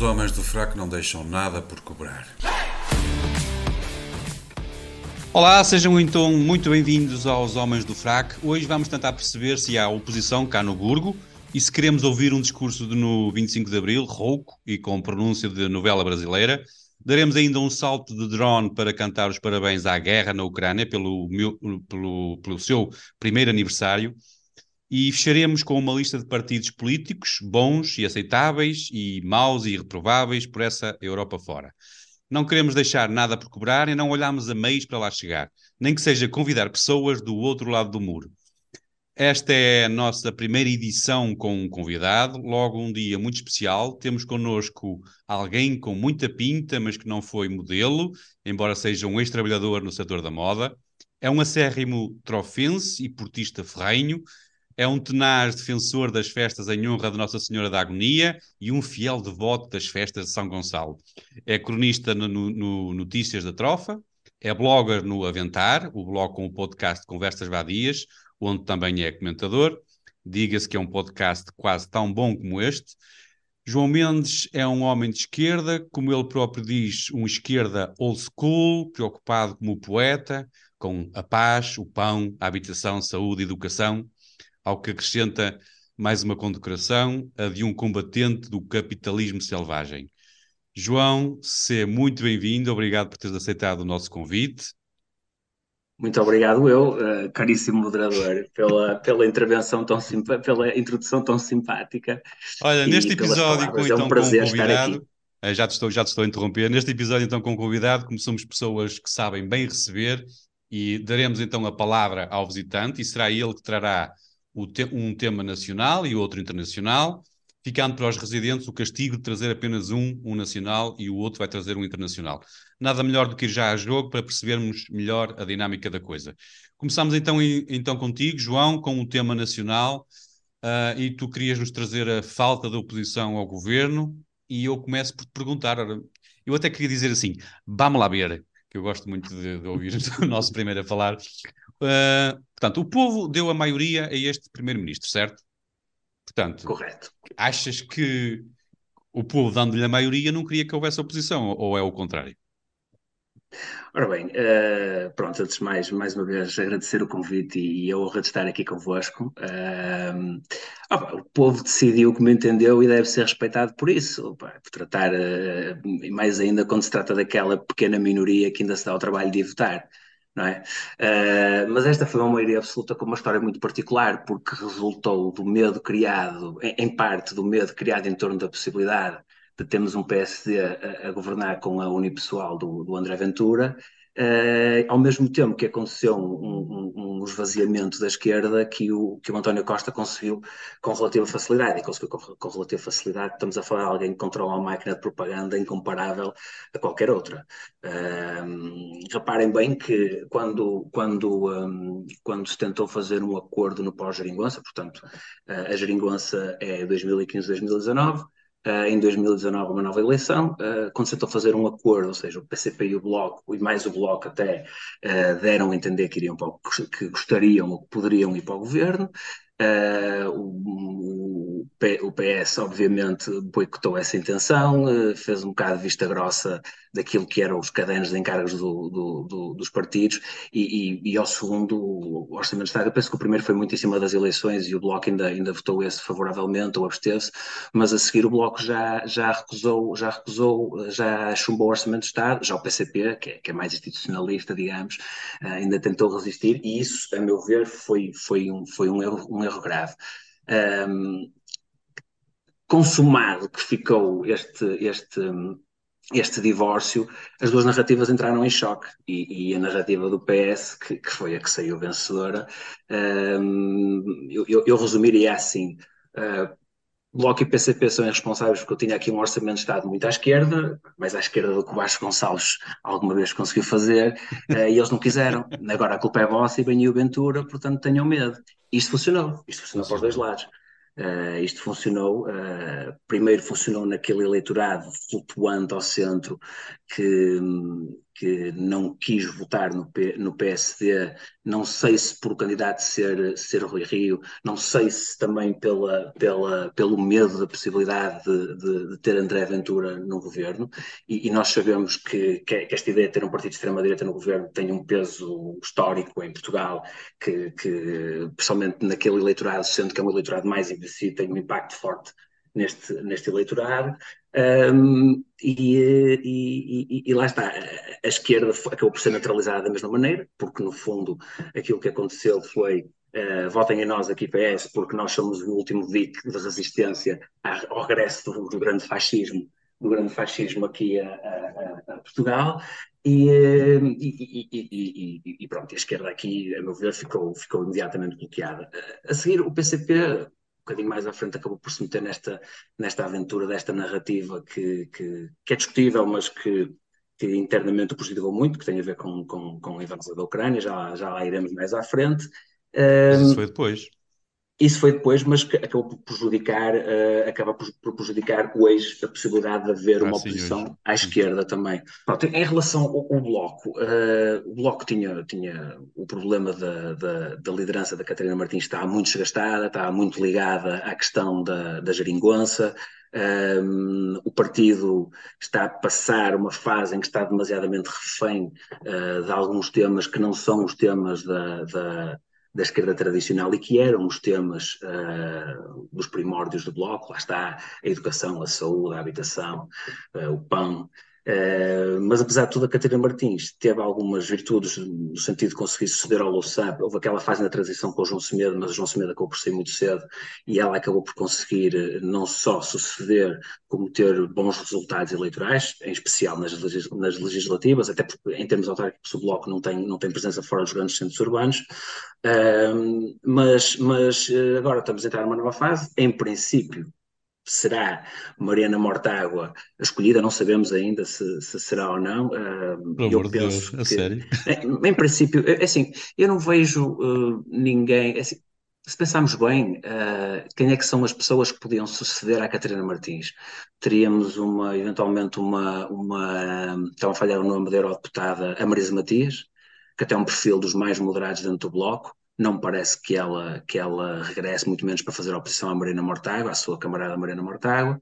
Os homens do fraco não deixam nada por cobrar. Olá, sejam então muito bem-vindos aos Homens do Fraco. Hoje vamos tentar perceber se há oposição cá no Burgo e se queremos ouvir um discurso de no 25 de Abril, rouco e com pronúncia de novela brasileira. Daremos ainda um salto de drone para cantar os parabéns à guerra na Ucrânia pelo, meu, pelo, pelo seu primeiro aniversário e fecharemos com uma lista de partidos políticos bons e aceitáveis e maus e reprováveis por essa Europa fora. Não queremos deixar nada por cobrar e não olhamos a meios para lá chegar, nem que seja convidar pessoas do outro lado do muro. Esta é a nossa primeira edição com um convidado, logo um dia muito especial. Temos connosco alguém com muita pinta, mas que não foi modelo, embora seja um ex-trabalhador no setor da moda. É um acérrimo trofense e portista ferrenho, é um tenaz defensor das festas em honra de Nossa Senhora da Agonia e um fiel devoto das festas de São Gonçalo. É cronista no, no Notícias da Trofa, é blogger no Aventar, o blog com o podcast Conversas Vadias, onde também é comentador. Diga-se que é um podcast quase tão bom como este. João Mendes é um homem de esquerda, como ele próprio diz, um esquerda old school, preocupado como poeta, com a paz, o pão, a habitação, saúde educação ao que acrescenta mais uma condecoração, a de um combatente do capitalismo selvagem. João, seja muito bem-vindo, obrigado por teres aceitado o nosso convite. Muito obrigado eu, uh, caríssimo moderador, pela, pela intervenção tão pela introdução tão simpática. Olha, neste episódio com, então, é um então, com um convidado, eh, já te, estou, já te estou a interromper, neste episódio então com um convidado, como somos pessoas que sabem bem receber, e daremos então a palavra ao visitante, e será ele que trará te um tema nacional e outro internacional, ficando para os residentes o castigo de trazer apenas um, um nacional, e o outro vai trazer um internacional. Nada melhor do que ir já a jogo para percebermos melhor a dinâmica da coisa. Começamos então, então contigo, João, com o tema nacional, uh, e tu querias nos trazer a falta de oposição ao governo, e eu começo por te perguntar, eu até queria dizer assim, vamos lá ver, que eu gosto muito de, de ouvir o nosso primeiro a falar, Uh, portanto, o povo deu a maioria a este primeiro-ministro, certo? Portanto, Correto. achas que o povo, dando-lhe a maioria, não queria que houvesse oposição, ou é o contrário? Ora bem, uh, pronto, antes de mais, mais uma vez agradecer o convite e, a honra de estar aqui convosco. Uh, o povo decidiu como entendeu e deve ser respeitado por isso, por tratar, uh, e mais ainda quando se trata daquela pequena minoria que ainda se dá o trabalho de votar não é? Uh, mas esta foi uma maioria absoluta com uma história muito particular, porque resultou do medo criado, em, parte do medo criado em torno da possibilidade de termos um PSD a, a governar com a unipessoal do, do André Ventura, Uh, ao mesmo tempo que aconteceu um, um, um, esvaziamento da esquerda que o, que o António Costa conseguiu com relativa facilidade, e conseguiu com, com relativa facilidade, estamos a falar de alguém que controla uma máquina de propaganda incomparável a qualquer outra. Uh, reparem bem que quando, quando, um, quando se tentou fazer um acordo no pós-geringonça, portanto, uh, a geringonça é 2015-2019, Uh, em 2019 uma nova eleição, uh, se tentou fazer um acordo, ou seja, o PCP e o Bloco, e mais o Bloco até, uh, deram a entender que, iriam para o, que gostariam ou que poderiam ir para o governo, Uh, o, o, PS, obviamente, boicotou essa intenção, uh, fez um bocado de vista grossa daquilo que eram os cadernos de encargos do, do, do, dos partidos, e, e, e, ao segundo, o Orçamento de Estado, eu penso que o primeiro foi muito em cima das eleições e o Bloco ainda, ainda votou esse favoravelmente ou absteve-se, mas a seguir o Bloco já, já recusou, já recusou, já chumbou o Orçamento de Estado, já o PCP, que é, que é mais institucionalista, digamos, uh, ainda tentou resistir, e isso, a meu ver, foi, foi, um, foi um erro, um erro erro grave. Um, consumado que ficou este, este, este divórcio, as duas narrativas entraram em choque e, e a narrativa do PS, que, que, foi a que saiu vencedora, um, eu, eu, resumiria assim. Uh, Bloco e PCP são irresponsáveis porque eu tinha aqui um orçamento de Estado muito à esquerda, mais à esquerda do que o Vasco Gonçalves alguma vez conseguiu fazer, uh, e eles não quiseram. Agora a culpa é vossa e bem o Ventura, portanto tenham medo. Isto funcionou, isto funcionou para os dois lados. Uh, isto funcionou, uh, primeiro funcionou naquele eleitorado flutuante ao centro que, que não quis votar no, P, no PSD, não sei se por o candidato ser, ser Rui Rio, não sei se também pela, pela, pelo medo da possibilidade de, de, de ter André Ventura no governo, e, e nós sabemos que, que, esta ideia de ter um partido de extrema-direita no governo tem um peso histórico em Portugal, que, que principalmente naquele eleitorado, sendo que é um eleitorado mais envelhecido, tem um impacto forte neste, neste eleitorado. Um, e, e, e, lá está, a esquerda acabou por ser naturalizada da mesma maneira, porque no fundo aquilo que aconteceu foi uh, votem em nós aqui PS, porque nós somos o último dique de resistência ao regresso do, do grande fascismo, do grande fascismo aqui a, a, a Portugal. E, e, e, pronto, a esquerda aqui, a meu ver, ficou, ficou imediatamente bloqueada. A seguir, o PCP bocadinho mais à frente acabou por se meter nesta, nesta aventura, desta narrativa que, que, que é discutível, mas que, que internamente o prejudicou muito, que tem a ver com, com, com a invasão da Ucrânia, já, já lá iremos mais à frente. Mas isso foi depois. Isso foi depois, mas acabou por prejudicar, uh, acaba por, por, prejudicar hoje a possibilidade de haver ah, uma sim, oposição hoje. à esquerda também. Pronto, em relação ao, ao Bloco, uh, o Bloco tinha, tinha o problema da, da, da, liderança da Catarina Martins, estava muito desgastada, estava muito ligada à questão da, da geringonça, um, ehm, o partido está a passar uma fase em que está demasiadamente refém uh, de alguns temas que não são os temas da, da, da esquerda tradicional e que eram os temas uh, dos primórdios do Bloco, lá está a educação, a saúde, a habitação, uh, o pão, Uh, mas apesar de tudo, a Catarina Martins teve algumas virtudes no sentido de conseguir suceder ao Louçã. Houve aquela fase na transição com o João Semedo, mas o João Semedo acabou por sair muito cedo e ela acabou por conseguir não só suceder, como ter bons resultados eleitorais, em especial nas, legis nas legislativas, até porque em termos autárquicos o Bloco não tem, não tem presença fora dos grandes centros urbanos. Uh, mas, mas eh, agora estamos a entrar numa nova fase. Em princípio, será Mariana Mortágua a escolhida, não sabemos ainda se, se será ou não. Uh, eu penso Deus, que, sério? Em, em, princípio, é, é assim, eu não vejo uh, ninguém. É assim, se pensarmos bem, uh, quem é que são as pessoas que podiam suceder à Catarina Martins? Teríamos uma, eventualmente uma, uma estava a falhar o nome da eurodeputada, a Marisa Matias, que até é um perfil dos mais moderados dentro do Bloco, não parece que ela, que ela regresse, muito menos para fazer oposição à Marina Mortágua, à sua camarada Marina Mortágua.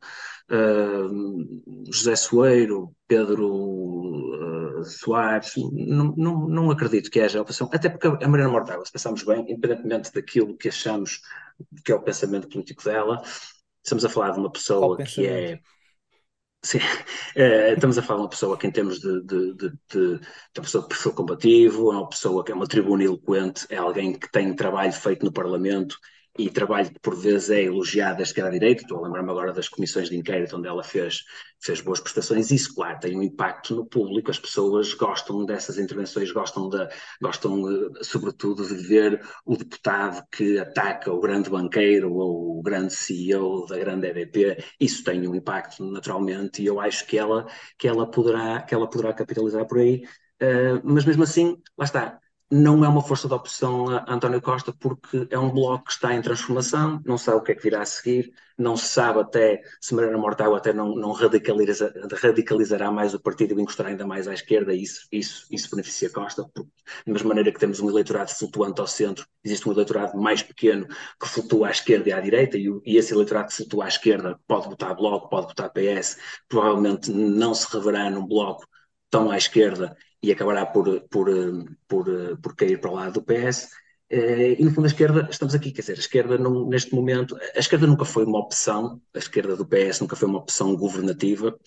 Uh, José Soeiro, Pedro uh, Soares, não, não, não acredito que haja oposição, até porque a Marina Mortágua, se pensarmos bem, independentemente daquilo que achamos que é o pensamento político dela, estamos a falar de uma pessoa que é Sim, uh, estamos a falar de uma pessoa que, em termos de, de, de, de, uma pessoa de perfil combativo, é uma pessoa que é uma tribuna eloquente, é alguém que tem trabalho feito no Parlamento e trabalho que por vezes é elogiado da esquerda à direita, estou a lembrar-me agora das comissões de inquérito onde ela fez, fez boas prestações, isso claro tem um impacto no público, as pessoas gostam dessas intervenções, gostam, de, gostam eh, sobretudo de ver o deputado que ataca o grande banqueiro ou o grande CEO da grande EDP, isso tem um impacto naturalmente e eu acho que ela, que ela, poderá, que ela poderá capitalizar por aí, uh, mas mesmo assim, lá está, não é uma força de oposição a António Costa porque é um bloco que está em transformação, não sabe o que é que virá a seguir, não se sabe até se Mariana Mortágua até não, não radicaliza, radicalizará mais o partido e encostará ainda mais à esquerda, e isso, isso, isso beneficia Costa, porque da mesma maneira que temos um eleitorado flutuante ao centro, existe um eleitorado mais pequeno que flutua à esquerda e à direita, e, e esse eleitorado que flutua à esquerda pode votar Bloco, pode votar PS, provavelmente não se reverá num Bloco tão à esquerda e acabará por, por, por, por cair para o lado do PS. Eh, e no fundo a esquerda, estamos aqui, quer dizer, a esquerda não, neste momento, a esquerda nunca foi uma opção, a esquerda do PS nunca foi uma opção governativa,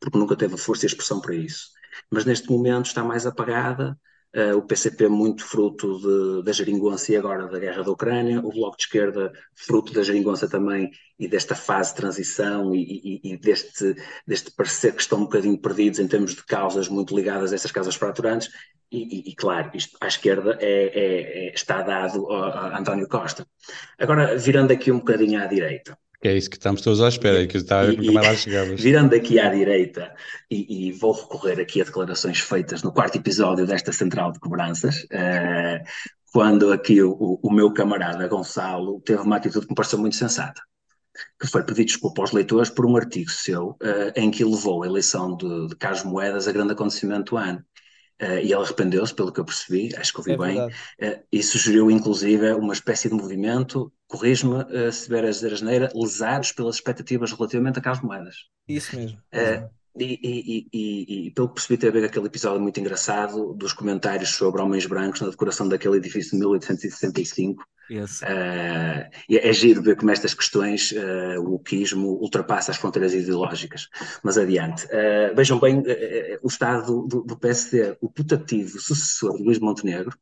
porque nunca teve força e expressão para isso. Mas neste momento está mais apagada, Uh, o PCP muito fruto de, da geringonça e agora da guerra da Ucrânia, o Bloco de Esquerda fruto da geringonça também e desta fase de transição e, e, e, deste, deste parecer que estão um bocadinho perdidos em termos de causas muito ligadas a essas causas fraturantes. E, e claro, isto à esquerda é, é, é, está dado a, a António Costa. Agora, virando aqui um bocadinho à direita, é isso que estamos todos à espera, e, que está a ver mais chegavas. Virando aqui à direita, e, e, vou recorrer aqui a declarações feitas no quarto episódio desta Central de Cobranças, uh, quando aqui o, o, meu camarada Gonçalo teve uma atitude que me pareceu muito sensata, que foi pedir desculpa aos leitores por um artigo seu uh, em que levou a eleição de, de Carlos Moedas a grande acontecimento do ano. Uh, e ele arrependeu-se, pelo que eu percebi, acho que ouvi é bem, uh, e sugeriu inclusive uma espécie de movimento, corrijo-me uh, se tiver a dizer asneira, lesados pelas expectativas relativamente a Carlos Moedas. Isso mesmo. E, e, e, e, pelo que percebi, teve aquele episódio muito engraçado dos comentários sobre homens brancos na decoração daquele edifício de 1865. Yes. Uh, é giro ver como estas questões, uh, o wokeismo, ultrapassa as fronteiras ideológicas. Mas adiante. Uh, vejam bem o estado do, do PSD, o putativo sucessor de Luís Montenegro,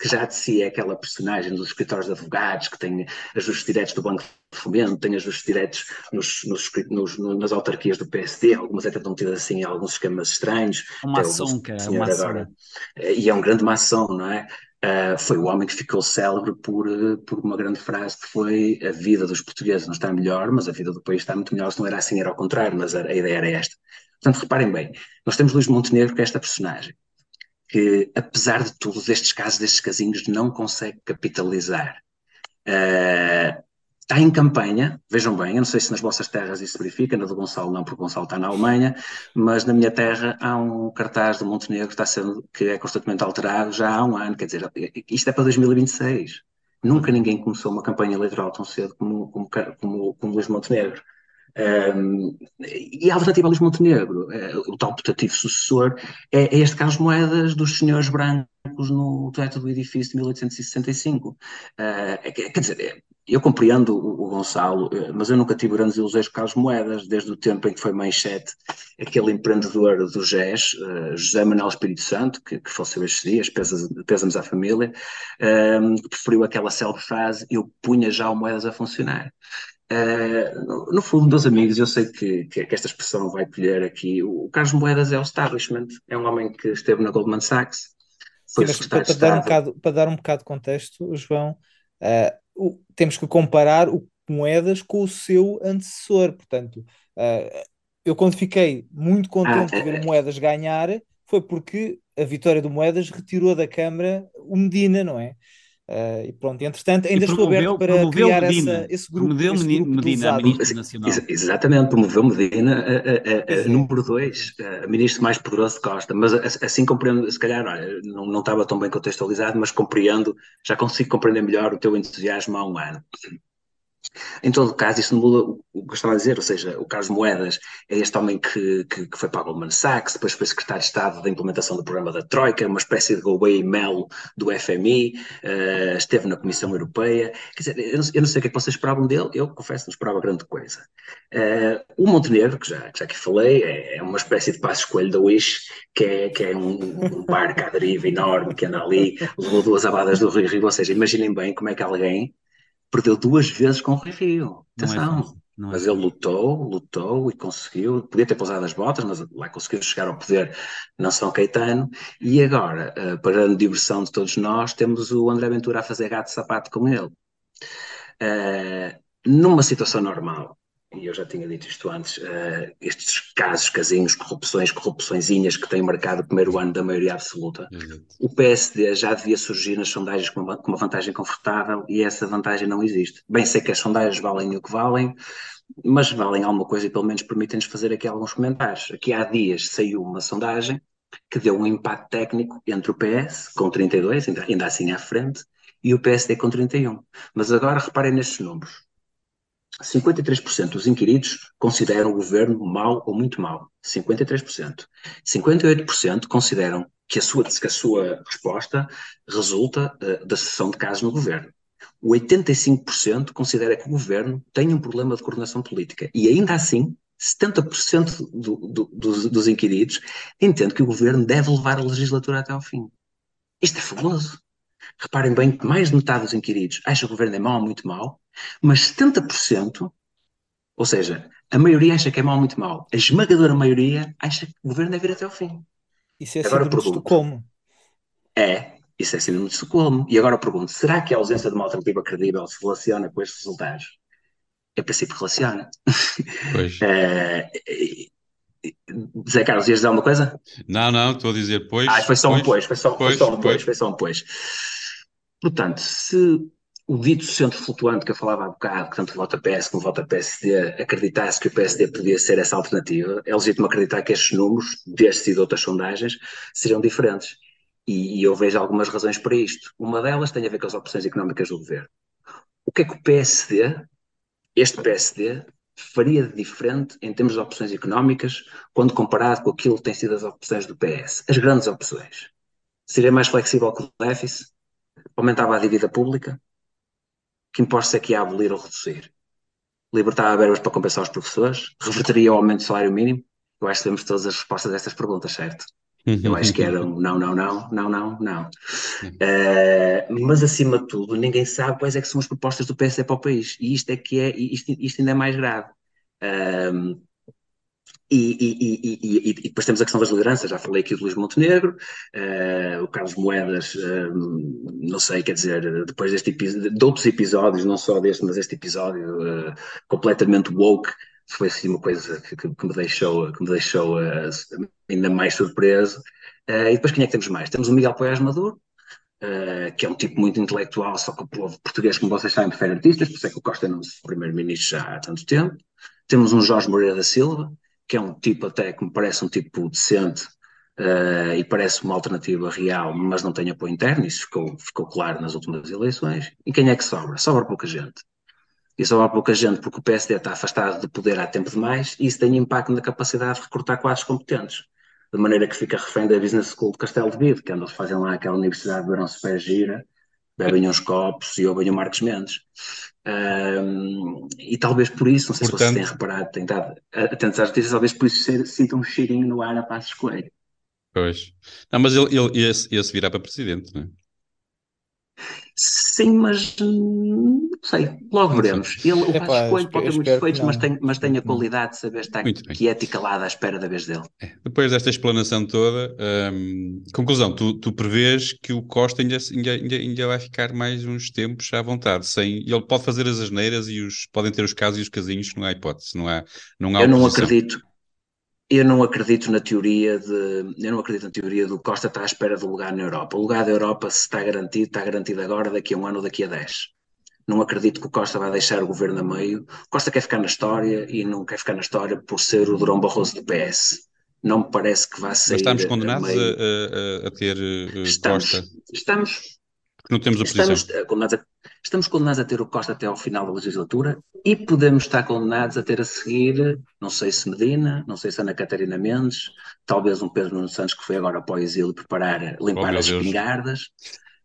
que já de si é aquela personagem dos escritórios de advogados, que tem ajustes diretos do Banco de Fomento, tem ajustes diretos nos, nos, nos, nas autarquias do PSD, algumas até estão tidas assim alguns esquemas estranhos. Uma maçom, cara, uma agora, E é um grande maçom, não é? Uh, foi o homem que ficou célebre por, por uma grande frase que foi a vida dos portugueses não está melhor, mas a vida do país está muito melhor. Se não era assim, era ao contrário, mas a, a ideia era esta. Portanto, reparem bem, nós temos Luís Montenegro, que é esta personagem que, apesar de tudo, destes casos, destes casinhos, não consegue capitalizar. Uh, está em campanha, vejam bem, eu não sei se nas vossas terras isso se verifica, na do Gonçalo não, porque o Gonçalo está na Alemanha, mas na minha terra há um cartaz do Montenegro que, está sendo, que é constantemente alterado já há um ano, quer dizer, isto é para 2026. Nunca ninguém começou uma campanha eleitoral tão cedo como, como, como, como Luís Montenegro. Um, e a alternativa a Luís Montenegro, é, o tal putativo sucessor, é, é, este Carlos Moedas dos senhores brancos no teto do edifício de 1865. Uh, é, quer dizer, é, eu compreendo o, Gonçalo, eh, mas eu nunca tive grandes ilusões com Carlos Moedas, desde o tempo em que foi manchete aquele empreendedor do GES, uh, José Manuel Espírito Santo, que, que faleceu estes dias, pésamos à família, que preferiu aquela célebre frase, eu punha já o Moedas a funcionar. Uh, no, fundo, meus amigos, eu sei que, que, que, esta expressão vai colher aqui. O, Carlos Moedas é o establishment, é um homem que esteve na Goldman Sachs. Foi Sim, para, para, dar um bocado, para dar um bocado de contexto, João, uh, o, temos que comparar o Moedas com o seu antecessor. Portanto, uh, eu quando fiquei muito contente ah, de ver o Moedas ganhar, foi porque a vitória do Moedas retirou da Câmara o Medina, não é? Uh, e pronto, entretanto, ainda estou aberto para criar Medina, essa, esse grupo. Promoveu esse grupo Medina, ministro nacional. exatamente, promoveu Medina a, a, a, a número 2, ministro mais poderoso de Costa. Mas assim compreendo, se calhar, olha, não, não estava tão bem contextualizado, mas compreendo, já consigo compreender melhor o teu entusiasmo há um ano. Em todo caso, isso muda o que eu estava a dizer, ou seja, o Carlos Moedas é este homem que, que, que, foi para a Goldman Sachs, depois foi secretário de Estado da implementação do programa da Troika, uma espécie de Galway Melo do FMI, uh, eh, esteve na Comissão Europeia. Quer dizer, eu não, eu não, sei o que é que vocês esperavam dele, eu confesso não esperava grande coisa. Uh, o Montenegro, que já, que já aqui falei, é, é uma espécie de passo escolho da Wish, que é, que é um, um barco à deriva enorme que anda ali, levou duas abadas do Rio Rio, ou seja, imaginem bem como é que alguém perdeu duas vezes com o Rui Rio. É Atenção. É mas ele lutou, lutou e conseguiu. Podia ter pousado as botas, mas lá conseguiu chegar ao poder não São Caetano. E agora, uh, para a diversão de todos nós, temos o André Ventura a fazer gato-sapato com ele. Uh, numa situação normal, e eu já tinha dito isto antes, uh, estes casos, casinhos, corrupções, corrupçõezinhas que têm marcado o primeiro ano da maioria absoluta, uhum. o PSD já devia surgir nas sondagens com uma, com uma, vantagem confortável e essa vantagem não existe. Bem sei que as sondagens valem o que valem, mas valem alguma coisa e pelo menos permitem-nos fazer aqui alguns comentários. Aqui há dias saiu uma sondagem que deu um impacto técnico entre o PS, com 32, ainda, ainda assim à frente, e o PSD com 31. Mas agora reparem nestes números. 53% dos inquiridos consideram o governo mau ou muito mau. 53%. 58% consideram que a sua, que a sua resposta resulta uh, da cessão de casos no governo. O 85% considera que o governo tem um problema de coordenação política. E ainda assim, 70% do, do, dos, dos inquiridos entendem que o governo deve levar a legislatura até ao fim. Isto é fabuloso. Reparem bem que mais de metade dos inquiridos acha que o governo é mau ou muito mau, mas 70%, ou seja, a maioria acha que é ou muito mau, a esmagadora maioria acha que o governo deve ir até ao fim. Isso é agora síndrome de Estocolmo. É, isso é síndrome de Estocolmo. E agora pergunto, será que a ausência de uma alternativa credível se relaciona com estes resultados? É princípio relaciona. Pois. é, Zé Carlos, ias dizer alguma coisa? Não, não, estou a dizer pois. Ah, foi só um pois, foi só, pois, foi só um pois, foi só um pois. Portanto, se o dito centro flutuante que eu falava há bocado, que tanto vota PS como vota PSD, acreditasse que o PSD podia ser essa alternativa, é legítimo acreditar que estes números, destes e de outras sondagens, seriam diferentes. E, e eu vejo algumas razões para isto. Uma delas tem a ver com as opções económicas do governo. O que é que o PSD, este PSD, faria de diferente em termos de opções económicas quando comparado com aquilo que tem sido as opções do PS? As grandes opções. Seria mais flexível que o déficit? Aumentava a dívida pública? Que impostos é que ia abolir ou reduzir? Libertava verbas para compensar os professores? Reverteria o aumento do salário mínimo? Eu acho que temos todas as respostas a estas perguntas, certo? Eu acho que era um não, não, não, não, não, não. Uh, mas acima de tudo, ninguém sabe quais é que são as propostas do PSD para o país. E isto é que é, isto, isto ainda é mais grave. Uh, e, e, e, e, depois temos a questão das lideranças, já falei aqui do Luís Montenegro, uh, o Carlos Moedas, uh, não sei, quer dizer, depois deste de outros episódios, não só deste, mas este episódio uh, completamente woke, foi assim uma coisa que, que, me deixou, que me deixou ainda mais surpreso. e depois quem é que temos mais? Temos o Miguel Poiás Maduro, que é um tipo muito intelectual, só que o povo português, como vocês sabem, prefere artistas, por isso é que o Costa não é primeiro-ministro já há tanto tempo. Temos um Jorge Moreira da Silva, que é um tipo até que me parece um tipo decente uh, e parece uma alternativa real, mas não tem apoio interno, isso ficou, ficou claro nas últimas eleições. E quem é que sobra? Sobra pouca gente. E sobra pouca gente porque o PSD está afastado de poder há tempo demais e isso tem impacto na capacidade de recrutar quadros competentes. De maneira que fica refém da Business School de Castelo de Vido, que andam a fazem lá aquela universidade de Verão Super Gira, bebem uns copos e ouvem o Marcos Mendes. Um, e talvez por isso, não sei Portanto, se vocês têm reparado, têm estado atentos às notícias, talvez por isso sintam um cheirinho no ar a Passos Coelho. Pois. Não, mas ele, ele ia, ia se virar para presidente, não é? Sim, mas hum, não sei, logo veremos. Ele, o Passos Coelho pode ter muitos defeitos, mas tem, mas tem a qualidade de saber estar quieto e calado à espera da vez dele. É. Depois desta explanação toda, hum, conclusão, tu, tu prevês que o Costa ainda, ainda, ainda, ainda, vai ficar mais uns tempos à vontade, sem, ele pode fazer as asneiras e os, podem ter os casos e os casinhos, não há hipótese, não há, não há Eu não acredito, eu não acredito na teoria de eu não acredito na teoria do Costa estar à espera do lugar na Europa. O lugar da Europa, se está garantido, está garantido agora, daqui a um ano, daqui a dez. Não acredito que o Costa vai deixar o governo a meio. O Costa quer ficar na história e não quer ficar na história por ser o Durão Barroso do PS. Não me parece que vá sair. Mas estamos condenados a, a, a, ter uh, estamos, Costa. Estamos. Não temos oposição. Estamos condenados a Estamos condenados a ter o Costa até ao final da legislatura e podemos estar condenados a ter a seguir, não sei se Medina, não sei se Ana Catarina Mendes, talvez um Pedro Nuno Santos que foi agora para o exílio preparar, limpar oh, as espingardas.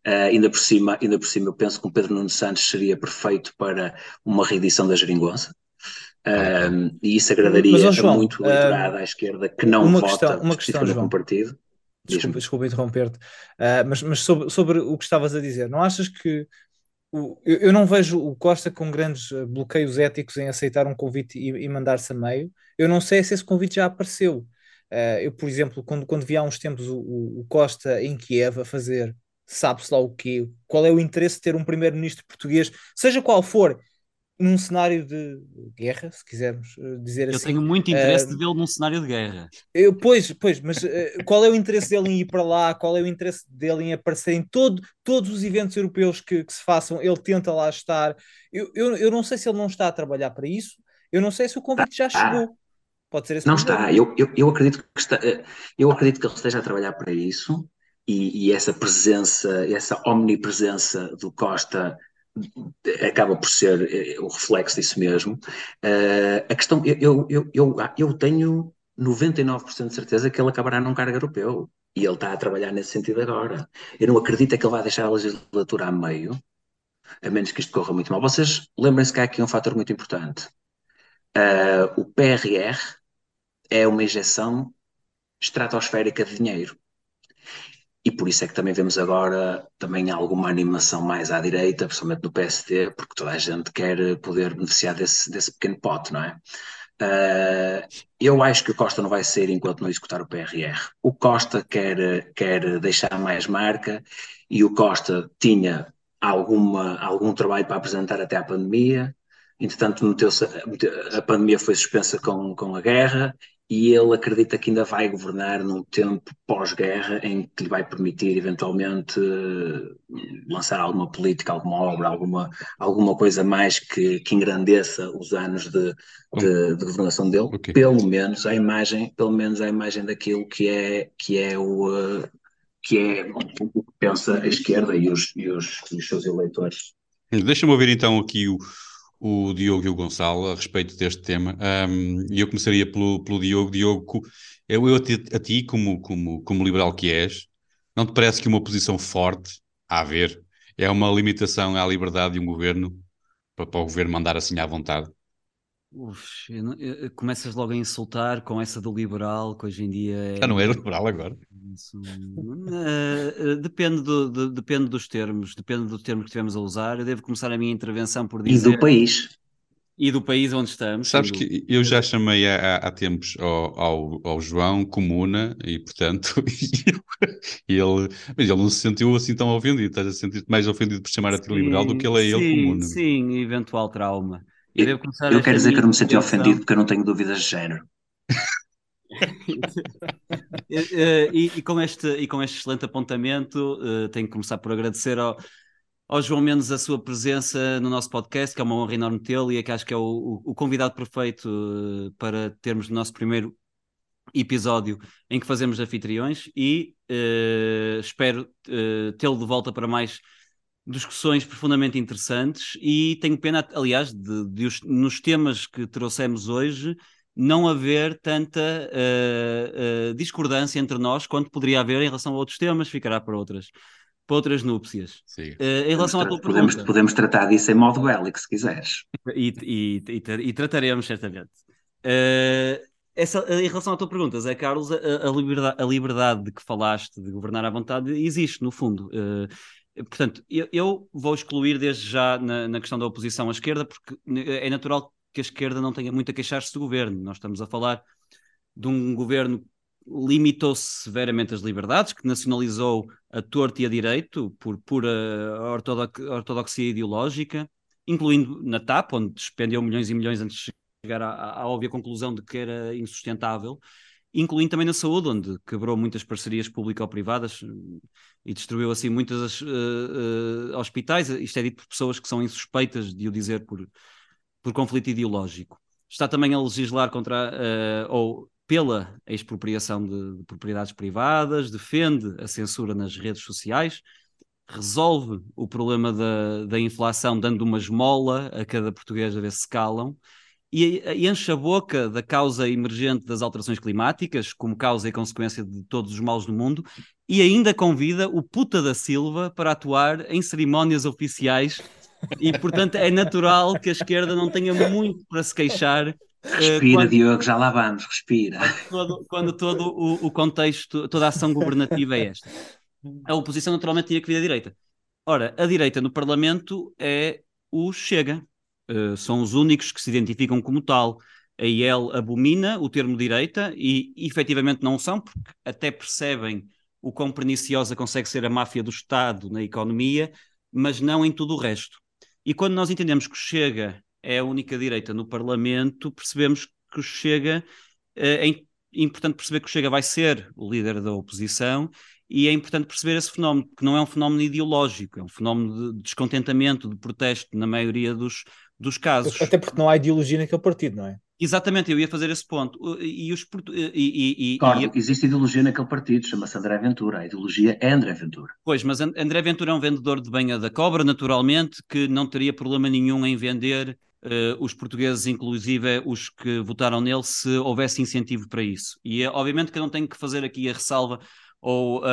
Uh, ainda, por cima, ainda por cima, eu penso que o Pedro Nuno Santos seria perfeito para uma reedição da Geringonça. Uh, e isso agradaria Mas, João, a muito eleitorado uh, à esquerda que não uma vota questão, uma questão, João. partido. Desculpa, desculpa interromper-te, uh, mas, mas sobre, sobre, o que estavas a dizer, não achas que eu, eu, não vejo o Costa com grandes eh, bloqueios éticos em aceitar um convite e, e mandar-se a meio. Eu não sei se esse convite já apareceu. Uh, eu, por exemplo, quando, quando vi há uns tempos o, o Costa em Kiev a fazer sabe-se lá o quê, qual é o interesse de ter um primeiro-ministro português, seja qual for, num cenário de guerra, se quisermos eh, dizer eu assim. Eu tenho muito interesse uh, de vê-lo num cenário de guerra. Eu, pois, pois, mas uh, qual é o interesse dele em ir para lá? Qual é o interesse dele em aparecer em todo, todos os eventos europeus que, que se façam? Ele tenta lá estar. Eu, eu, eu não sei se ele não está a trabalhar para isso, eu não sei se o convite já chegou. Pode ser esse Não está, eu, eu, eu, acredito que está, eh, eu acredito que ele esteja a trabalhar para isso. E, e essa presença, essa omnipresença do Costa acaba por ser eh, o reflexo disso mesmo. Uh, a questão, eu, eu, eu, eu tenho 99% de certeza que ele acabará num cargo europeu. E ele está a trabalhar nesse sentido agora. Eu não acredito é que ele vai deixar a legislatura a meio, a menos que isto corra muito mal. Vocês lembrem-se que há aqui um fator muito importante. Uh, o PRR é uma injeção estratosférica de dinheiro. E por isso é que também vemos agora também alguma animação mais à direita, principalmente no PSD, porque toda a gente quer poder beneficiar desse, desse pequeno pote, não é? Uh, eu acho que o Costa não vai sair enquanto não executar o PRR. O Costa quer, quer deixar mais marca e o Costa tinha alguma, algum trabalho para apresentar até à pandemia. entretanto, a pandemia foi suspensa com, com a guerra e ele acredita que ainda vai governar num tempo pós-guerra em que lhe vai permitir eventualmente lançar alguma política, alguma obra, alguma, alguma coisa mais que, que engrandeça os anos de, de, de governação dele, okay. pelo menos a imagem, pelo menos a imagem daquilo que é, que é o que é o que pensa a esquerda e os, e os, e os seus eleitores. Deixa-me ouvir então aqui o, o Diogo e o Gonçalo a respeito deste tema. Um, e eu começaria pelo, pelo Diogo. Diogo, eu, eu a, ti, a ti, como, como, como liberal que és, não te parece que uma posição forte, a haver, é uma limitação à liberdade de um governo para, para o governo mandar assim à vontade? Uf, eu, eu, começas logo a insultar com essa do liberal, que hoje em dia é. Já não é liberal agora. Isso, uh, depende, do, de, depende dos termos, depende do termo que estivemos a usar. Eu devo começar a minha intervenção por dizer. E do país. E do país onde estamos. Sabes que eu já chamei há, há tempos ao, ao, ao, João Comuna e, portanto, ele, mas ele não se sentiu assim tão ofendido. Estás a sentir mais ofendido por chamar a ti liberal do que ele é ele Comuna. Sim, eventual trauma. Eu, eu, eu quero dizer que eu não me senti ofendido porque eu não tenho dúvidas de género. e, e, com este, e com este excelente apontamento, uh, tenho que começar por agradecer ao, ao João Mendes a sua presença no nosso podcast, que é uma honra enorme tê-lo e é que acho que é o, o, convidado perfeito uh, para termos o nosso primeiro episódio em que fazemos anfitriões e uh, espero tê-lo de volta para mais discussões profundamente interessantes e tenho pena, aliás, de, de os, nos temas que trouxemos hoje não haver tanta uh, uh, discordância entre nós quanto poderia haver em relação a outros temas, ficará para outras, para outras núpcias. Sim. Uh, em relação à tua podemos, pergunta... podemos tratar disso em modo bélico, se quiseres. E, e, e, e trataremos, certamente. Essa, em relação à tua pergunta, Zé Carlos, a, a, liberdade, a liberdade de que falaste de governar à vontade existe, no fundo. Portanto, eu, eu, vou excluir desde já na, na, questão da oposição à esquerda, porque é natural que a esquerda não tenha muito a queixar-se do governo. Nós estamos a falar de um governo que limitou severamente as liberdades, que nacionalizou a torto e a direito por pura ortodox ortodoxia ideológica, incluindo na TAP, onde despendeu milhões e milhões antes de chegar à, à óbvia conclusão de que era insustentável, incluindo também na saúde, onde quebrou muitas parcerias público-privadas e destruiu assim muitos uh, uh, hospitais. Isto é dito por pessoas que são insuspeitas de o dizer por, por conflito ideológico. Está também a legislar contra uh, ou pela expropriação de, de, propriedades privadas, defende a censura nas redes sociais, resolve o problema da, da inflação dando uma esmola a cada português a ver se calam e, e enche a boca da causa emergente das alterações climáticas como causa e consequência de todos os males do mundo e ainda convida o puta da Silva para atuar em cerimónias oficiais e portanto é natural que a esquerda não tenha muito para se queixar. Eh, respira, quando, Diogo, já lá vamos, respira. Quando, quando todo o, o, contexto, toda a ação governativa é esta. A oposição naturalmente tinha que vir à direita. Ora, a direita no Parlamento é o Chega. Uh, são os únicos que se identificam como tal. A IEL abomina o termo direita e efetivamente não são, porque até percebem o quão perniciosa consegue ser a máfia do Estado na economia, mas não em tudo o resto. E quando nós entendemos que o Chega é a única direita no Parlamento, percebemos que o Chega eh, é importante perceber que o Chega vai ser o líder da oposição e é importante perceber esse fenómeno, que não é um fenómeno ideológico, é um fenómeno de descontentamento, de protesto, na maioria dos, dos casos. Até porque não há ideologia naquele partido, não é? Exatamente, eu ia fazer esse ponto. E, os, e, e, e claro, existe ideologia naquele partido, chama-se André Ventura. A ideologia é André Ventura. Pois, mas André Ventura é um vendedor de banha da cobra, naturalmente, que não teria problema nenhum em vender uh, os portugueses, inclusive os que votaram nele, se houvesse incentivo para isso. E obviamente que eu não tenho que fazer aqui a ressalva ou uh,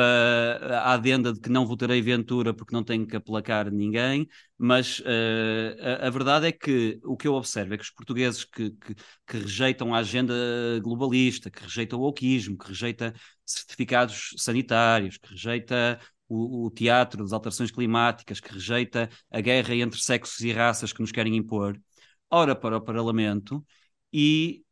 a adenda de que não votarei Ventura porque não tenho que aplacar ninguém, mas uh, a, a, verdade é que o que eu observo é que os portugueses que, que, que rejeitam a agenda globalista, que rejeitam o wokeismo, que rejeita certificados sanitários, que rejeita o, o, teatro das alterações climáticas, que rejeita a guerra entre sexos e raças que nos querem impor, ora para o Parlamento e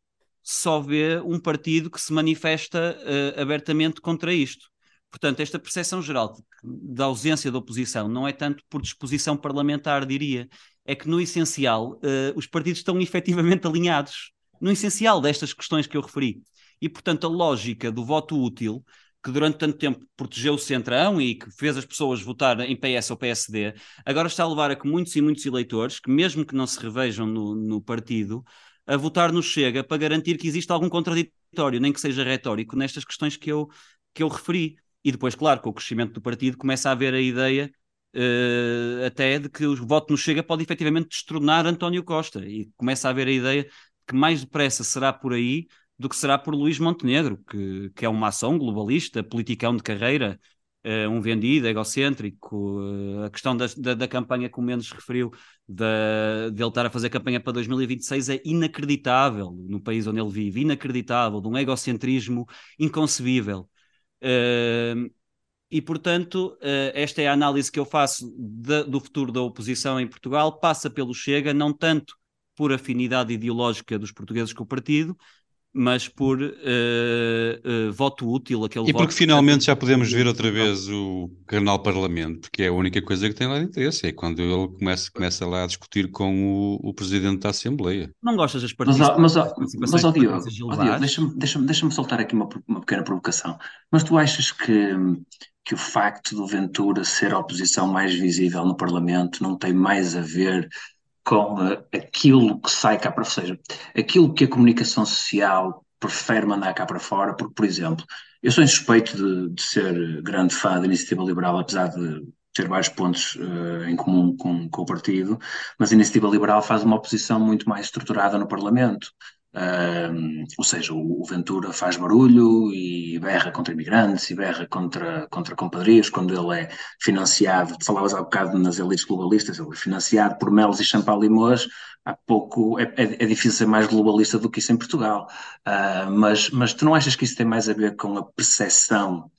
só vê um partido que se manifesta uh, abertamente contra isto. Portanto, esta percepção geral da ausência de oposição não é tanto por disposição parlamentar, diria, é que no essencial uh, os partidos estão efetivamente alinhados, no essencial destas questões que eu referi. E, portanto, a lógica do voto útil, que durante tanto tempo protegeu o Centrão e que fez as pessoas votar em PS ou PSD, agora está a levar a que muitos e muitos eleitores, que mesmo que não se revejam no, no partido, a votar no Chega para garantir que existe algum contraditório, nem que seja retórico, nestas questões que eu, que eu referi. E depois, claro, com o crescimento do partido, começa a haver a ideia uh, até de que o voto no Chega pode efetivamente destronar António Costa. E começa a haver a ideia que mais depressa será por aí do que será por Luís Montenegro, que, que é um maçom globalista, politicão de carreira, uh, um vendido, egocêntrico. Uh, a questão da, da, da, campanha que o Mendes referiu, da, de ele estar a fazer campanha para 2026, é inacreditável no país onde ele vive, inacreditável, de um egocentrismo inconcebível. E, portanto, esta é a análise que eu faço de, do futuro da oposição em Portugal. Passa pelo Chega, não tanto por afinidade ideológica dos portugueses com o partido, mas por uh, uh, voto útil. Aquele e porque finalmente já podemos ver outra vez o canal Parlamento, porque é a única coisa que tem lá de interesse, é quando ele começa, começa lá a discutir com o, o Presidente da Assembleia. Não gostas das participações? Mas, mas, mas, mas ó Diogo, Diogo deixa-me deixa deixa soltar aqui uma, uma pequena provocação. Mas tu achas que, que o facto do Ventura ser a oposição mais visível no Parlamento não tem mais a ver com uh, aquilo que sai cá para fora, ou seja, aquilo que a comunicação social prefere mandar cá para fora, porque, por exemplo, eu sou insuspeito de, de ser grande fã da iniciativa liberal, apesar de ter vários pontos uh, em comum com, com, o partido, mas a iniciativa liberal faz uma oposição muito mais estruturada no Parlamento. Ou seja, o, o, Ventura faz barulho e berra contra imigrantes e berra contra, contra compadrias quando ele é financiado, falavas há bocado nas elites globalistas, ele é financiado por Melos e Champalimós, há pouco é, é, é, difícil ser mais globalista do que isso em Portugal. Uh, mas, mas tu não achas que isso tem mais a ver com a percepção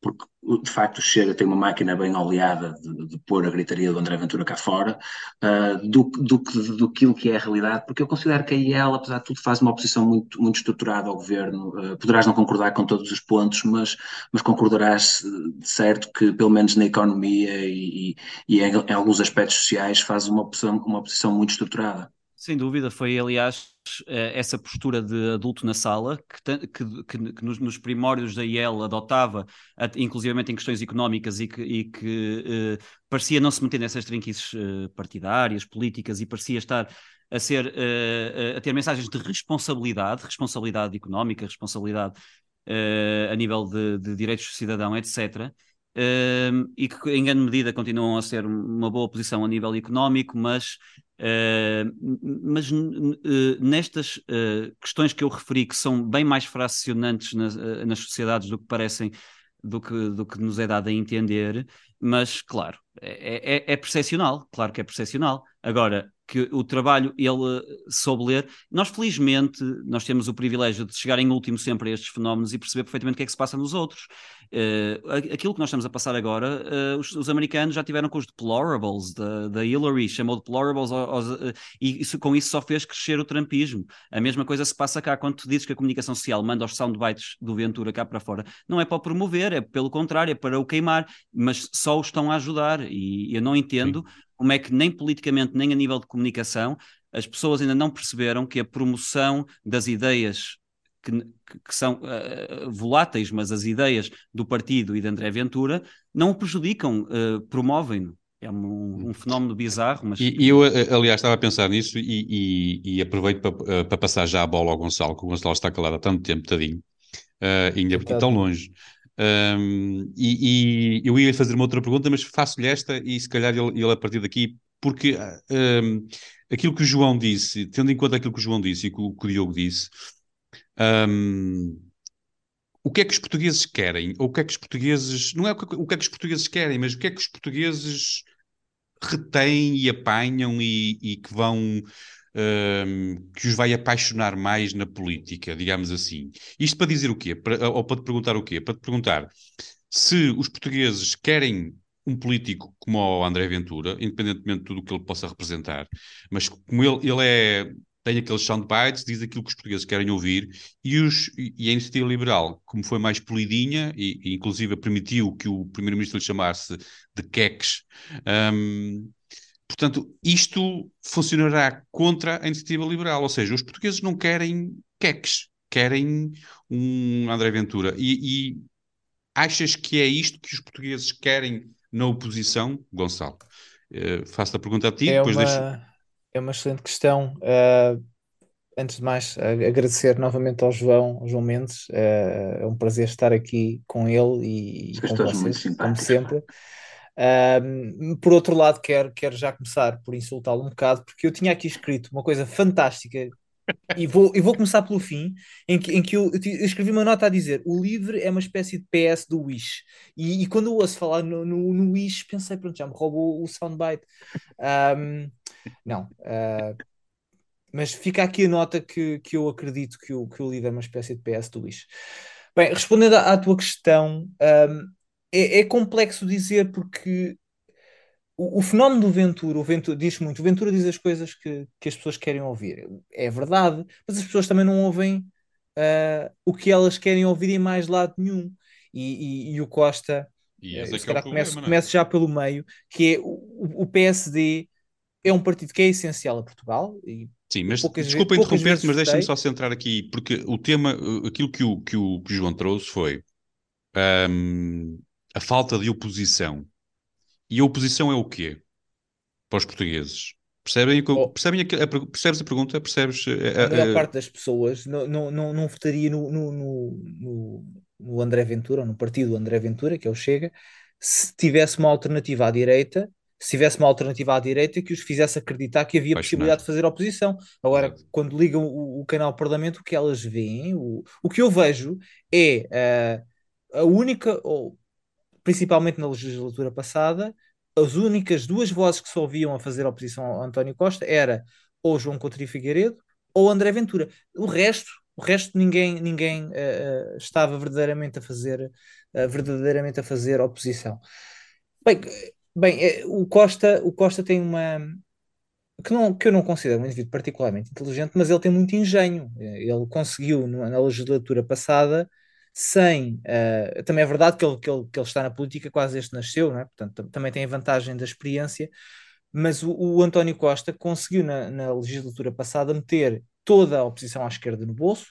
porque de facto Chega tem uma máquina bem oleada de, de pôr a gritaria do André Ventura cá fora, uh, do, do, do, do que é a realidade, porque eu considero que a IEL, apesar de tudo, faz uma oposição muito, muito estruturada ao governo. Uh, poderás não concordar com todos os pontos, mas, mas concordarás de certo que, pelo menos na economia e, e, e em, em, alguns aspectos sociais, faz uma oposição, uma oposição muito estruturada. Sem dúvida, foi aliás eh, essa postura de adulto na sala, que, que, que, que nos, nos, primórdios da IEL adotava, inclusivamente em questões económicas, e que, e eh, parecia não se meter nessas trinquices eh, partidárias, políticas, e parecia estar a ser eh, a ter mensagens de responsabilidade, responsabilidade económica, responsabilidade eh, a nível de, de direitos do cidadão, etc. Uh, e que em grande medida continuam a ser uma boa posição a nível económico, mas Uh, mas uh, nestas uh, questões que eu referi, que são bem mais fracionantes nas, nas sociedades do que parecem, do que, do que nos é dado a entender, mas claro, é, é, é percepcional, claro que é percepcional. Agora, que o trabalho ele soube ler. Nós, felizmente, nós temos o privilégio de chegar em último sempre a estes fenómenos e perceber perfeitamente o que é que se passa nos outros. Uh, aquilo que nós estamos a passar agora, uh, os, os, americanos já tiveram com os deplorables da, da Hillary, chamou deplorables aos, aos, uh, e isso, com isso só fez crescer o trumpismo. A mesma coisa se passa cá quando tu dizes que a comunicação social manda os soundbites do Ventura cá para fora. Não é para o promover, é pelo contrário, é para o queimar, mas só o estão a ajudar. E eu não entendo Sim como é que nem politicamente, nem a nível de comunicação, as pessoas ainda não perceberam que a promoção das ideias que, que são uh, voláteis, mas as ideias do partido e de André Ventura não o prejudicam, uh, promovem-no. É um, um, fenómeno bizarro, mas... E, e, eu, aliás, estava a pensar nisso e, e, e aproveito para, para passar já a bola ao Gonçalo, que o Gonçalo está calado há tanto tempo, tadinho, uh, ainda porque tão longe. Um, e, e, eu ia fazer uma outra pergunta, mas faço-lhe esta e se calhar ele, ele a partir daqui, porque um, aquilo que o João disse, tendo em conta aquilo que o João disse e o, que o Diogo disse, um, o que é que os portugueses querem? Ou o que é que os portugueses. Não é o que, o que é que os portugueses querem, mas o que é que os portugueses retêm e apanham e, e que vão que os vai apaixonar mais na política, digamos assim. Isto para dizer o quê? Para, ou para te perguntar o quê? Para te perguntar se os portugueses querem um político como o André Ventura, independentemente de tudo o que ele possa representar, mas como ele, ele é tem aqueles soundbites, diz aquilo que os portugueses querem ouvir, e, os, e a iniciativa liberal, como foi mais polidinha, e, e inclusive permitiu que o primeiro-ministro lhe chamasse de queques, um, Portanto, isto funcionará contra a iniciativa liberal, ou seja, os portugueses não querem queques, querem um André Ventura. E, e achas que é isto que os portugueses querem na oposição, Gonçalo? Uh, faço a pergunta a ti, é depois uma, deixo... É uma excelente questão. Uh, antes de mais, agradecer novamente ao João, ao João Mendes. Uh, é um prazer estar aqui com ele e, e com vocês, como sempre. Por outro lado, quero, quero já começar por insultá-lo um bocado, porque eu tinha aqui escrito uma coisa fantástica e vou, e vou começar pelo fim, em que, em que eu, eu, escrevi uma nota a dizer o livre é uma espécie de PS do Wish. E, e quando eu ouço falar no, no, no, Wish, pensei, pronto, já me roubou o soundbite. Um, não. Uh, mas fica aqui a nota que, que eu acredito que o, que o livre é uma espécie de PS do Wish. Bem, respondendo à, à tua questão, um, é, é complexo dizer porque o, o, fenómeno do Ventura, o Ventura diz muito, o Ventura diz as coisas que, que as pessoas querem ouvir. É verdade, mas as pessoas também não ouvem uh, o que elas querem ouvir em mais lado nenhum. E, e, e o Costa, e uh, se calhar começo, é? começo já pelo meio, que é o, o, PSD é um partido que é essencial a Portugal. E Sim, mas desculpa interromper-te, mas deixa-me só centrar aqui, porque o tema, aquilo que o, que o, que o João trouxe foi um, a falta de oposição e a oposição é o quê? Para os portugueses. Percebem, oh. percebem a, a, percebes a pergunta? Percebes a, a, a maior parte das pessoas não, não, não, não votaria no, no, no, no, André Ventura, ou no partido André Ventura, que é o Chega, se tivesse uma alternativa à direita, se tivesse uma alternativa à direita que os fizesse acreditar que havia possibilidade de fazer oposição. Agora, quando ligam o, o canal Parlamento, o que elas veem, o, o que eu vejo é uh, a única, ou principalmente na legislatura passada, as únicas duas vozes que se ouviam a fazer oposição ao António Costa era ou João Coutinho Figueiredo ou André Ventura. O resto, o resto ninguém, ninguém uh, estava verdadeiramente a fazer uh, verdadeiramente a fazer oposição. Bem, bem o Costa, o Costa tem uma que, não, que eu não considero um indivíduo particularmente inteligente, mas ele tem muito engenho. Ele conseguiu na legislatura passada sem. Uh, também é verdade que ele, que, ele, que ele está na política, quase este nasceu, não é? portanto também tem a vantagem da experiência, mas o, o António Costa conseguiu na, na, legislatura passada meter toda a oposição à esquerda no bolso.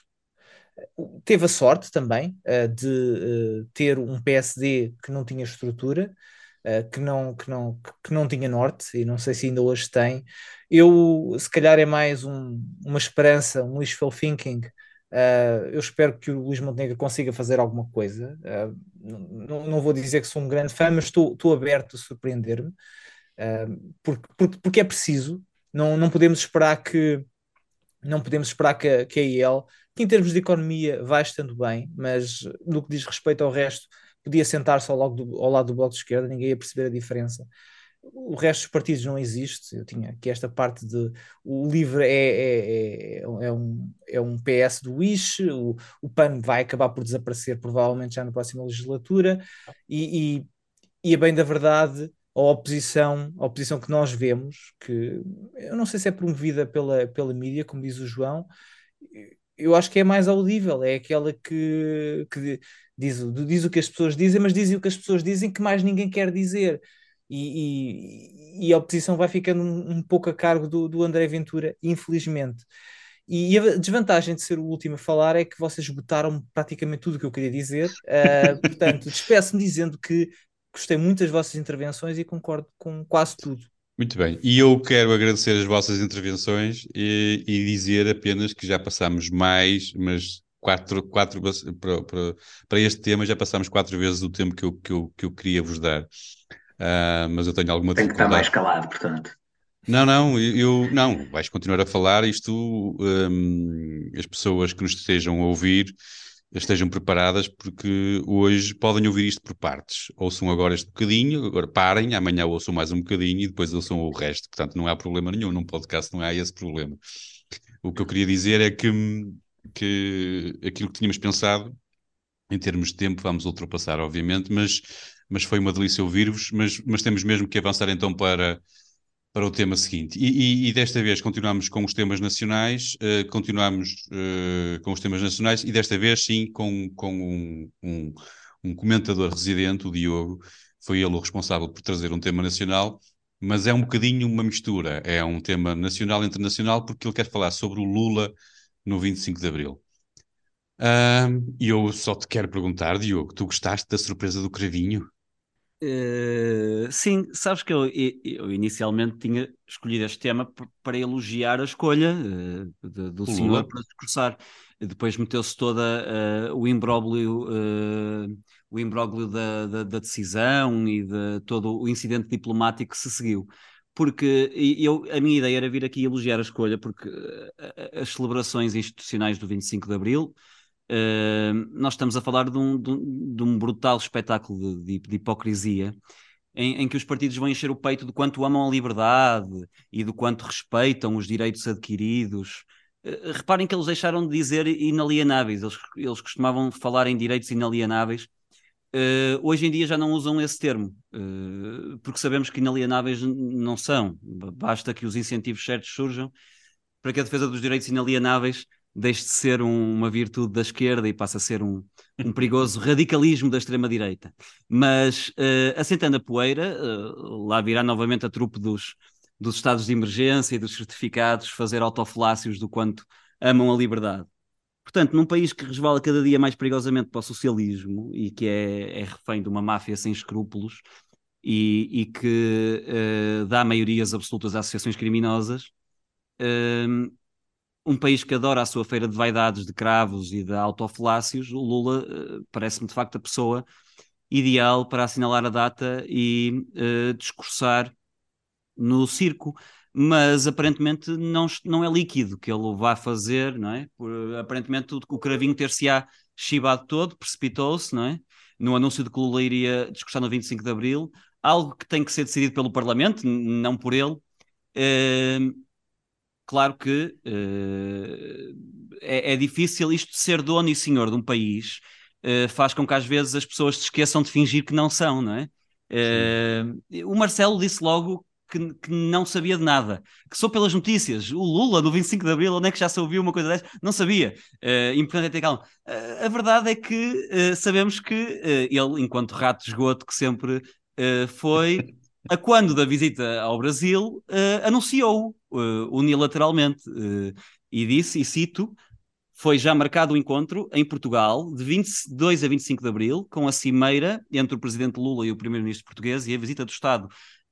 Teve a sorte também uh, de uh, ter um PSD que não tinha estrutura, que, não, que, não, que não tinha norte, e não sei se ainda hoje tem. Eu, se calhar, é mais um, uma esperança, um wishful thinking, Uh, eu espero que o Luís Montenegro consiga fazer alguma coisa. Uh, não, vou dizer que sou um grande fã, mas estou, estou aberto a surpreender-me, uh, porque, porque, porque, é preciso. Não, não podemos esperar que não podemos esperar que a, que a IEL, que em termos de economia vai estando bem, mas no que diz respeito ao resto, podia sentar-se ao, ao lado do Bloco de Esquerda, ninguém ia perceber a diferença o resto dos partidos não existe. Eu tinha aqui esta parte de o LIVRE é, é, é, é, um, é um PS do Wish, o, o PAN vai acabar por desaparecer provavelmente já na próxima legislatura, e, e, e a bem da verdade, a oposição, a oposição que nós vemos, que eu não sei se é promovida pela, pela mídia, como diz o João, eu acho que é mais audível, é aquela que, que diz, diz o que as pessoas dizem, mas dizem o que as pessoas dizem que mais ninguém quer dizer e, e, e a oposição vai ficando um, um pouco a cargo do, do, André Ventura, infelizmente. E a desvantagem de ser o último a falar é que vocês botaram praticamente tudo o que eu queria dizer. Uh, portanto, despeço-me dizendo que gostei muito das vossas intervenções e concordo com quase tudo. Muito bem, e eu quero agradecer as vossas intervenções e, e dizer apenas que já passámos mais, mas quatro, quatro para, para, para este tema já passámos quatro vezes o tempo que eu, que eu, que eu queria vos dar. Uh, mas eu tenho alguma Tem que estar mais calado, portanto. Não, não, eu não, vais continuar a falar isto, um, as pessoas que nos estejam a ouvir estejam preparadas porque hoje podem ouvir isto por partes. Ouçam agora este bocadinho, agora parem, amanhã ouçam mais um bocadinho e depois ouçam o resto. Portanto, não há problema nenhum, num podcast não há esse problema. O que eu queria dizer é que, que aquilo que tínhamos pensado, em termos de tempo, vamos ultrapassar, obviamente, mas mas foi uma delícia ouvir-vos, mas, mas temos mesmo que avançar então para, para o tema seguinte. E, e, e desta vez continuamos com os temas nacionais, uh, continuamos uh, com os temas nacionais e desta vez sim com, com um, um, um, comentador residente, o Diogo, foi ele o responsável por trazer um tema nacional mas é um bocadinho uma mistura. É um tema nacional e internacional, porque ele quer falar sobre o Lula no 25 de Abril. E eu só te quero perguntar, Diogo, tu gostaste da surpresa do Cravinho? Uh, sim, sabes que eu, eu, inicialmente tinha escolhido este tema para elogiar a escolha uh, de, do senhor para discursar. Depois meteu-se toda uh, o imbróglio, o imbróglio da, da, da, decisão e de todo o incidente diplomático que se seguiu. Porque eu, a minha ideia era vir aqui elogiar a escolha, porque as celebrações institucionais do 25 de Abril Uh, nós estamos a falar de um, de um, de um brutal espetáculo de, de, hipocrisia em, em, que os partidos vão encher o peito do quanto amam a liberdade e do quanto respeitam os direitos adquiridos. Uh, reparem que eles deixaram de dizer inalienáveis, eles, eles costumavam falar em direitos inalienáveis. Uh, hoje em dia já não usam esse termo, porque sabemos que inalienáveis não são. Basta que os incentivos certos surjam para que a defesa dos direitos inalienáveis deixe de ser um, uma virtude da esquerda e passe a ser um, um perigoso radicalismo da extrema-direita. Mas, uh, assentando a poeira, uh, lá virá novamente a trupe dos, dos estados de emergência e dos certificados fazer autoflácios do quanto amam a liberdade. Portanto, num país que resvala cada dia mais perigosamente para o socialismo e que é, é refém de uma máfia sem escrúpulos e, e que uh, dá maiorias absolutas a associações criminosas, uh, um país que adora a sua feira de vaidades, de cravos e de autoflácios, o Lula uh, parece-me de facto a pessoa ideal para assinalar a data e uh, discursar no circo. Mas aparentemente não, não é líquido que ele vá fazer, não é? Por, aparentemente o, o cravinho ter-se-á chibado todo, precipitou-se, não é? No anúncio de que Lula iria discursar no 25 de Abril, algo que tem que ser decidido pelo Parlamento, não por ele. Uh, Claro que uh, é, é, difícil isto de ser dono e senhor de um país, uh, faz com que às vezes as pessoas se esqueçam de fingir que não são, não é? Uh, o Marcelo disse logo que, que, não sabia de nada, que só pelas notícias. O Lula, no 25 de Abril, onde é que já se ouviu uma coisa dessa? Não sabia. Uh, importante é ter calma. Uh, a verdade é que uh, sabemos que ele, enquanto rato de esgoto que sempre foi, a quando da visita ao Brasil, anunciou uh, unilateralmente uh, e disse, e cito, foi já marcado o encontro em Portugal de 22 a 25 de abril, com a cimeira entre o presidente Lula e o primeiro-ministro português e a visita do Estado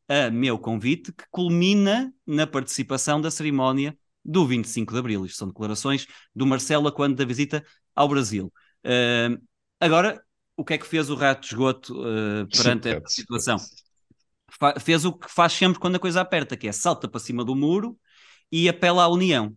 a meu convite, que culmina na participação da cerimónia do 25 de abril. Isto são declarações do Marcelo quando da visita ao Brasil. Uh, agora, o que é que fez o rato de esgoto uh, perante esta situação? Fez o que faz sempre quando a coisa aperta, que é salta para cima do muro e apela à união.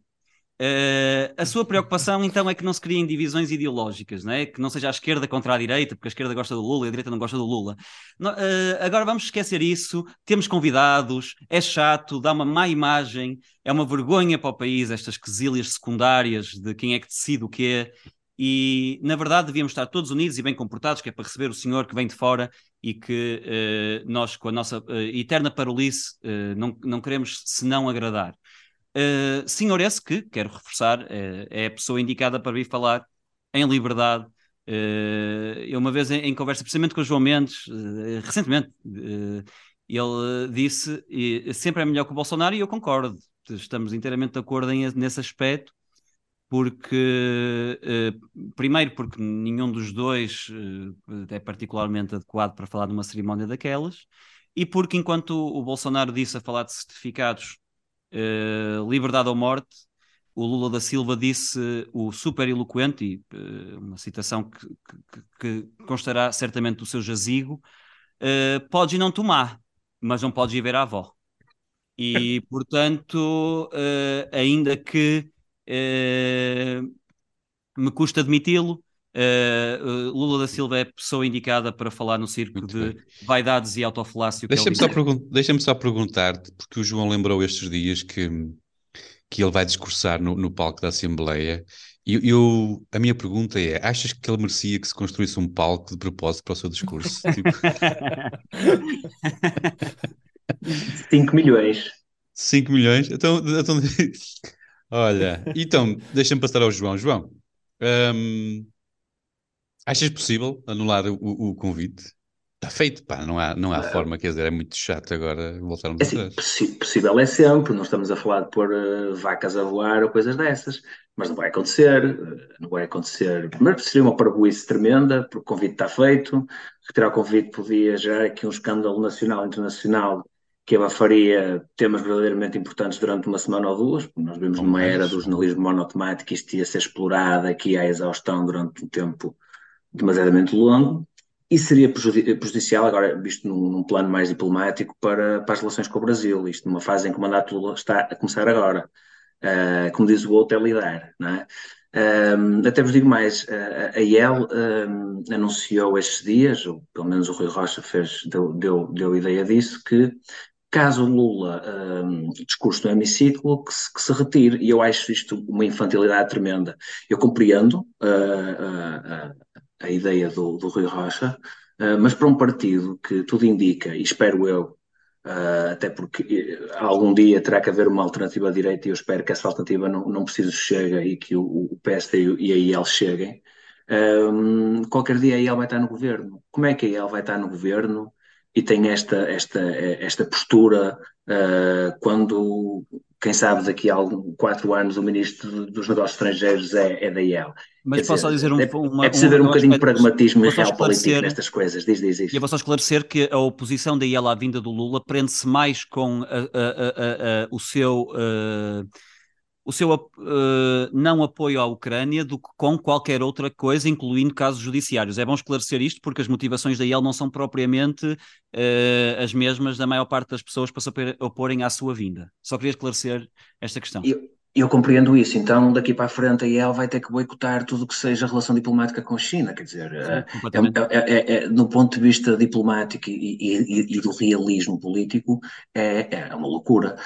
Uh, a sua preocupação então é que não se criem divisões ideológicas, não é? que não seja a esquerda contra a direita, porque a esquerda gosta do Lula e a direita não gosta do Lula. uh, agora vamos esquecer isso. Temos convidados, é chato, dá uma má imagem, é uma vergonha para o país estas quesilhas secundárias de quem é que decide o quê e na verdade devíamos estar todos unidos e bem comportados, que é para receber o senhor que vem de fora e que uh, nós, com a nossa uh, eterna parolice, uh, não, não queremos senão agradar. senhor esse que, quero reforçar, é a pessoa indicada para vir falar em liberdade. eu uma vez em, em, conversa precisamente com o João Mendes, recentemente, ele disse, sempre é melhor que o Bolsonaro e eu concordo, estamos inteiramente de acordo em, nesse aspecto, porque uh, primeiro porque nenhum dos dois uh, é particularmente adequado para falar numa cerimónia daquelas e porque enquanto o Bolsonaro disse a falar de certificados uh, liberdade ou morte o Lula da Silva disse o super eloquente e uma citação que, que, que, constará certamente do seu jazigo podes não tomar mas não podes ir ver a avó e portanto ainda que me custa admiti-lo. Uh, Lula da Silva é a pessoa indicada para falar no circo Muito de bem. vaidades e autoflácio. Deixa-me só, pergun deixa só perguntar-te, porque o João lembrou estes dias que, que ele vai discursar no, no palco da Assembleia. E eu, a minha pergunta é: achas que ele merecia que se construísse um palco de propósito para o seu discurso? 5 tipo... milhões. 5 milhões? Então, então Olha, então, deixa-me passar ao João. João, hum, achas possível anular o, o convite? Está feito, pá, não há, não há uh, forma, quer dizer, é muito chato agora voltarmos é assim, atrás. Possi possível é sempre, não estamos a falar de pôr uh, vacas a voar ou coisas dessas, mas não vai acontecer, uh, não vai acontecer. Primeiro seria uma parboice tremenda, porque o convite está feito, retirar o convite podia gerar aqui um escândalo nacional e internacional que abafaria temas verdadeiramente importantes durante uma semana ou duas, porque nós vimos numa era do jornalismo monotemático isto ia ser explorado aqui à exaustão durante um tempo demasiadamente longo, e seria prejudicial, agora visto num, num, plano mais diplomático, para, para as relações com o Brasil, isto numa fase em que o mandato Lula está a começar agora. Uh, como diz o outro, é lidar, não é? Um, até vos digo mais, uh, a IEL um, anunciou estes dias, ou pelo menos o Rui Rocha fez, deu, deu, deu ideia disso, que caso Lula um, discurso no hemiciclo, que se, que se, retire. E eu acho isto uma infantilidade tremenda. Eu compreendo uh, uh, a ideia do, do Rui Rocha, uh, mas para um partido que tudo indica, e espero eu, uh, até porque eh, algum dia terá que haver uma alternativa à direita e eu espero que essa alternativa não, não precise chegue e que o, o PSD e a IEL cheguem, um, qualquer dia a IEL vai estar no governo. Como é que a IEL vai estar no governo e tem esta, esta, esta postura uh, quando quem sabe daqui a algum, quatro anos o ministro dos Negócios Estrangeiros é, é da IEL. Mas posso só dizer um, é, uma, é preciso haver um, um bocadinho de pragmatismo e real político nestas coisas. Diz, diz. E eu vou só esclarecer que a oposição da IEL à vinda do Lula prende-se mais com a, a, a, o seu. Uh, o seu uh, não apoio à Ucrânia do que com qualquer outra coisa, incluindo casos judiciários. É bom esclarecer isto porque as motivações da IEL não são propriamente uh, as mesmas da maior parte das pessoas para se oporem à sua vinda. Só queria esclarecer esta questão. Eu, eu compreendo isso, então daqui para a frente a IEL vai ter que boicotar tudo o que seja relação diplomática com a China, quer dizer, Sim, é, é, é, é, no ponto de vista diplomático e, e, e do realismo político, é, uma loucura.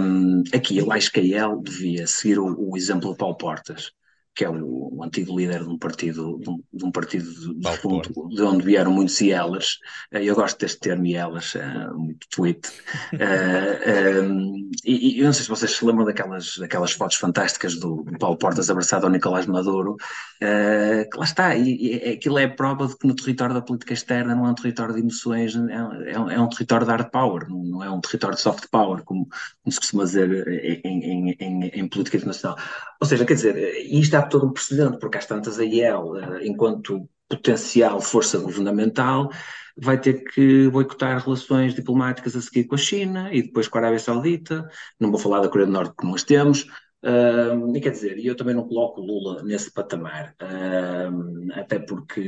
Um, aqui eu acho que a IEL devia seguir o, o exemplo do Paulo Portas, que é o, o, antigo líder de um partido, de um, de um partido de, fundo, de, onde vieram muitos ielas. Eh, eu gosto deste termo ielas, é muito tweet. uh, eh, um, e, e, eu não sei se vocês se lembram daquelas, daquelas fotos fantásticas do, do Paulo Portas abraçado ao Nicolás Maduro, uh, que lá está, e, e, aquilo é prova de que no território da política externa não é um território de emoções, é, é, um, é um território de hard power, não, não, é um território de soft power, como, como se costuma dizer em, em, em, em política internacional. Ou seja, quer dizer, isto há todo um precedente, porque às tantas a IEL, eh, enquanto potencial força governamental, vai ter que boicotar relações diplomáticas a seguir com a China e depois com a Arábia Saudita. Não vou falar da Coreia do Norte que nós temos. Uh, e quer dizer, eu também não coloco Lula nesse patamar, uh, até porque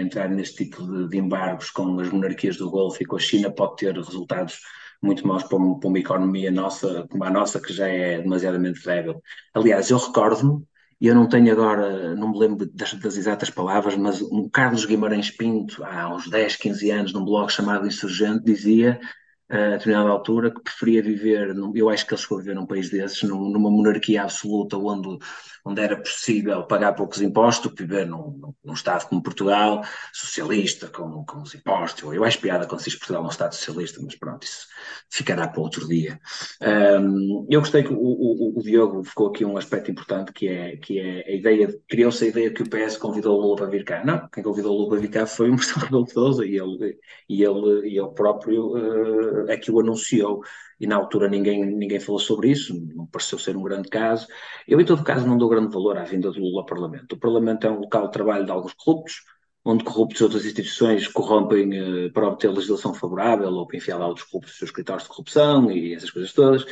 entrar neste tipo de, de embargos com as monarquias do Golfo e com a China pode ter resultados muito maus para, uma, para uma economia nossa, como a nossa, que já é demasiadamente débil. Aliás, eu recordo-me, e eu não tenho agora, não me lembro das, das, exatas palavras, mas um Carlos Guimarães Pinto, há uns 10, 15 anos, num blog chamado Insurgente, dizia a determinada altura que preferia viver, eu acho que ele chegou a viver num país desses, numa monarquia absoluta onde onde era possível pagar poucos impostos, viver num, num Estado como Portugal, socialista, com, com os impostos. Eu acho piada quando se diz Portugal é um Estado socialista, mas pronto, isso ficará para outro dia. Um, eu gostei que o, o, o, Diogo ficou aqui um aspecto importante, que é, que é a ideia, criou-se a ideia que o PS convidou o Lula para vir cá. Não, quem convidou o Lula para vir cá foi o Marcelo Rebelo Sousa, e ele, e ele, e ele próprio uh, é que o anunciou e na altura ninguém, ninguém falou sobre isso, não pareceu ser um grande caso. Eu, em todo caso, não dou grande valor à vinda do Lula ao Parlamento. O Parlamento é um local de trabalho de alguns corruptos, onde corruptos de outras instituições corrompem eh, para obter legislação favorável ou para enfiar lá outros corruptos nos seus escritórios de corrupção e essas coisas todas.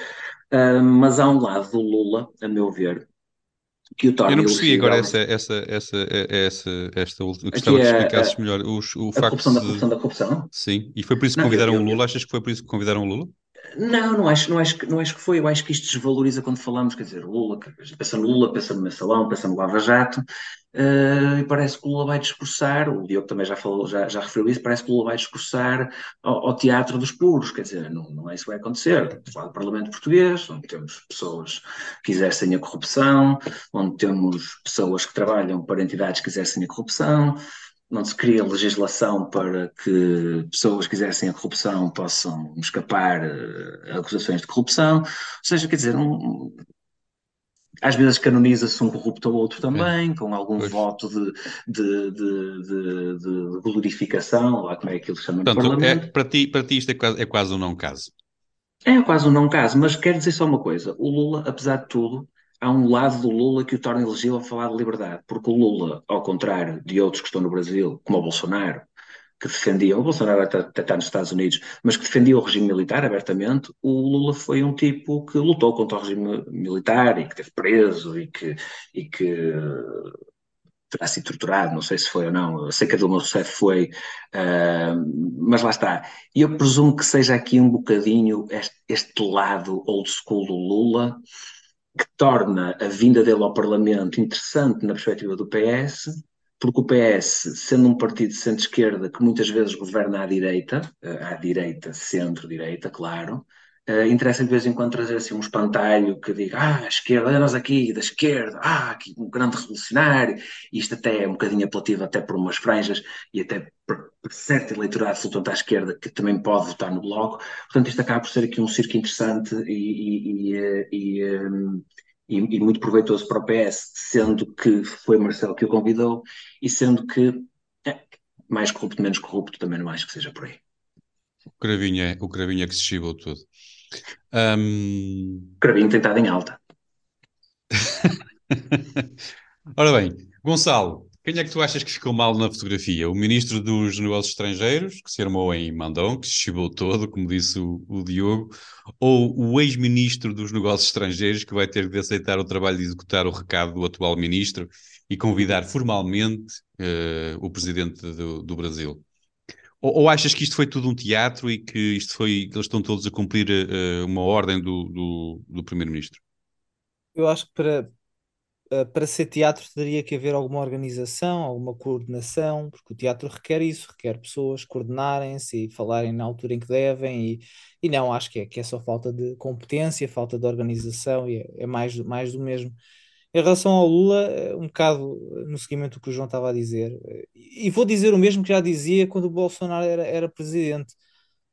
Uh, mas há um lado do Lula, a meu ver, que o torna Eu não percebi agora essa, essa, essa, essa, esta última. Gostava de explicasses melhor o, o a facto corrupção da corrupção da corrupção. Sim, e foi por isso que não, convidaram eu, o Lula? Achas que foi por isso que convidaram o Lula? Não, não acho, não, acho que, não acho que foi. Eu acho que isto desvaloriza quando falamos, quer dizer, Lula, pensa no Lula, pensa no Mensalão, pensa no Lava Jato, uh, e parece que o Lula vai discursar, o Diogo também já falou, já, já referiu isso, parece que o Lula vai discursar ao, ao teatro dos puros, quer dizer, não, não é isso que vai acontecer. Falar do Parlamento Português, onde temos pessoas que exercem a corrupção, onde temos pessoas que trabalham para entidades que exercem a corrupção, não se cria legislação para que pessoas que exercem a corrupção possam escapar a acusações de corrupção. Ou seja, quer dizer, um, às vezes canoniza-se um corrupto ou outro também, é. com algum pois. voto de, de, de, de, glorificação, lá como é que eles chamam Portanto, é, para, ti, para ti isto é quase, é quase um não caso. É quase um não caso, mas quero dizer só uma coisa: o Lula, apesar de tudo, há um lado do Lula que o torna elegível a falar de liberdade, porque o Lula, ao contrário de outros que estão no Brasil, como o Bolsonaro, que defendia, o Bolsonaro até, até está nos Estados Unidos, mas que defendia o regime militar abertamente, o Lula foi um tipo que lutou contra o regime militar e que teve preso e que, e que terá sido torturado, não sei se foi ou não, sei que a Dilma Rousseff foi, uh, mas lá está. E eu presumo que seja aqui um bocadinho este, este lado old school do Lula, que torna a vinda dele ao Parlamento interessante na perspectiva do PS, porque o PS, sendo um partido de centro-esquerda que muitas vezes governa à direita, eh, à direita, centro-direita, claro, uh, interessa de vez em quando trazer assim um espantalho que diga, ah, esquerda, olha nós aqui, da esquerda, ah, aqui um grande revolucionário, isto até é um bocadinho apelativo até por umas franjas e até por, por certo eleitorado flutuante à esquerda que também pode votar no Bloco, portanto isto acaba por ser aqui um circo interessante e, e, e, e um, e, e, muito proveitoso para o PS, sendo que foi Marcelo que o convidou e sendo que é, mais corrupto, menos corrupto, também não acho que seja por aí. O cravinho é, o cravinho é que se chibou tudo. Um... O cravinho tem estado em alta. Ora bem, Gonçalo, quem é que tu achas que ficou mal na fotografia? O ministro dos Negócios Estrangeiros, que se armou em Mandão, que se chibou todo, como disse o, o Diogo, ou o ex-ministro dos Negócios Estrangeiros, que vai ter de aceitar o trabalho de executar o recado do atual ministro e convidar formalmente uh, o presidente do, do Brasil? Ou, ou, achas que isto foi tudo um teatro e que isto foi, eles estão todos a cumprir uh, uma ordem do, do, do primeiro-ministro? Eu acho que para, uh, para ser teatro teria que haver alguma organização, alguma coordenação, porque o teatro requer isso, requer pessoas coordenarem-se e falarem na altura em que devem, e, e não, acho que é, que é só falta de competência, falta de organização, e é, é mais, mais do mesmo. Em relação ao Lula, eh, um bocado no seguimento do que o João estava a dizer, e vou dizer o mesmo que já dizia quando o Bolsonaro era, era presidente.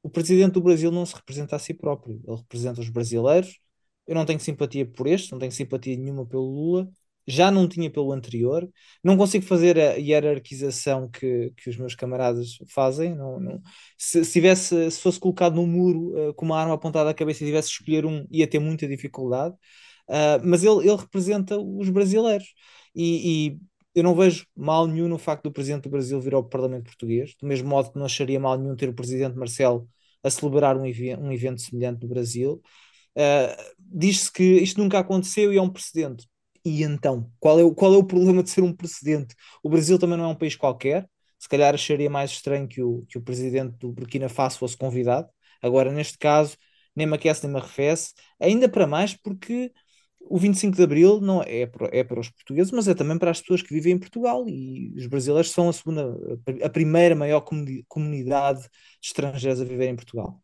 O presidente do Brasil não se representa a si próprio, ele representa os brasileiros. Eu não tenho simpatia por este, não tenho simpatia nenhuma pelo Lula, já não tinha pelo anterior, não consigo fazer a hierarquização que, que os meus camaradas fazem. Não, não. Se, se, tivesse, se fosse colocado no muro uh, com uma arma apontada à cabeça e tivesse de escolher um, ia ter muita dificuldade. Uh, mas ele, ele representa os brasileiros e, e, eu não vejo mal nenhum no facto do presidente do Brasil vir ao Parlamento Português, do mesmo modo que não acharia mal nenhum ter o presidente Marcelo a celebrar um, um evento semelhante no Brasil. Uh, Diz-se que isto nunca aconteceu e é um precedente e então? Qual é, o, qual é o problema de ser um precedente? O Brasil também não é um país qualquer. Se calhar acharia mais estranho que o, que o presidente do Burkina Faso fosse convidado. Agora, neste caso, nem me aquece nem me arrefece. Ainda para mais porque o 25 de Abril não é, para, é para os portugueses, mas é também para as pessoas que vivem em Portugal. E os brasileiros são a segunda, a primeira maior comunidade de estrangeiros a viver em Portugal.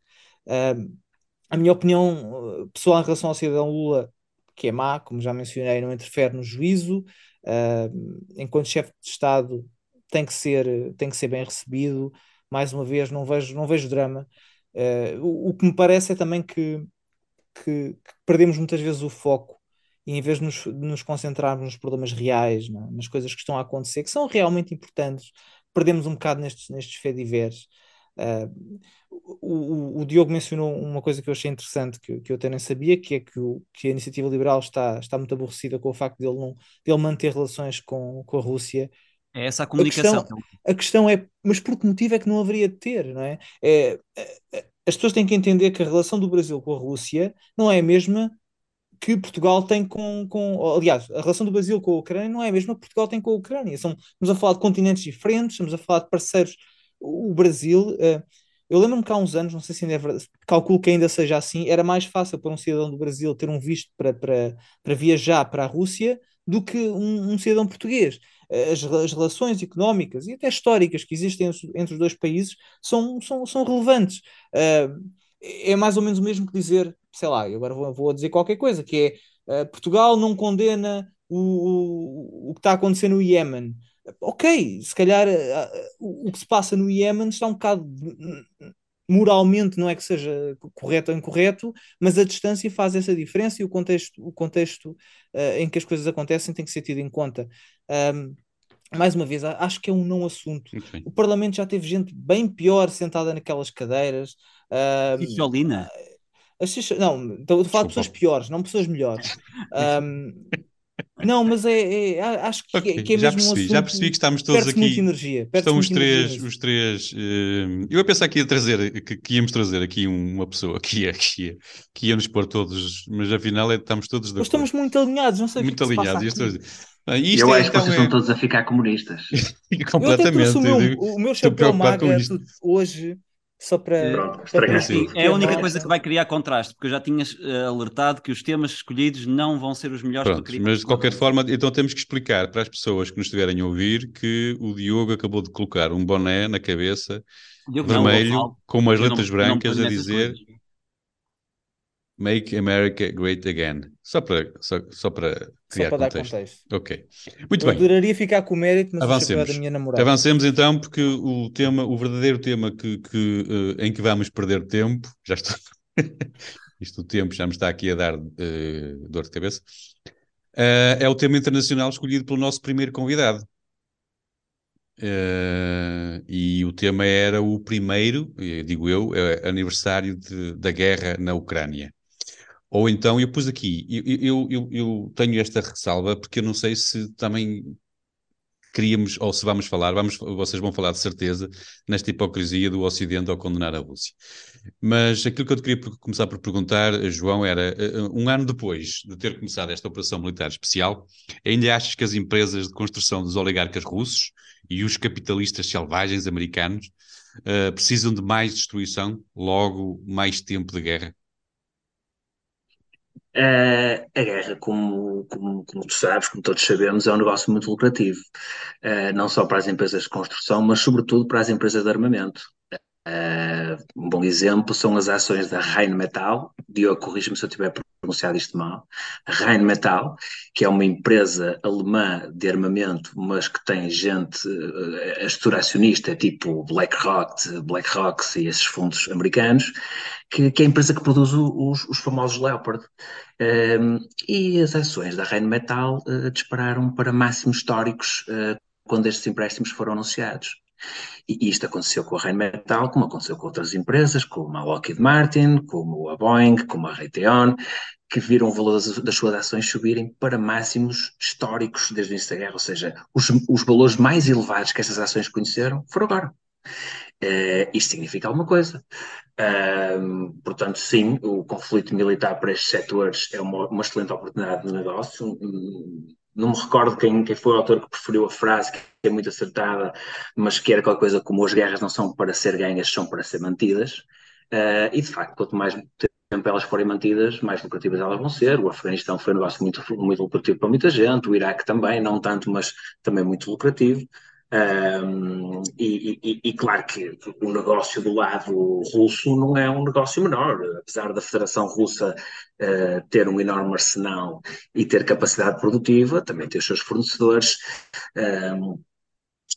A minha opinião pessoal em relação ao cidadão Lula que é má, como já mencionei, não interfere no juízo. Uh, enquanto chefe de Estado tem que ser, tem que ser bem recebido. Mais uma vez, não vejo, não vejo drama. Uh, o, o, que me parece é também que, que, que, perdemos muitas vezes o foco e em vez de nos, de nos concentrarmos nos problemas reais, é? nas coisas que estão a acontecer, que são realmente importantes, perdemos um bocado nestes, nestes fediveres. Uh, o, o, Diogo mencionou uma coisa que eu achei interessante, que, que eu até nem sabia, que é que, o, que a iniciativa liberal está, está muito aborrecida com o facto de ele, não, de ele manter relações com, com a Rússia. É essa a comunicação. A questão, a questão, é, mas por que motivo é que não haveria de ter, não é? é? é, é as pessoas têm que entender que a relação do Brasil com a Rússia não é a mesma que Portugal tem com, com. Aliás, a relação do Brasil com a Ucrânia não é a mesma que Portugal tem com a Ucrânia. São, estamos a falar de continentes diferentes, estamos a falar de parceiros. O Brasil. Uh, eu lembro-me que há uns anos, não sei se ainda é verdade, calculo que ainda seja assim, era mais fácil para um cidadão do Brasil ter um visto para, para, para viajar para a Rússia do que um, um cidadão português. As, as, relações económicas e até históricas que existem entre, os dois países são, são, são relevantes. Uh, é mais ou menos o mesmo que dizer, sei lá, agora vou, vou dizer qualquer coisa, que é Portugal não condena o, o, o que está a acontecer no Iémen ok, se calhar uh, o que se passa no Iémen está um bocado moralmente não é que seja correto ou incorreto, mas a distância faz essa diferença e o contexto, o contexto uh, em que as coisas acontecem tem que ser tido em conta. Um, mais uma vez, acho que é um não assunto. O Parlamento já teve gente bem pior sentada naquelas cadeiras. Um, Jolina. Não, estou a falar de pessoas piores, não pessoas melhores. Um, não, mas é, é acho que, okay, que é já mesmo percebi, um já percebi que estamos todos aqui. Muita energia, estão os três, os três. Uh, eu ia pensar que ia trazer, que, que, íamos trazer aqui uma pessoa que ia, que ia, que ia nos pôr todos, mas afinal é, estamos todos de. Estamos muito alinhados, não sei muito o que, alinhados. Ah, eu é, acho que vocês então, é... estão todos a ficar comunistas. Completamente. Eu o meu, o meu chapéu maga hoje só para. Pronto, para. É a única coisa que vai criar contraste, porque eu já tinha uh, alertado que os temas escolhidos não vão ser os melhores Pronto, Mas de qualquer forma, então temos que explicar para as pessoas que nos estiverem a ouvir que o Diogo acabou de colocar um boné na cabeça Diogo vermelho não, com umas letras não, brancas não a dizer. Make America Great Again. Só para, só, só para criar só para contexto. dar contexto. Ok. Muito Eu bem. adoraria ficar com o mérito, mas Avancemos. da minha namorada. Avancemos então, porque o tema, o verdadeiro tema que, que, uh, em que vamos perder tempo, já estou. Isto o tempo já me está aqui a dar uh, dor de cabeça. Uh, é o tema internacional escolhido pelo nosso primeiro convidado. e o tema era o primeiro, digo eu, aniversário de, da guerra na Ucrânia. Ou então, eu pus aqui, eu, eu, eu, tenho esta ressalva porque eu não sei se também queríamos, ou se vamos falar, vamos, vocês vão falar de certeza, nesta hipocrisia do Ocidente ao condenar a Rússia. Mas aquilo que eu te queria começar por perguntar, João, era, eh, um ano depois de ter começado esta operação militar especial, ainda achas que as empresas de construção dos oligarcas russos e os capitalistas selvagens americanos uh, precisam de mais destruição, logo mais tempo de guerra? Uh, a guerra, como, como, como, tu sabes, como todos sabemos, é um negócio muito lucrativo, uh, não só para as empresas de construção, mas sobretudo para as empresas de armamento. Uh, um bom exemplo são as ações da Rheinmetall, Diogo, corrija-me se eu estiver pronunciado isto mal, Rheinmetall, que é uma empresa alemã de armamento, mas que tem gente, uh, a estrutura acionista, tipo BlackRock, BlackRock e esses fundos americanos, que, que é a empresa que produz os, os famosos Leopard. Ehm, e as ações da Rheinmetall uh, dispararam para máximos históricos uh, quando estes empréstimos foram anunciados. E isto aconteceu com a Rheinmetall, como aconteceu com outras empresas, como a Lockheed Martin, como a Boeing, como a Raytheon, que viram o valor das, suas ações subirem para máximos históricos desde o início da guerra, ou seja, os, os valores mais elevados que essas ações conheceram foram agora. Uh, isto significa alguma coisa. Uh, portanto, sim, o conflito militar para estes setores é uma, uma excelente oportunidade de negócio. Não me recordo quem, quem foi o autor que preferiu a frase, que é muito acertada, mas que era qualquer coisa como as guerras não são para ser ganhas, são para ser mantidas. Uh, e de facto, quanto mais tempo elas forem mantidas, mais lucrativas elas vão ser. O Afeganistão foi um negócio muito, muito lucrativo para muita gente, o Iraque também, não tanto, mas também muito lucrativo. Um, e, e, e, claro que o negócio do lado russo não é um negócio menor, apesar da Federação Russa uh, ter um enorme arsenal e ter capacidade produtiva, também tem os seus fornecedores. Um,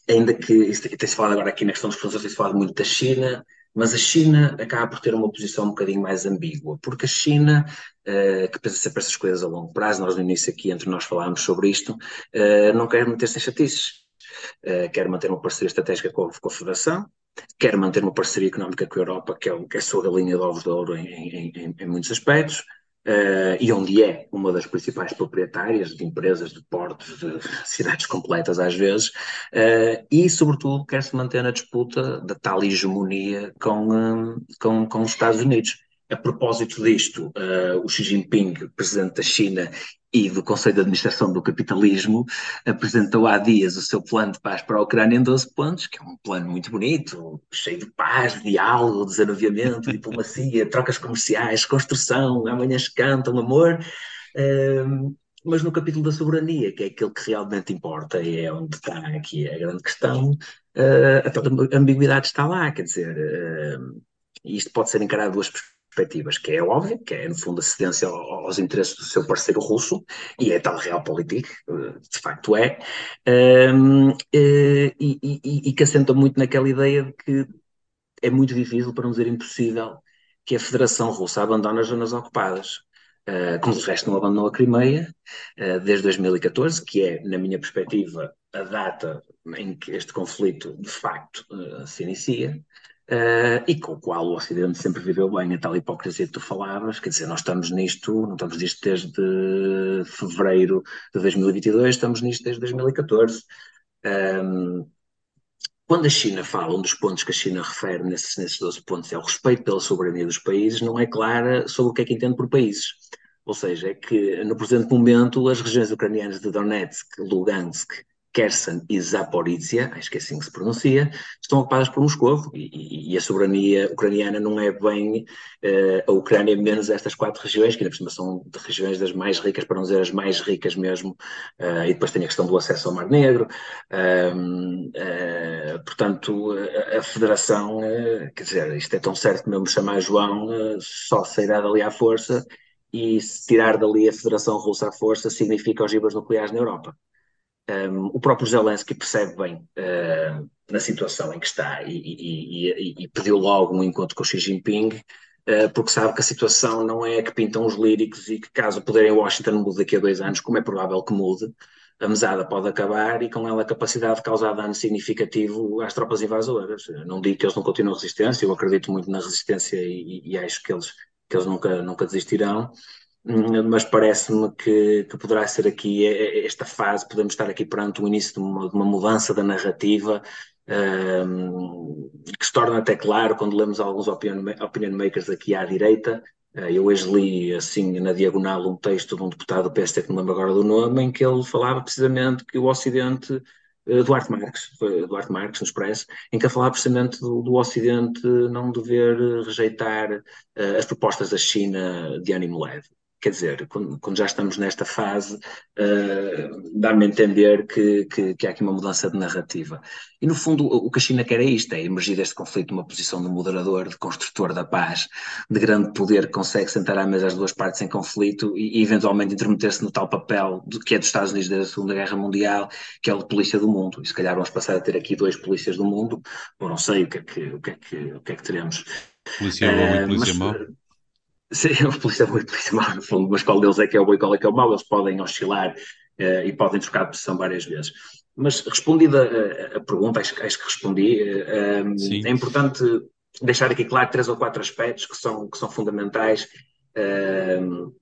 ainda que tem-se falado agora aqui na questão dos fornecedores, tem-se falado muito da China, mas a China acaba por ter uma posição um bocadinho mais ambígua, porque a China, uh, que pensa sempre essas coisas a longo prazo, nós no início aqui entre nós falámos sobre isto, uh, não quer meter-se em chatices uh, quer manter uma parceria estratégica com, com, a Federação, quer manter uma parceria económica com a Europa, que é, que é a sua galinha de ovos de ouro em, em, em, em muitos aspectos, Uh, e onde é uma das principais proprietárias de empresas, de portos, de cidades completas às vezes, uh, e sobretudo quer-se manter na disputa da tal hegemonia com, uh, com, com os Estados Unidos. A propósito disto, uh, o Xi Jinping, presidente da China e do Conselho de Administração do Capitalismo, apresentou há dias o seu plano de paz para a Ucrânia em 12 pontos, que é um plano muito bonito, cheio de paz, diálogo, desanuviamento, diplomacia, trocas comerciais, construção, amanhã cantam, amor. Uh, mas no capítulo da soberania, que é aquele que realmente importa e é onde está aqui a grande questão, uh, a ambiguidade está lá, quer dizer, uh, isto pode ser encarado de duas perspectivas perspectivas, que é óbvio, que é no fundo a cedência aos interesses do seu parceiro russo, e é tal realpolitik, eh, de facto é, ehm, eh, e, e, e, que assenta muito naquela ideia de que é muito difícil, para não dizer impossível, que a Federação Russa abandone as zonas ocupadas. Uh, como de resto não abandonou a Crimeia uh, desde 2014, que é, na minha perspectiva, a data em que este conflito de facto uh, se inicia. Uh, e com o qual o Ocidente sempre viveu bem a tal hipocrisia que tu falavas, quer dizer, nós estamos nisto, não estamos nisto desde fevereiro de 2022, estamos nisto desde 2014. Um, quando a China fala, um dos pontos que a China refere nesses, nesses 12 pontos é o respeito pela soberania dos países, não é clara sobre o que é que entende por países. Ou seja, é que no presente momento as regiões ucranianas de Donetsk, Lugansk Kherson e Zaporizhia, acho que é assim que se pronuncia, estão ocupadas por Moscou e, e, a soberania ucraniana não é bem uh, a Ucrânia menos estas quatro regiões, que ainda por cima são de regiões das mais ricas, para não dizer as mais ricas mesmo, uh, e depois tem a questão do acesso ao Mar Negro. Uh, portanto, a, a Federação, quer dizer, isto é tão certo que mesmo chamar João, só sairá dali à força, e se tirar dali a Federação Russa à força significa ogivas nucleares na Europa. Um, o próprio Zelensky percebe bem uh, na situação em que está e, e, e, e, pediu logo um encontro com Xi Jinping, uh, porque sabe que a situação não é que pintam os líricos e que caso o poder em Washington mude daqui a dois anos, como é provável que mude, a mesada pode acabar e com ela a capacidade de causar dano significativo às tropas invasoras. Não digo que eles não continuam a resistência, eu acredito muito na resistência e, acho que eles, que eles nunca, nunca desistirão, mas parece-me que, que, poderá ser aqui esta fase, podemos estar aqui perante o início de uma, de uma mudança da narrativa um, que se torna até claro quando lemos alguns opinion, opinion makers aqui à direita. Uh, eu hoje li assim na diagonal um texto de um deputado do PSD que não lembro agora do nome, em que ele falava precisamente que o Ocidente uh, Duarte Marques, Duarte Marques no Expresso, em que ele falava precisamente do, do Ocidente não dever rejeitar uh, as propostas da China de ânimo leve quer dizer, quando, quando, já estamos nesta fase, uh, dá-me a entender que, que, que, há aqui uma mudança de narrativa. E no fundo, o, que a China quer é isto: é emergir deste conflito numa posição de moderador, de construtor da paz, de grande poder que consegue sentar à mesa as duas partes em conflito e, e eventualmente intermeter-se no tal papel do, que é dos Estados Unidos desde a Segunda Guerra Mundial, que é o de polícia do mundo. E se calhar vamos passar a ter aqui dois polícias do mundo, ou não sei o que é que, o que, é que, o que, é que teremos. Polícia bom e polícia uh, mau? Sim, o polícia bom e polícia mau, no fundo, mas qual deles é que é o bom e qual é que é o mau, eles podem oscilar uh, e podem trocar de posição várias vezes. Mas respondida a, a pergunta, acho, acho, que respondi, uh, é importante deixar aqui claro três ou quatro aspectos que são, que são fundamentais. Uh,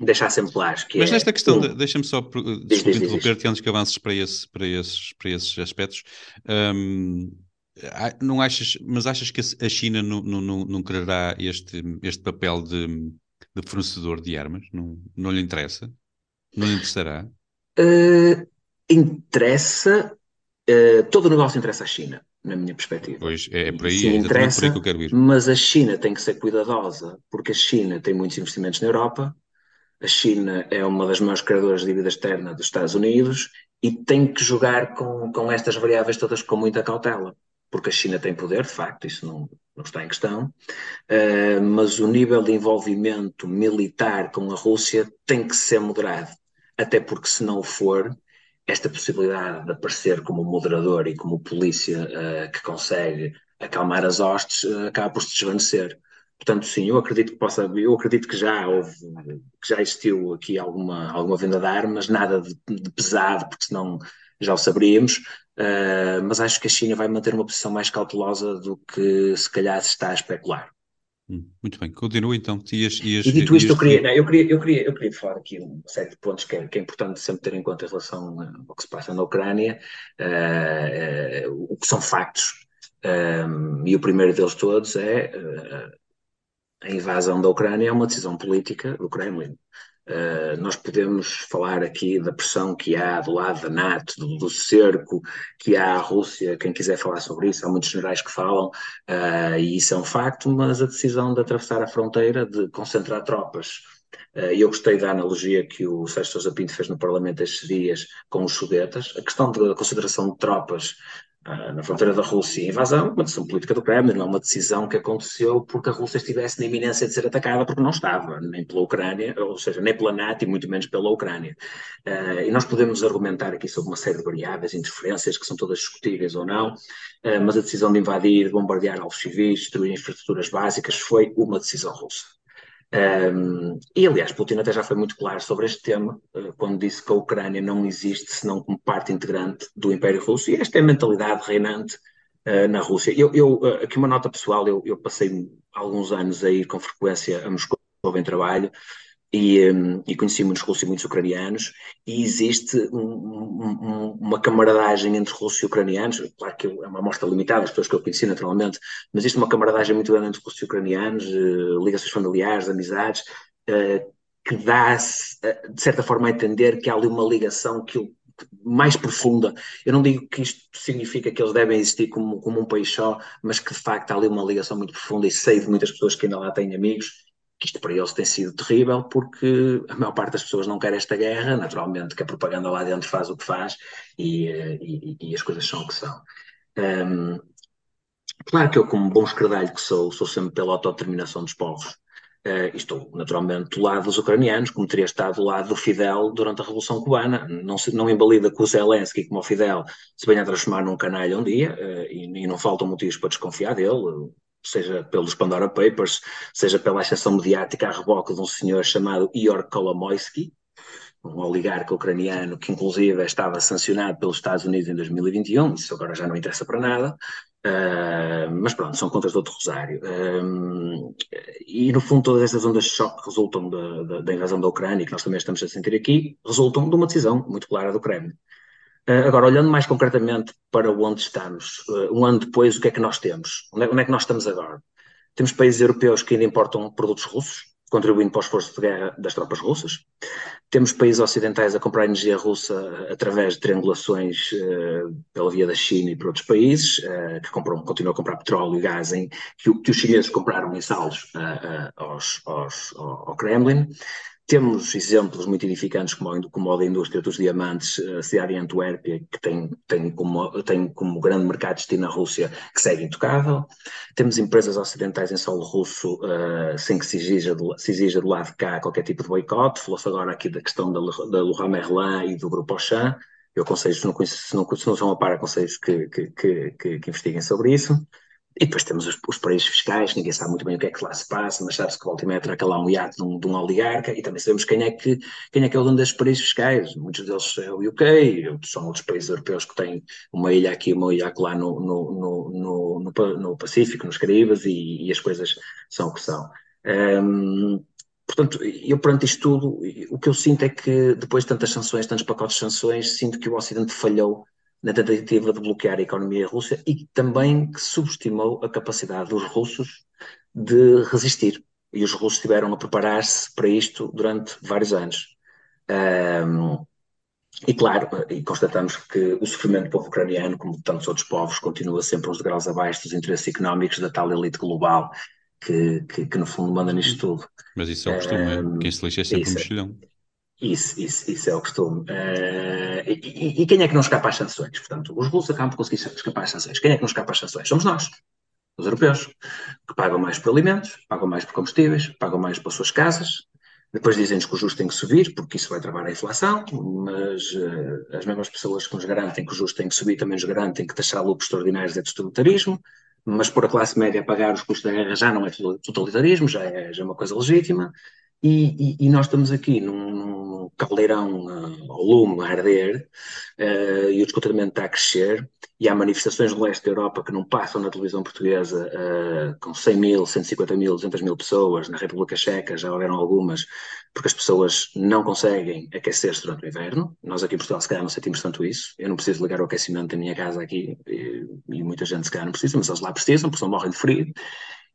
deixar sempre claros. Que Mas nesta é, questão, um, deixa-me só interromper-te antes que avances para, esse, para, esses, para esses aspectos. Um, não achas, mas achas que a China não, não, não quererá este, este papel de, de fornecedor de armas? Não, não lhe interessa? Não lhe interessará? Uh, interessa, uh, todo o negócio interessa à China, na minha perspectiva. Pois, é, é por aí, Sim, interessa, por aí que eu quero ir. Mas a China tem que ser cuidadosa, porque a China tem muitos investimentos na Europa, a China é uma das maiores criadoras de dívida externa dos Estados Unidos e tem que jogar com, com estas variáveis todas com muita cautela porque a China tem poder, de facto, isso não, não está em questão, uh, mas o nível de envolvimento militar com a Rússia tem que ser moderado, até porque se não for, esta possibilidade de aparecer como moderador e como polícia uh, que consegue acalmar as hostes uh, acaba por se desvanecer. Portanto, sim, eu acredito que possa, eu acredito que já houve, que já existiu aqui alguma, alguma venda de armas, nada de, de pesado, porque senão já o saberíamos, uh, mas acho que a China vai manter uma posição mais cautelosa do que se calhar se está a especular. Hum, muito bem, continua então. Ias, ias, e dito isto, ias... eu, queria, não, eu, queria, eu, queria, eu queria falar aqui uma série de pontos que é, que é importante sempre ter em conta em relação ao que se passa na Ucrânia, uh, uh, o que são factos. Um, e o primeiro deles todos é a invasão da Ucrânia é uma decisão política do Kremlin. Uh, nós podemos falar aqui da pressão que há do lado da NATO, do, do, cerco que há à Rússia, quem quiser falar sobre isso, há muitos generais que falam, uh, e isso é um facto, mas a decisão de atravessar a fronteira, de concentrar tropas, uh, eu gostei da analogia que o Sérgio Sousa Pinto fez no Parlamento estes dias com os Sudetas, a questão da concentração de tropas na fronteira da Rússia a invasão, uma decisão política do Kremlin, não é uma decisão que aconteceu porque a Rússia estivesse na iminência de ser atacada, porque não estava, nem pela Ucrânia, ou seja, nem pela NATO e muito menos pela Ucrânia. Uh, e nós podemos argumentar aqui sobre uma série de variáveis, interferências, que são todas discutíveis ou não, uh, mas a decisão de invadir, de bombardear alvos civis, destruir infraestruturas básicas, foi uma decisão russa. Um, e aliás, Putin até já foi muito claro sobre este tema, uh, quando disse que a Ucrânia não existe senão como parte integrante do Império Russo, e esta é a mentalidade reinante uh, na Rússia. Eu, eu uh, aqui uma nota pessoal, eu, eu, passei alguns anos a ir com frequência a Moscou em trabalho, e, um, e conheci muitos russos e muitos ucranianos, e existe um, um, uma camaradagem entre russos e ucranianos, claro que é uma amostra limitada, as pessoas que eu conheci naturalmente, mas existe uma camaradagem muito grande entre russos e ucranianos, uh, ligações familiares, amizades, uh, que dá, uh, de certa forma, a entender que há ali uma ligação que mais profunda. Eu não digo que isto significa que eles devem existir como, como um país só, mas que de facto há ali uma ligação muito profunda e sei de muitas pessoas que ainda lá têm amigos isto para eles tem sido terrível porque a maior parte das pessoas não quer esta guerra, naturalmente que a propaganda lá dentro faz o que faz e, e, e as coisas são o que são. Um, claro que eu, como bom escredalho que sou, sou sempre pela autodeterminação dos povos. Uh, estou naturalmente do lado dos ucranianos, como teria estado do lado do Fidel durante a Revolução Cubana. Não, se, não invalida que o Zelensky, como o Fidel, se venha a transformar num canalha um dia, uh, e, e, não faltam motivos para desconfiar dele seja pelos Pandora Papers, seja pela exceção mediática a reboque de um senhor chamado Ior Kolomoisky, um oligarca ucraniano que inclusive estava sancionado pelos Estados Unidos em 2021, isso agora já não interessa para nada, uh, mas pronto, são contas de outro rosário. Uh, e no fundo todas estas ondas de choque que resultam da, da invasão da Ucrânia, que nós também estamos a sentir aqui, resultam de uma decisão muito clara do Kremlin. Uh, agora, olhando mais concretamente para onde estamos, uh, um ano depois, o que é que nós temos? Onde é, onde é, que nós estamos agora? Temos países europeus que ainda importam produtos russos, contribuindo para o esforço de guerra das tropas russas. Temos países ocidentais a comprar energia russa através de triangulações uh, pela via da China e por outros países, que compram, continuam a comprar petróleo e gás em, que, os chineses compraram em saldos aos, aos, ao Kremlin. Temos exemplos muito edificantes, como, como a da indústria dos diamantes, a cidade de Antuérpia, que tem, tem, como, tem como grande mercado destino a Rússia, que segue intocável. Temos empresas ocidentais em solo russo, uh, sem que se exija, do, se exija do lado de cá qualquer tipo de boicote. Falou-se agora aqui da questão da, da Leroy Merlin e do Grupo Auchan. Eu aconselho, se não, se não, se não são a par, aconselho que, que, que, que, que investiguem sobre isso. E depois temos os, os paraísos fiscais, ninguém sabe muito bem o que é que lá se passa, mas sabe-se que e meia terá lá um iate de um, de um, oligarca, e também sabemos quem é, que, quem é que é o dono desses paraísos fiscais. Muitos deles é o UK, são outros países europeus que têm uma ilha aqui, uma ilha lá no, no, no, no, no Pacífico, nos Caraíbas, e, e, as coisas são o que são. Um, portanto, eu perante isto tudo, o que eu sinto é que depois de tantas sanções, tantos pacotes de sanções, sinto que o Ocidente falhou na tentativa de bloquear a economia russa e também que subestimou a capacidade dos russos de resistir. E os russos estiveram a preparar-se para isto durante vários anos. Um, e claro, e constatamos que o sofrimento do povo ucraniano, como de tantos outros povos, continua sempre uns degraus abaixo dos interesses económicos da tal elite global que, que, que no fundo manda nisto tudo. Mas isso é o costume, um, quem se lixa é sempre um mexilhão. Isso, isso, isso é o costume. Uh, e, e, quem é que não escapa às sanções? Portanto, os russos acabam por conseguir escapar às sanções. Quem é que não escapa às sanções? Somos nós, os europeus, que pagam mais por alimentos, pagam mais por combustíveis, pagam mais pelas suas casas. Depois dizem-nos que o juros tem que subir, porque isso vai travar a inflação, mas uh, as mesmas pessoas que nos garantem que o juros tem que subir também nos garantem que taxar lucros extraordinários é totalitarismo mas por a classe média pagar os custos da guerra já não é totalitarismo, já é, já é uma coisa legítima. E, e, nós estamos aqui num, num caldeirão uh, ao lume a arder uh, e o descontentamento está a crescer e há manifestações no leste da Europa que não passam na televisão portuguesa uh, com 100 mil, 150 mil, 200 mil pessoas, na República Checa já houveram algumas, porque as pessoas não conseguem aquecer-se durante o inverno. Nós aqui em Portugal se calhar não sentimos tanto isso. Eu não preciso ligar o aquecimento da minha casa aqui e, e muita gente se calhar não precisa, mas eles lá precisam, porque senão morrem de frio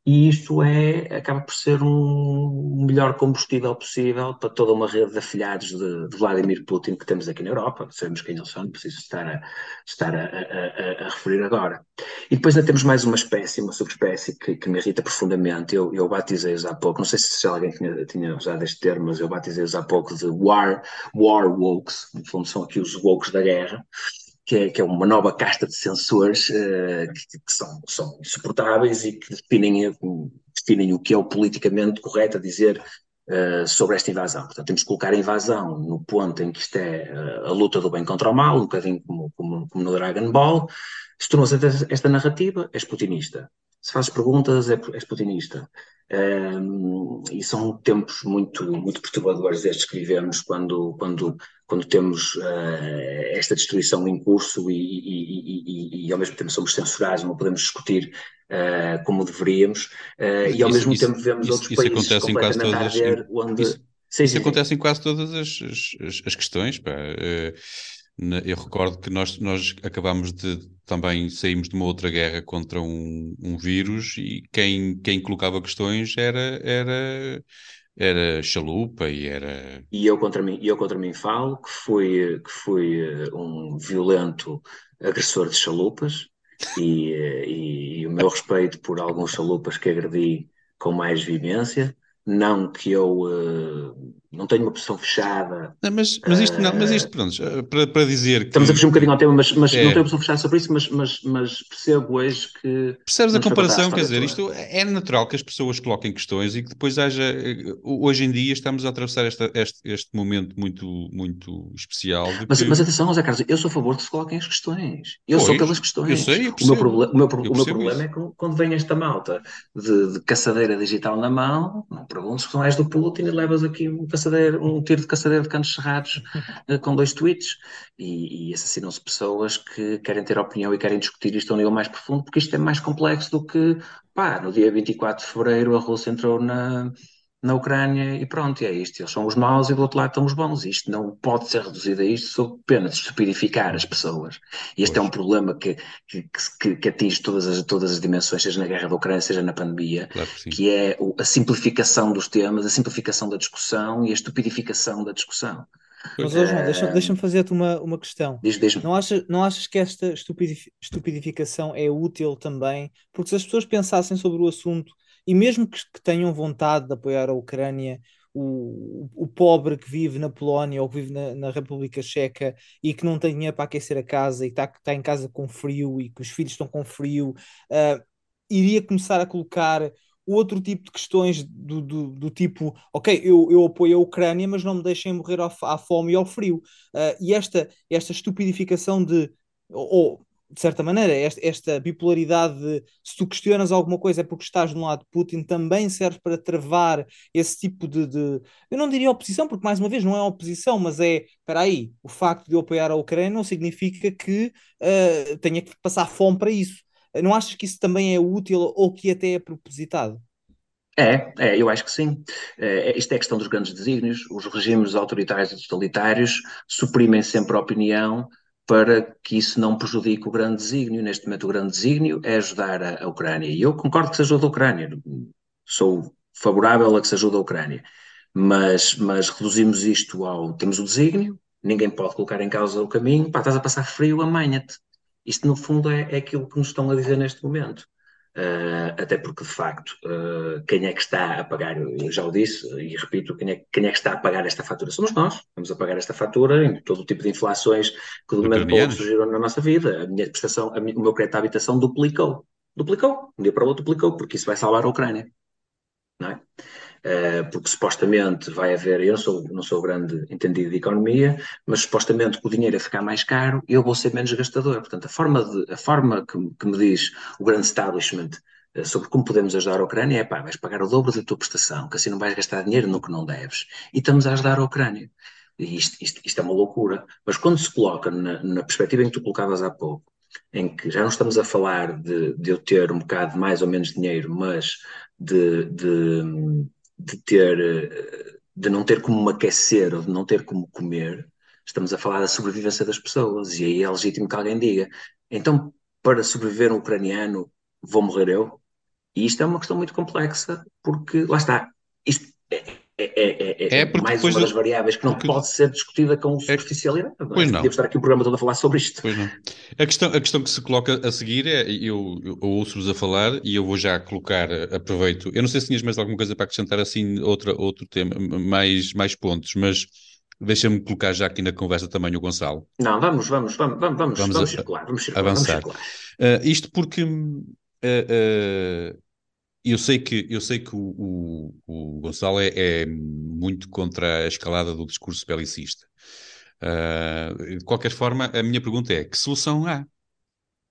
e isto é, acaba por ser um melhor combustível possível para toda uma rede de afilhados de, de Vladimir Putin que temos aqui na Europa, sabemos quem eles são, não preciso estar, a, estar a, a, a, referir agora. E depois ainda temos mais uma espécie, uma subespécie que, que me irrita profundamente, eu, eu batizei-os há pouco, não sei se alguém tinha, tinha usado este termo, mas eu batizei-os há pouco de war, war wokes, no fundo são aqui os wokes da guerra, que é, que é uma nova casta de censores uh, que, que, são, são insuportáveis e que definem, definem o que é o politicamente correto a dizer uh, sobre esta invasão. Portanto, temos que colocar a invasão no ponto em que isto é a luta do bem contra o mal, um bocadinho como, como, como no Dragon Ball. Se tornou-se esta narrativa, és putinista. Se fazes perguntas, é, és putinista. Um, e são tempos muito, muito perturbadores estes que vivemos quando, quando, quando temos uh, esta destruição em curso e, e, e, e, ao mesmo tempo somos censurados, não podemos discutir uh, como deveríamos, uh, e ao isso, mesmo isso, tempo vemos isso, outros isso países acontece em quase todas, onde... Isso, sim, isso sim, acontece sim. em quase todas as, as, as questões, pá. Eu recordo que nós, nós acabámos de também saímos de uma outra guerra contra um, um vírus e quem, quem colocava questões era, era, era chalupa e era. E eu contra mim, eu contra mim falo que fui, que fui um violento agressor de chalupas e, e, e o meu respeito por alguns chalupas que agredi com mais vivência não que eu uh, não tenho uma posição fechada. Não, mas, mas isto, não, mas isto uh, pronto, para, para dizer que... Estamos a fugir um bocadinho ao tema, mas, mas é. não tenho uma posição fechada sobre isso, mas, mas, mas percebo hoje que... Percebes a comparação, a quer dizer, isto é natural que as pessoas coloquem questões e que depois haja... Hoje em dia estamos a atravessar esta, este, este momento muito, muito especial. Mas, que... mas atenção, José Carlos, eu sou a favor que se coloquem as questões. Eu pois, sou pelas questões. Eu sei, eu o meu, proble o meu, o meu problema isso. é que quando vem esta malta de, de caçadeira digital na mão, não perguntes se não és do Putin e levas aqui um, caçadeiro, um tiro de caçadeiro de canos cerrados uh, com dois tweets e, e assassinam-se pessoas que querem ter opinião e querem discutir isto a um nível mais profundo, porque isto é mais complexo do que, pá, no dia 24 de fevereiro a Rússia entrou na, na Ucrânia e pronto, e é isto. Eles são os maus e do outro lado estão os bons. Isto não pode ser reduzido a isto sob pena de estupidificar as pessoas. E este pois. é um problema que, que, que, que, atinge todas as, todas as dimensões, seja na guerra da Ucrânia, seja na pandemia, claro que, que, é a simplificação dos temas, a simplificação da discussão e a estupidificação da discussão. Mas, oh, João, deixa-me deixa fazer-te uma, uma questão. Diz, diz não, achas, não achas que esta estupidificação é útil também? Porque se as pessoas pensassem sobre o assunto e mesmo que, que tenham vontade de apoiar a Ucrânia, o, o, pobre que vive na Polónia ou que vive na, na, República Checa e que não tem dinheiro para aquecer a casa e está tá em casa com frio e que os filhos estão com frio, uh, iria começar a colocar outro tipo de questões do, do, do tipo, ok, eu, eu apoio a Ucrânia, mas não me deixem morrer à fome e ao frio. Uh, e esta, esta estupidificação de, ou, de certa maneira, esta, esta, bipolaridade de se tu questionas alguma coisa é porque estás no lado de Putin, também serve para travar esse tipo de, de, Eu não diria oposição, porque mais uma vez não é oposição, mas é, espera aí, o facto de eu apoiar a Ucrânia não significa que uh, tenha que passar fome para isso. Não achas que isso também é útil ou que até é propositado? É, é, eu acho que sim. É, isto é questão dos grandes desígnios. Os regimes autoritários e totalitários suprimem sempre a opinião para que isso não prejudique o grande desígnio. Neste momento, o grande desígnio é ajudar a, a Ucrânia. E eu concordo que se ajude a Ucrânia. Sou favorável a que se ajude a Ucrânia. Mas, mas reduzimos isto ao. Temos o desígnio, ninguém pode colocar em causa o caminho. Pá, estás a passar frio, amanha-te. Isto, no fundo, é, é aquilo que nos estão a dizer neste momento. Uh, até porque, de facto, uh, quem é que está a pagar, eu já o disse e repito, quem é, quem é que está a pagar esta fatura? Somos nós. Estamos a pagar esta fatura em todo o tipo de inflações que do momento para surgiram na nossa vida. A minha prestação, a minha, o meu crédito de habitação duplicou. Duplicou. Um dia para o outro duplicou, porque isso vai salvar a Ucrânia. Não é? Uh, porque supostamente vai haver, eu não sou, não sou grande entendido de economia, mas supostamente o dinheiro a ficar mais caro, eu vou ser menos gastador. Portanto, a forma, de, a forma que, que me diz o grande establishment uh, sobre como podemos ajudar a Ucrânia é pá, vais pagar o dobro da tua prestação, que assim não vais gastar dinheiro no que não deves. E estamos a ajudar a Ucrânia. E isto, isto, isto é uma loucura. Mas quando se coloca na, na perspectiva em que tu colocavas há pouco, em que já não estamos a falar de, de eu ter um bocado mais ou menos dinheiro, mas de, de de ter, de não ter como aquecer ou de não ter como comer, estamos a falar da sobrevivência das pessoas e aí é legítimo que alguém diga, então para sobreviver um ucraniano vou morrer eu? E isto é uma questão muito complexa porque, lá está, isto é, é, é, é, é mais uma das variáveis que não porque... pode ser discutida com superficialidade. É... Pois não. Podíamos estar aqui um programa todo a falar sobre isto. Pois não. A questão, a questão que se coloca a seguir é, eu, eu ouço-vos a falar e eu vou já colocar, aproveito, eu não sei se tinhas mais alguma coisa para acrescentar assim, outra, outro tema, mais, mais pontos, mas Deixa-me colocar já aqui na conversa também o Gonçalo. Não, vamos, vamos, vamos, vamos, vamos, vamos, vamos circular, vamos circular, avançar. Vamos circular. Uh, isto porque uh, uh, eu sei que, eu sei que o, o, o Gonçalo é, é, muito contra a escalada do discurso belicista. de qualquer forma, a minha pergunta é: que solução há?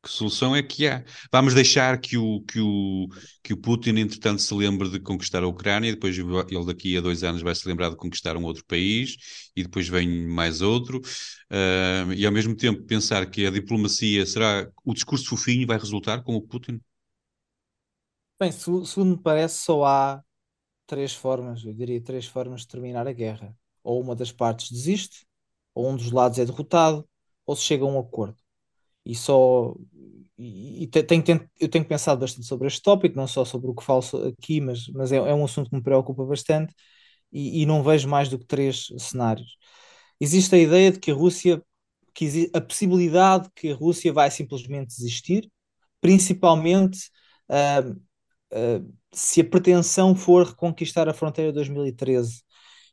Que solução é que há? Vamos deixar que o, que o, que o Putin, entretanto, se lembre de conquistar a Ucrânia, depois ele daqui a dois anos vai se lembrar de conquistar um outro país, e depois vem mais outro, uh, e ao mesmo tempo pensar que a diplomacia será o discurso fofinho vai resultar com o Putin? Bem, segundo me parece, só há três formas, eu diria três formas de terminar a guerra. Ou uma das partes desiste, ou um dos lados é derrotado, ou se chega a um acordo e só e, e tenho, eu tenho pensado bastante sobre este tópico, não só sobre o que falo aqui, mas, mas é, é um assunto que me preocupa bastante e, e, não vejo mais do que três cenários. Existe a ideia de que a Rússia, que a possibilidade que a Rússia vai simplesmente desistir, principalmente se a pretensão for reconquistar a fronteira de 2013.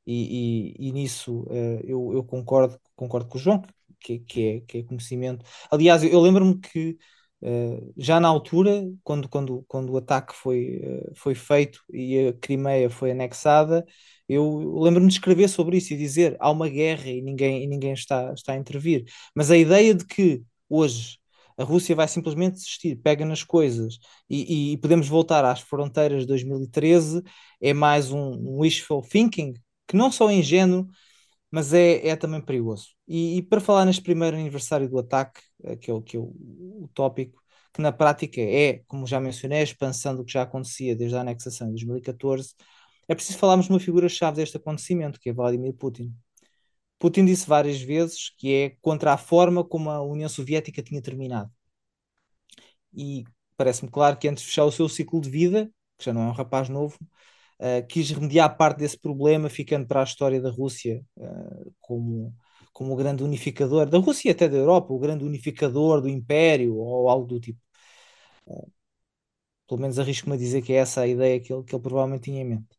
E, e, e nisso uh, eu, eu, concordo, concordo com o João, que, que, é, que é conhecimento. Aliás, eu, eu lembro-me que uh, já na altura, quando, quando, quando o ataque foi, uh, foi feito e a Crimeia foi anexada, eu lembro-me de escrever sobre isso e dizer há uma guerra e ninguém, e ninguém está, está a intervir. Mas a ideia de que hoje a Rússia vai simplesmente desistir, pega nas coisas e, e, podemos voltar às fronteiras de 2013 é mais um, wishful thinking que não só é ingênuo, mas é, é também perigoso. E, e, para falar neste primeiro aniversário do ataque, que é, o, que é o, o tópico, que na prática é, como já mencionei, a expansão do que já acontecia desde a anexação de 2014, é preciso falarmos de uma figura-chave deste acontecimento, que é Vladimir Putin. Putin disse várias vezes que é contra a forma como a União Soviética tinha terminado. E parece-me claro que antes de fechar o seu ciclo de vida, que já não é um rapaz novo, uh, quis remediar parte desse problema, ficando para a história da Rússia uh, como, como o grande unificador, da Rússia até da Europa, o grande unificador do Império ou algo do tipo. Uh, pelo menos arrisco-me a dizer que é essa a ideia que ele, que ele provavelmente tinha em mente.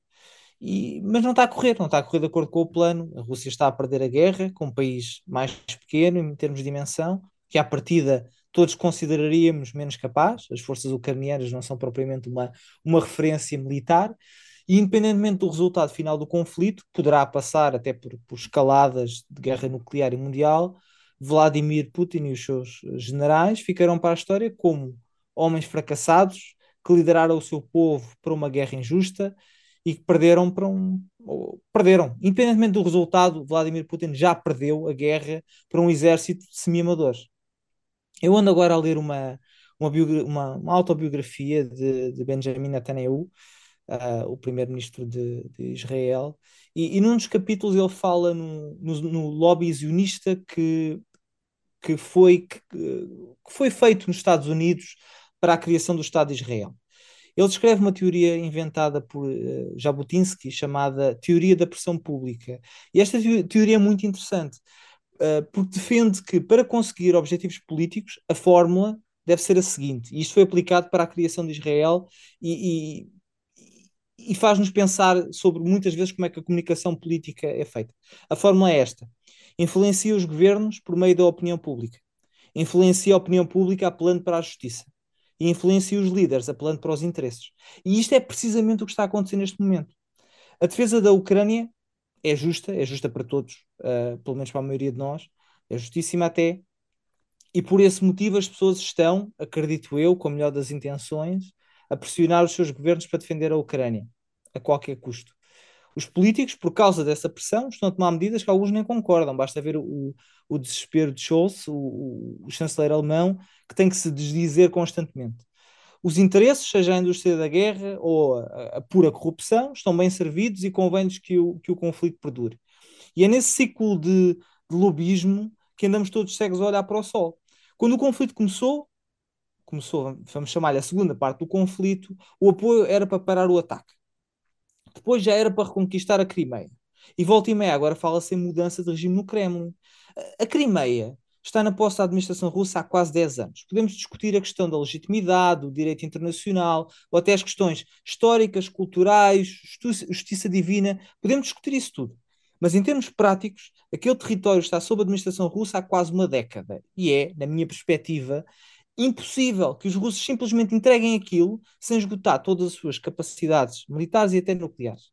E, mas não está a correr, não está a correr de acordo com o plano. A Rússia está a perder a guerra com um país mais pequeno em termos de dimensão, que à partida todos consideraríamos menos capaz. As forças ucranianas não são propriamente uma, uma referência militar, e independentemente do resultado final do conflito, poderá passar até por, por escaladas de guerra nuclear e mundial, Vladimir Putin e os seus generais ficarão para a história como homens fracassados que lideraram o seu povo para uma guerra injusta e que perderam para um perderam, independentemente do resultado, Vladimir Putin já perdeu a guerra para um exército semi-amador. Eu ando agora a ler uma, uma, uma, uma autobiografia de, de Benjamin Netanyahu, uh, o primeiro-ministro de, de, Israel, e, e num dos capítulos ele fala no, no, no lobby zionista que, que, foi, que, que foi feito nos Estados Unidos para a criação do Estado de Israel. Ele descreve uma teoria inventada por uh, Jabotinsky chamada Teoria da Pressão Pública. E esta teoria é muito interessante, uh, porque defende que para conseguir objetivos políticos, a fórmula deve ser a seguinte. E isto foi aplicado para a criação de Israel e, e e faz-nos pensar sobre muitas vezes como é que a comunicação política é feita. A fórmula é esta: influencia os governos por meio da opinião pública, influencia a opinião pública apelando para a justiça e influencia os líderes apelando para os interesses. E isto é precisamente o que está a acontecer neste momento. A defesa da Ucrânia é justa, é justa para todos, uh, pelo menos para a maioria de nós, é justíssima até, e por esse motivo as pessoas estão, acredito eu, com a melhor das intenções, a pressionar os seus governos para defender a Ucrânia, a qualquer custo. Os políticos, por causa dessa pressão, estão a tomar medidas que alguns nem concordam. Basta ver o, o desespero de Scholz, o, o, chanceler alemão, que tem que se desdizer constantemente. Os interesses, seja a indústria da guerra ou a, a pura corrupção, estão bem servidos e convém-lhes que o, que o conflito perdure. E é nesse ciclo de, de lobismo que andamos todos cegos a olhar para o sol. Quando o conflito começou, começou, vamos chamar-lhe a segunda parte do conflito, o apoio era para parar o ataque. Depois já era para reconquistar a Crimeia. E volta e meia, agora fala-se em mudança de regime no Kremlin. A Crimeia está na posse da administração russa há quase 10 anos. Podemos discutir a questão da legitimidade, do direito internacional, ou até as questões históricas, culturais, justiça divina. Podemos discutir isso tudo. Mas em termos práticos, aquele território está sob administração russa há quase uma década. E é, na minha perspectiva, impossível que os russos simplesmente entreguem aquilo sem esgotar todas as suas capacidades militares e até nucleares.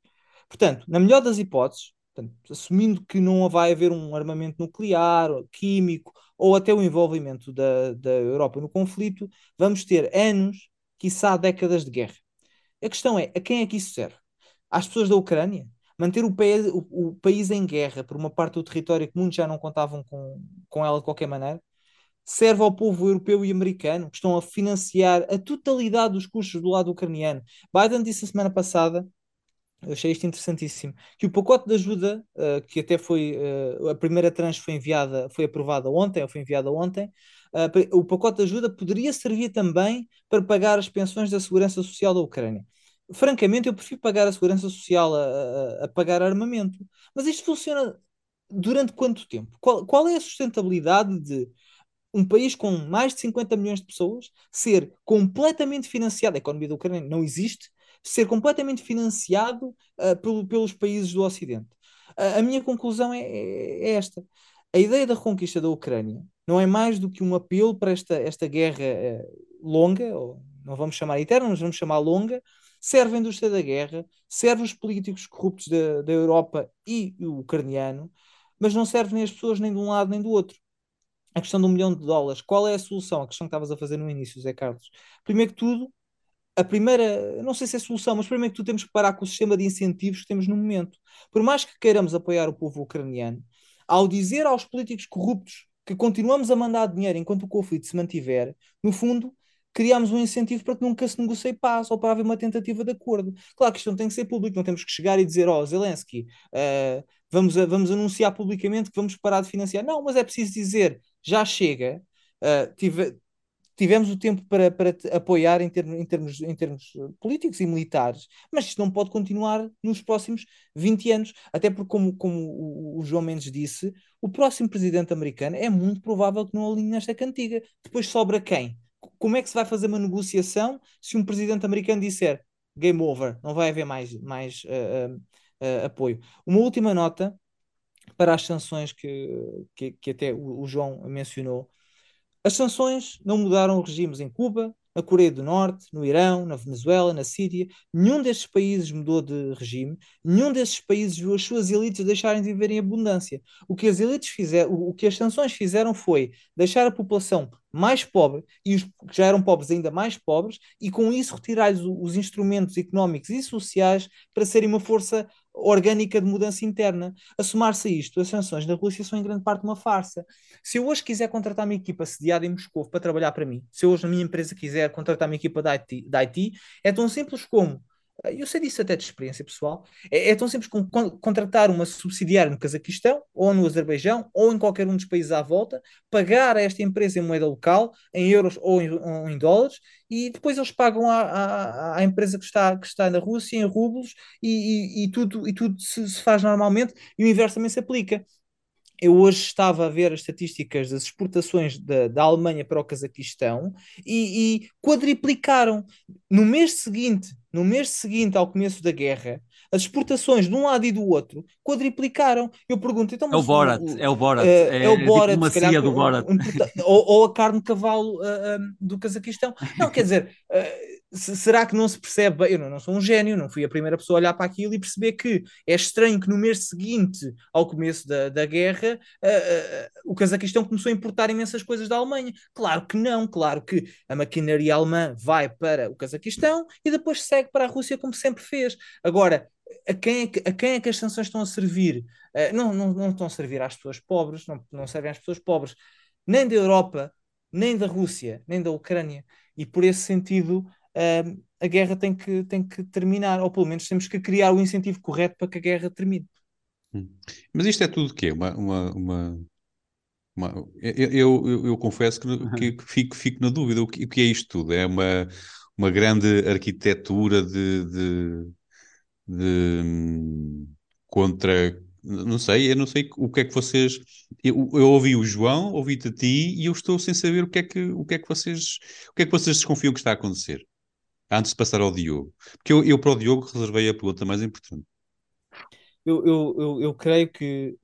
Portanto, na melhor das hipóteses, portanto, assumindo que não vai haver um armamento nuclear, químico ou até o envolvimento da, da Europa no conflito, vamos ter anos, quiçá décadas de guerra. A questão é, a quem é que isso serve? Às pessoas da Ucrânia? Manter o país, o, o país em guerra por uma parte do território que muitos já não contavam com, com ela de qualquer maneira? Serve ao povo europeu e americano, que estão a financiar a totalidade dos custos do lado ucraniano. Biden disse a semana passada, eu achei isto interessantíssimo, que o pacote de ajuda, uh, que até foi, uh, a primeira tranche foi enviada, foi aprovada ontem, ou foi enviada ontem, uh, o pacote de ajuda poderia servir também para pagar as pensões da segurança social da Ucrânia. Francamente, eu prefiro pagar a segurança social a, a, a pagar armamento. Mas isto funciona durante quanto tempo? Qual, qual é a sustentabilidade de um país com mais de 50 milhões de pessoas ser completamente financiado, a economia da Ucrânia não existe, ser completamente financiado uh, pelo, pelos países do Ocidente. Uh, a minha conclusão é, é, esta. A ideia da reconquista da Ucrânia não é mais do que um apelo para esta, esta guerra uh, longa, ou não vamos chamar eterna, mas vamos chamar longa, serve a indústria da guerra, serve os políticos corruptos da, da Europa e o ucraniano, mas não serve nem as pessoas nem de um lado nem do outro a questão um milhão de dólares, qual é a solução? A questão que estavas a fazer no início, Zé Carlos. Primeiro que tudo, a primeira, não sei se é solução, mas primeiro que tudo temos que parar com o sistema de incentivos que temos no momento. Por mais que queiramos apoiar o povo ucraniano, ao dizer aos políticos corruptos que continuamos a mandar dinheiro enquanto o conflito se mantiver, no fundo, criamos um incentivo para que nunca se negocie paz ou para haver uma tentativa de acordo. Claro que isto não tem que ser público, não temos que chegar e dizer, ó, oh, Zelensky, uh, vamos, vamos anunciar publicamente que vamos parar de financiar. Não, mas é preciso dizer, já chega, uh, tive, tivemos o tempo para, para apoiar em, termos, em, termos, em termos políticos e militares, mas isto não pode continuar nos próximos 20 anos, até porque, como, como o, João Mendes disse, o próximo presidente americano é muito provável que não alinhe nesta cantiga. Depois sobra quem? Como é que se vai fazer uma negociação se um presidente americano disser game over, não vai haver mais, mais uh, uh, apoio? Uma última nota para as sanções que, que, que até o, o, João mencionou. As sanções não mudaram regimes em Cuba, na Coreia do Norte, no Irão, na Venezuela, na Síria. Nenhum destes países mudou de regime, nenhum desses países viu as suas elites deixarem de viver em abundância. O que as elites fizeram, o que as sanções fizeram foi deixar a população mais pobre e os que já eram pobres ainda mais pobres, e com isso retirar-lhes os instrumentos económicos e sociais para serem uma força orgânica de mudança interna. A somar-se a isto, as sanções da Rússia são em grande parte uma farsa. Se eu hoje quiser contratar uma equipa sediada em Moscou para trabalhar para mim, se eu hoje na minha empresa quiser contratar uma equipa da IT, da IT é tão simples como eu sei disso até de experiência pessoal, é, é tão simples como contratar uma subsidiária no Cazaquistão, ou no Azerbaijão, ou em qualquer um dos países à volta, pagar a esta empresa em moeda local, em euros ou em, ou em dólares, e depois eles pagam à, empresa que está, que está na Rússia em rublos, e, e, e tudo, e tudo se, se faz normalmente, e o inverso também se aplica eu hoje estava a ver as estatísticas das exportações da, da Alemanha para o Cazaquistão e, e, quadriplicaram. No mês seguinte, no mês seguinte ao começo da guerra, as exportações de um lado e do outro quadriplicaram. Eu pergunto, então... É o Borat, o, é o Borat. é, é, o Borat, se calhar, do Borat. Um, um, ou, ou, a carne de cavalo uh, uh, do Cazaquistão. Não, quer dizer... Uh, será que não se percebe bem? Eu não, não, sou um gênio, não fui a primeira pessoa a olhar para aquilo e perceber que é estranho que no mês seguinte ao começo da, da guerra uh, uh, o Cazaquistão começou a importar imensas coisas da Alemanha. Claro que não, claro que a maquinaria alemã vai para o Cazaquistão e depois segue para a Rússia como sempre fez. Agora, a quem, é que, a quem é que as sanções estão a servir? Uh, não, não, não estão a servir às pessoas pobres, não, não servem às pessoas pobres, nem da Europa, nem da Rússia, nem da Ucrânia. E por esse sentido, uh, a guerra tem que, tem que terminar, ou pelo menos temos que criar o incentivo correto para que a guerra termine. Hum. Mas isto é tudo o quê? Uma, uma, uma, uma... Eu, eu, eu, confesso que, uhum. que, fico, fico na dúvida. O que, o que, é isto tudo? É uma, uma grande arquitetura de, de, de contra não sei, eu não sei o que é que vocês. Eu, eu ouvi o João, ouvi-te a ti e eu estou sem saber o que é que, o que é que vocês o que é que vocês desconfiam que está a acontecer antes de passar ao Diogo. Porque eu, eu para o Diogo reservei a pergunta mais importante. eu, eu, eu, eu creio que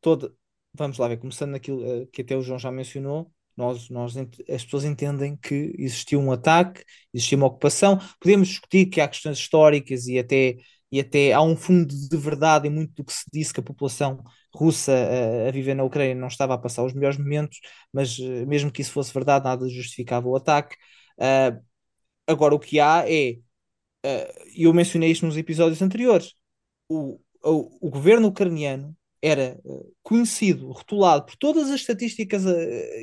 toda. Vamos lá ver, começando naquilo eh, que até o João já mencionou, nós, nós, as pessoas entendem que existiu um ataque, existiu uma ocupação. Podemos discutir que há questões históricas e até, e até há um fundo de verdade em muito do que se disse que a população russa a, a viver na Ucrânia não estava a passar os melhores momentos, mas eh, mesmo que isso fosse verdade, nada justificava o ataque. Uh, agora, o que há é, uh, eu mencionei isto nos episódios anteriores, o, o, o governo ucraniano era uh, conhecido, rotulado por todas as estatísticas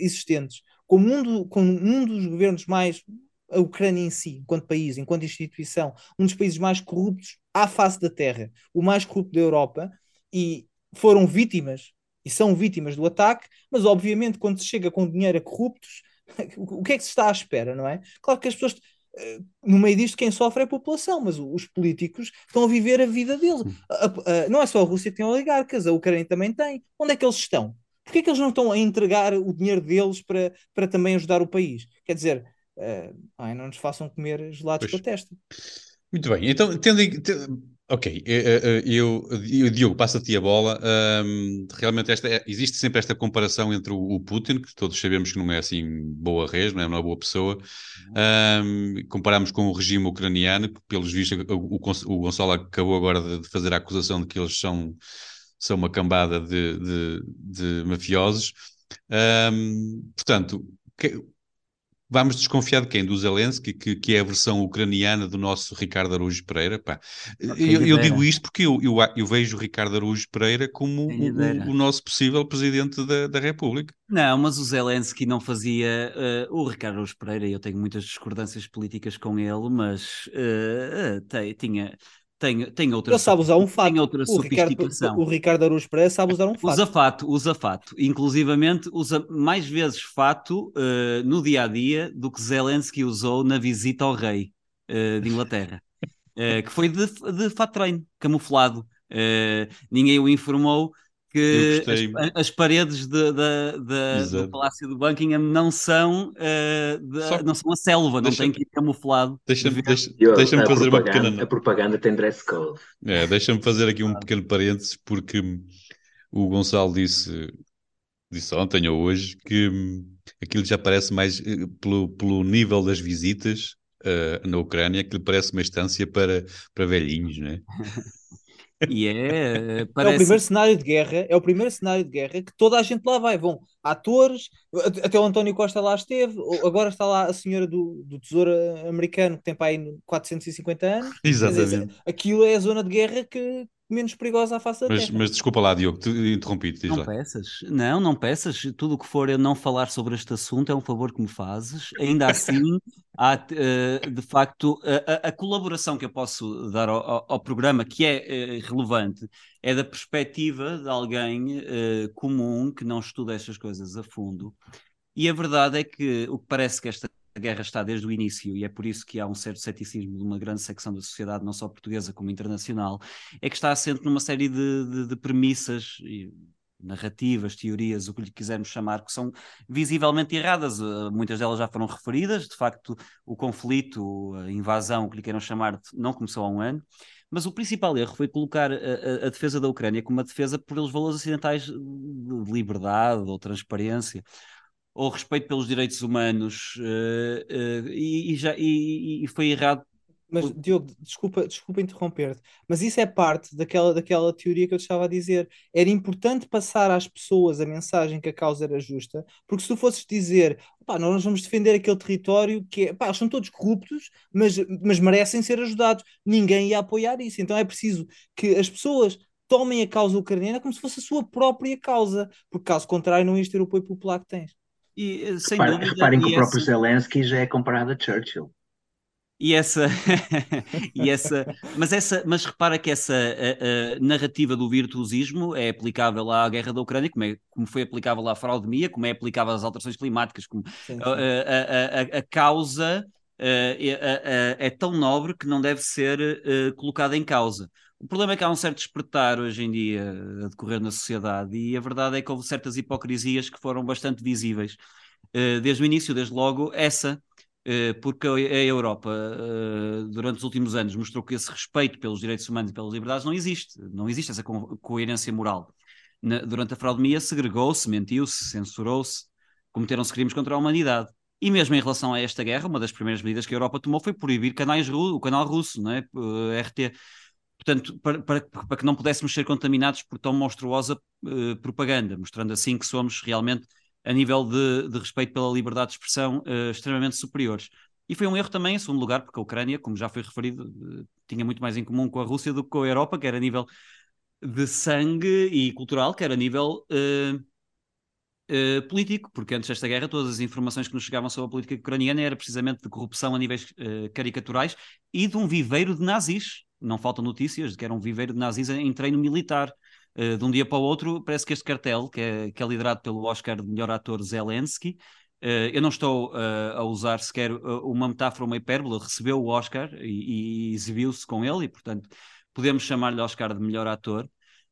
existentes como um, do, como um dos governos mais a Ucrânia em si, enquanto país, enquanto instituição, um dos países mais corruptos à face da Terra, o mais corrupto da Europa, e foram vítimas e são vítimas do ataque, mas obviamente quando se chega com dinheiro a corruptos, o que é que se está à espera, não é? Claro que as pessoas, eh, no meio disto, quem sofre é a população, mas os políticos estão a viver a vida deles. não é só a Rússia que tem oligarcas, a Ucrânia também tem. Onde é que eles estão? Porquê é que eles não estão a entregar o dinheiro deles para, para também ajudar o país? Quer dizer, uh, ai, não nos façam comer gelados pois. para a testa. Muito bem, então, tendo, Ok, eh, eh, eu, eu Diogo, passa-te a bola. Um, realmente esta, é, existe sempre esta comparação entre o, o, Putin, que todos sabemos que não é assim boa res, não é uma boa pessoa. Um, comparamos com o regime ucraniano, que pelos vistos o, o, o Gonçalo acabou agora de, de, fazer a acusação de que eles são, são uma cambada de, de, de mafiosos. Um, portanto, que, Vamos desconfiar de quem? Do Zelensky, que, que é a versão ucraniana do nosso Ricardo Araújo Pereira? Pá. Eu, eu, digo isto porque eu, eu, eu, vejo o Ricardo Araújo Pereira como o, o, nosso possível presidente da, da República. Não, mas o Zelensky não fazia. Uh, o Ricardo Araújo Pereira, eu tenho muitas discordâncias políticas com ele, mas uh, uh, tinha tem, tem outra, Ele sabe usar um fato. Tem outra o Ricardo, o Ricardo Aruz Pereira sabe usar um fato. Usa fato, usa fato. Inclusivamente usa mais vezes fato uh, no dia a dia do que Zelensky usou na visita ao rei uh, de Inglaterra, uh, que foi de, de fato treino, camuflado. ninguém o informou que as, as, paredes de, de, de, do Palácio do Buckingham não são, uh, não são a selva, deixa, não tem que ir camuflado. Deixa-me deixa, deixa fazer uma pequena. A propaganda tem dress code. É, deixa-me fazer aqui um pequeno parênteses, porque o Gonçalo disse, disse ontem ou hoje que hum, aquilo já parece mais eh, pelo, pelo nível das visitas uh, na Ucrânia, que lhe parece uma estância para, para velhinhos, não é? E é, parece... é o primeiro cenário de guerra, é o primeiro cenário de guerra que toda a gente lá vai. Vão atores, até o António Costa lá esteve, agora está lá a senhora do, do Tesouro Americano que tem para aí 450 anos. Exatamente. Dizer, aquilo é a zona de guerra que, menos perigosa à face da mas, terra. Mas desculpa lá, Diogo, te interrompi-te. Não lá. peças, não, não peças. Tudo o que for eu não falar sobre este assunto é um favor que me fazes. Ainda assim, há uh, de facto a, a, colaboração que eu posso dar ao, ao, ao programa, que é uh, relevante, é da perspectiva de alguém uh, comum que não estuda estas coisas a fundo. E a verdade é que o que parece que esta a guerra está desde o início e é por isso que há um certo ceticismo de uma grande secção da sociedade, não só portuguesa como internacional, é que está assente numa série de, de, de premissas narrativas, teorias, o que lhe quisermos chamar, que são visivelmente erradas. Uh, muitas delas já foram referidas. De facto, o conflito, a invasão, o que lhe queiram chamar, não começou há um ano. Mas o principal erro foi colocar a, a, a defesa da Ucrânia como uma defesa pelos valores ocidentais de liberdade ou transparência ou respeito pelos direitos humanos uh, uh, e, e, já, e, e, foi errado. Mas, Diogo, desculpa, desculpa interromper-te, mas isso é parte daquela, daquela teoria que eu te estava a dizer. Era importante passar às pessoas a mensagem que a causa era justa, porque se tu fosses dizer, pá, nós vamos defender aquele território que é, pá, são todos corruptos, mas, mas merecem ser ajudados, ninguém ia apoiar isso. Então é preciso que as pessoas tomem a causa ucraniana como se fosse a sua própria causa, porque caso contrário não ias ter o apoio popular que tens. E, eh, sem Repare, dúvida, reparem que o próprio Zelensky já é comparado a Churchill. E essa, e essa, mas essa, mas repara que essa a, a narrativa do virtuosismo é aplicável à guerra da Ucrânia, como, é, como foi aplicável à fraudemia, como é aplicável às alterações climáticas, como sim, sim. A, a, a, causa é, tão nobre que não deve ser colocada em causa. O problema é que há um certo despertar hoje em dia a decorrer na sociedade e a verdade é que houve certas hipocrisias que foram bastante visíveis. Uh, desde o início, desde logo, essa porque a Europa, durante os últimos anos, mostrou que esse respeito pelos direitos humanos e pelas liberdades não existe. Não existe essa co coerência moral. Na, durante a fraudemia, segregou-se, mentiu-se, censurou-se, cometeram-se crimes contra a humanidade. E mesmo em relação a esta guerra, uma das primeiras medidas que a Europa tomou foi proibir canais o canal russo, não é? RT. Portanto, para, para, para, que não pudéssemos ser contaminados por tão monstruosa uh, propaganda, mostrando assim que somos realmente, a nível de, de respeito pela liberdade de expressão, uh, extremamente superiores. E foi um erro também, em segundo lugar, porque a Ucrânia, como já foi referido, uh, tinha muito mais em comum com a Rússia do que com a Europa, quer a nível de sangue e cultural, quer a nível político, porque antes desta guerra todas as informações que nos chegavam sobre a política ucraniana era precisamente de corrupção a níveis caricaturais e de um viveiro de nazis. Não faltam notícias de que era um viveiro de nazis em treino militar. Uh, de um dia para o outro, parece que este cartel, que é, que é liderado pelo Oscar de melhor ator Zelensky, Uh, eu não estou uh, a usar sequer uma metáfora, uma hipérbole, recebeu o Oscar e, e exibiu-se com ele, e portanto podemos chamar-lhe Oscar de melhor ator.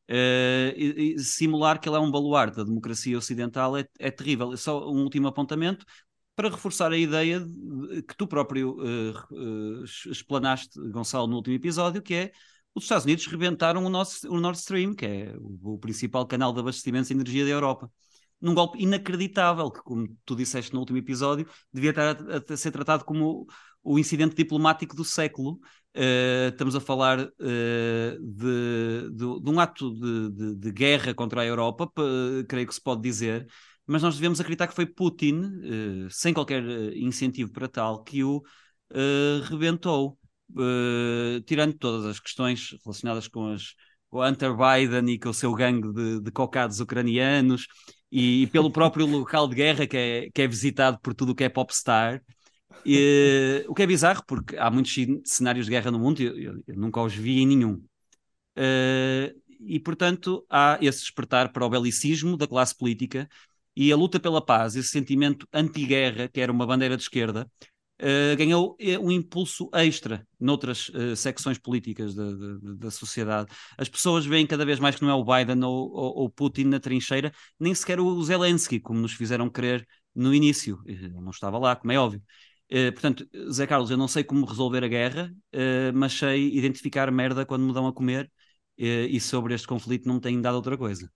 E, e simular que ele é um baluarte da democracia ocidental é, é, terrível. Só um último apontamento para reforçar a ideia de, que tu próprio uh, uh, explanaste, Gonçalo, no último episódio, que é os Estados Unidos rebentaram o, nosso, o Nord Stream, que é o, o principal canal de abastecimento de energia da Europa num golpe inacreditável, que, como tu disseste no último episódio, devia estar a, a ser tratado como o incidente diplomático do século. Uh, estamos a falar uh, de, de, de, um ato de, de, guerra contra a Europa, creio que se pode dizer, mas nós devemos acreditar que foi Putin, uh, sem qualquer incentivo para tal, que o rebentou, tirando todas as questões relacionadas com as com Hunter Biden e com o seu gangue de, de cocados ucranianos e, e, pelo próprio local de guerra que é, que é visitado por tudo o que é popstar. E, o que é bizarro, porque há muitos cenários de guerra no mundo e eu, eu, nunca os vi em nenhum. Uh, e, portanto, há esse despertar para o belicismo da classe política e a luta pela paz, esse sentimento anti-guerra, que era uma bandeira de esquerda, uh, ganhou eh, um impulso extra noutras uh, secções políticas da, da, da, sociedade. As pessoas veem cada vez mais que não é o Biden ou, ou Putin na trincheira, nem sequer o Zelensky, como nos fizeram crer no início. Ele não estava lá, como é óbvio. Uh, portanto, Zé Carlos, eu não sei como resolver a guerra, uh, mas sei identificar merda quando me dão a comer uh, e sobre este conflito não me têm dado outra coisa.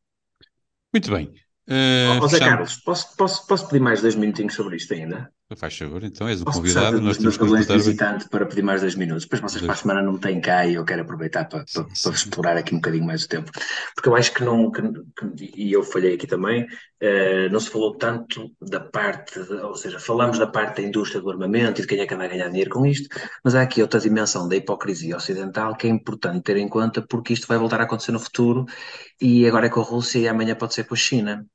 Muito bem. Uh, oh, Zé Carlos, posso, posso, posso pedir mais dois minutinhos sobre isto ainda? Faz favor, então és o Posso convidado. Nós temos que visitante para pedir mais dois minutos. Depois vocês para a semana não têm cá e eu quero aproveitar para, para, para explorar aqui um bocadinho mais o tempo. Porque eu acho que não, que, que, e eu falhei aqui também, uh, não se falou tanto da parte, de, ou seja, falamos da parte da indústria do armamento e de quem é que anda a ganhar dinheiro com isto, mas há aqui outra dimensão da hipocrisia ocidental que é importante ter em conta porque isto vai voltar a acontecer no futuro e agora é com a Rússia e amanhã pode ser com a China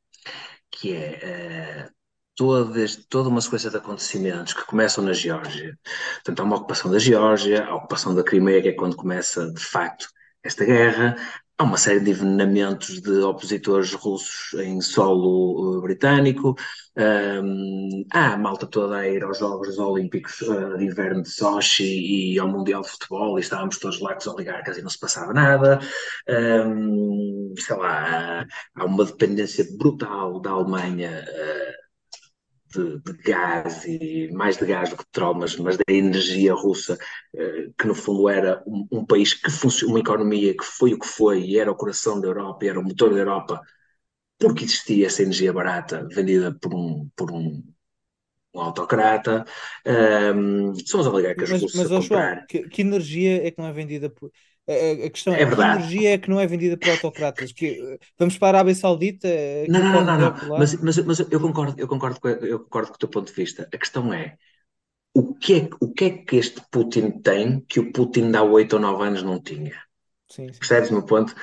que é uh, toda, toda uma sequência de acontecimentos que começam na Geórgia. Portanto, há uma ocupação da Geórgia, a ocupação da Crimeia, que é quando começa, de facto, esta guerra. Há uma série de envenenamentos de opositores russos em solo uh, britânico. Um, há a malta toda a ir aos Jogos Olímpicos uh, de Inverno de Sochi e ao Mundial de Futebol e estávamos todos lá com os oligarcas e não se passava nada. Um, sei lá, há uma dependência brutal da Alemanha. Uh, de, de, gás e mais de gás do que de petróleo, mas, mas da energia russa, eh, que no fundo era um, um país que funciona, uma economia que foi o que foi e era o coração da Europa, e era o motor da Europa, porque existia essa energia barata vendida por um, por um, um autocrata. Um, são os oligarcas mas, russos mas, a comprar. João, que, que energia é que não é vendida por a, questão é, é que energia é que não é vendida por autocratas. Que, vamos para a Arábia Saudita? Não, não, não, não, não. Mas, mas, mas, eu concordo, eu concordo, com, eu concordo com o teu ponto de vista. A questão é o que é, o que, é que este Putin tem que o Putin há oito ou nove anos não tinha? Sim, sim. Percebes o meu ponto?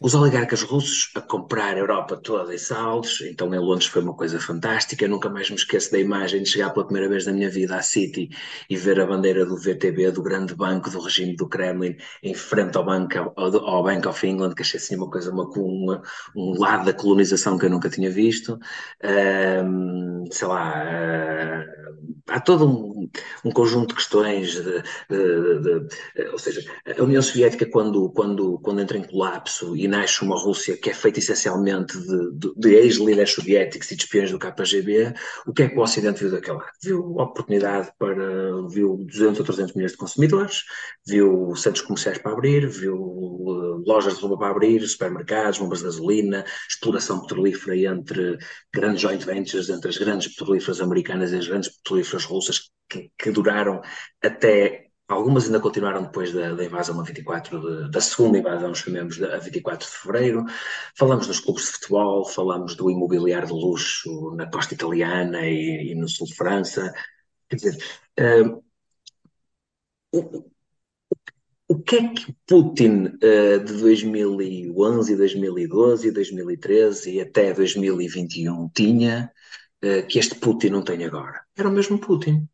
Os oligarcas russos a comprar a Europa toda em saldos, então em Londres foi uma coisa fantástica. Eu nunca mais me esqueço da imagem de chegar pela primeira vez na minha vida à City e ver a bandeira do VTB, do grande banco do regime do Kremlin, em frente ao, banco, ao, ao Bank of England, que achei assim uma coisa, uma, uma, um lado da colonização que eu nunca tinha visto. Um, sei lá, uh, há todo um, um, conjunto de questões, de, de, de, ou seja, a União Soviética, quando, quando, quando entra em colapso e nasce uma Rússia que é feita essencialmente de, de ex-líderes soviéticos e de espiões do KGB, o que é que o Ocidente viu daquela? Viu oportunidade para, viu 200 ou 300 milhões de consumidores, viu centros comerciais para abrir, viu uh, lojas de roupa para abrir, supermercados, bombas de gasolina, exploração petrolífera entre grandes joint ventures, entre as grandes petrolíferas americanas e as grandes petrolíferas russas, que, que duraram até Algumas ainda continuaram depois da, da invasão a 24, de, da segunda invasão, chamemos, a 24 de fevereiro. Falamos dos clubes de futebol, falamos do imobiliário de luxo na costa italiana e, e no sul de França. Quer dizer, uh, o, o que é que Putin uh, de 2011, 2012, 2013 e até 2021 tinha uh, que este Putin não tem agora? Era o mesmo Putin.